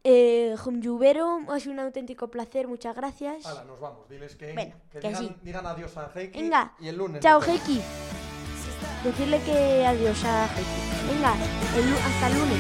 Eh, Jumyubero, ha sido un auténtico placer, muchas gracias. Hala, nos vamos. Diles que, Bueno, que que digan, sí. digan adiós a Heiki. Venga, Y el lunes. chao. Heiki decirle que adiós a Venga, el, hasta el lunes.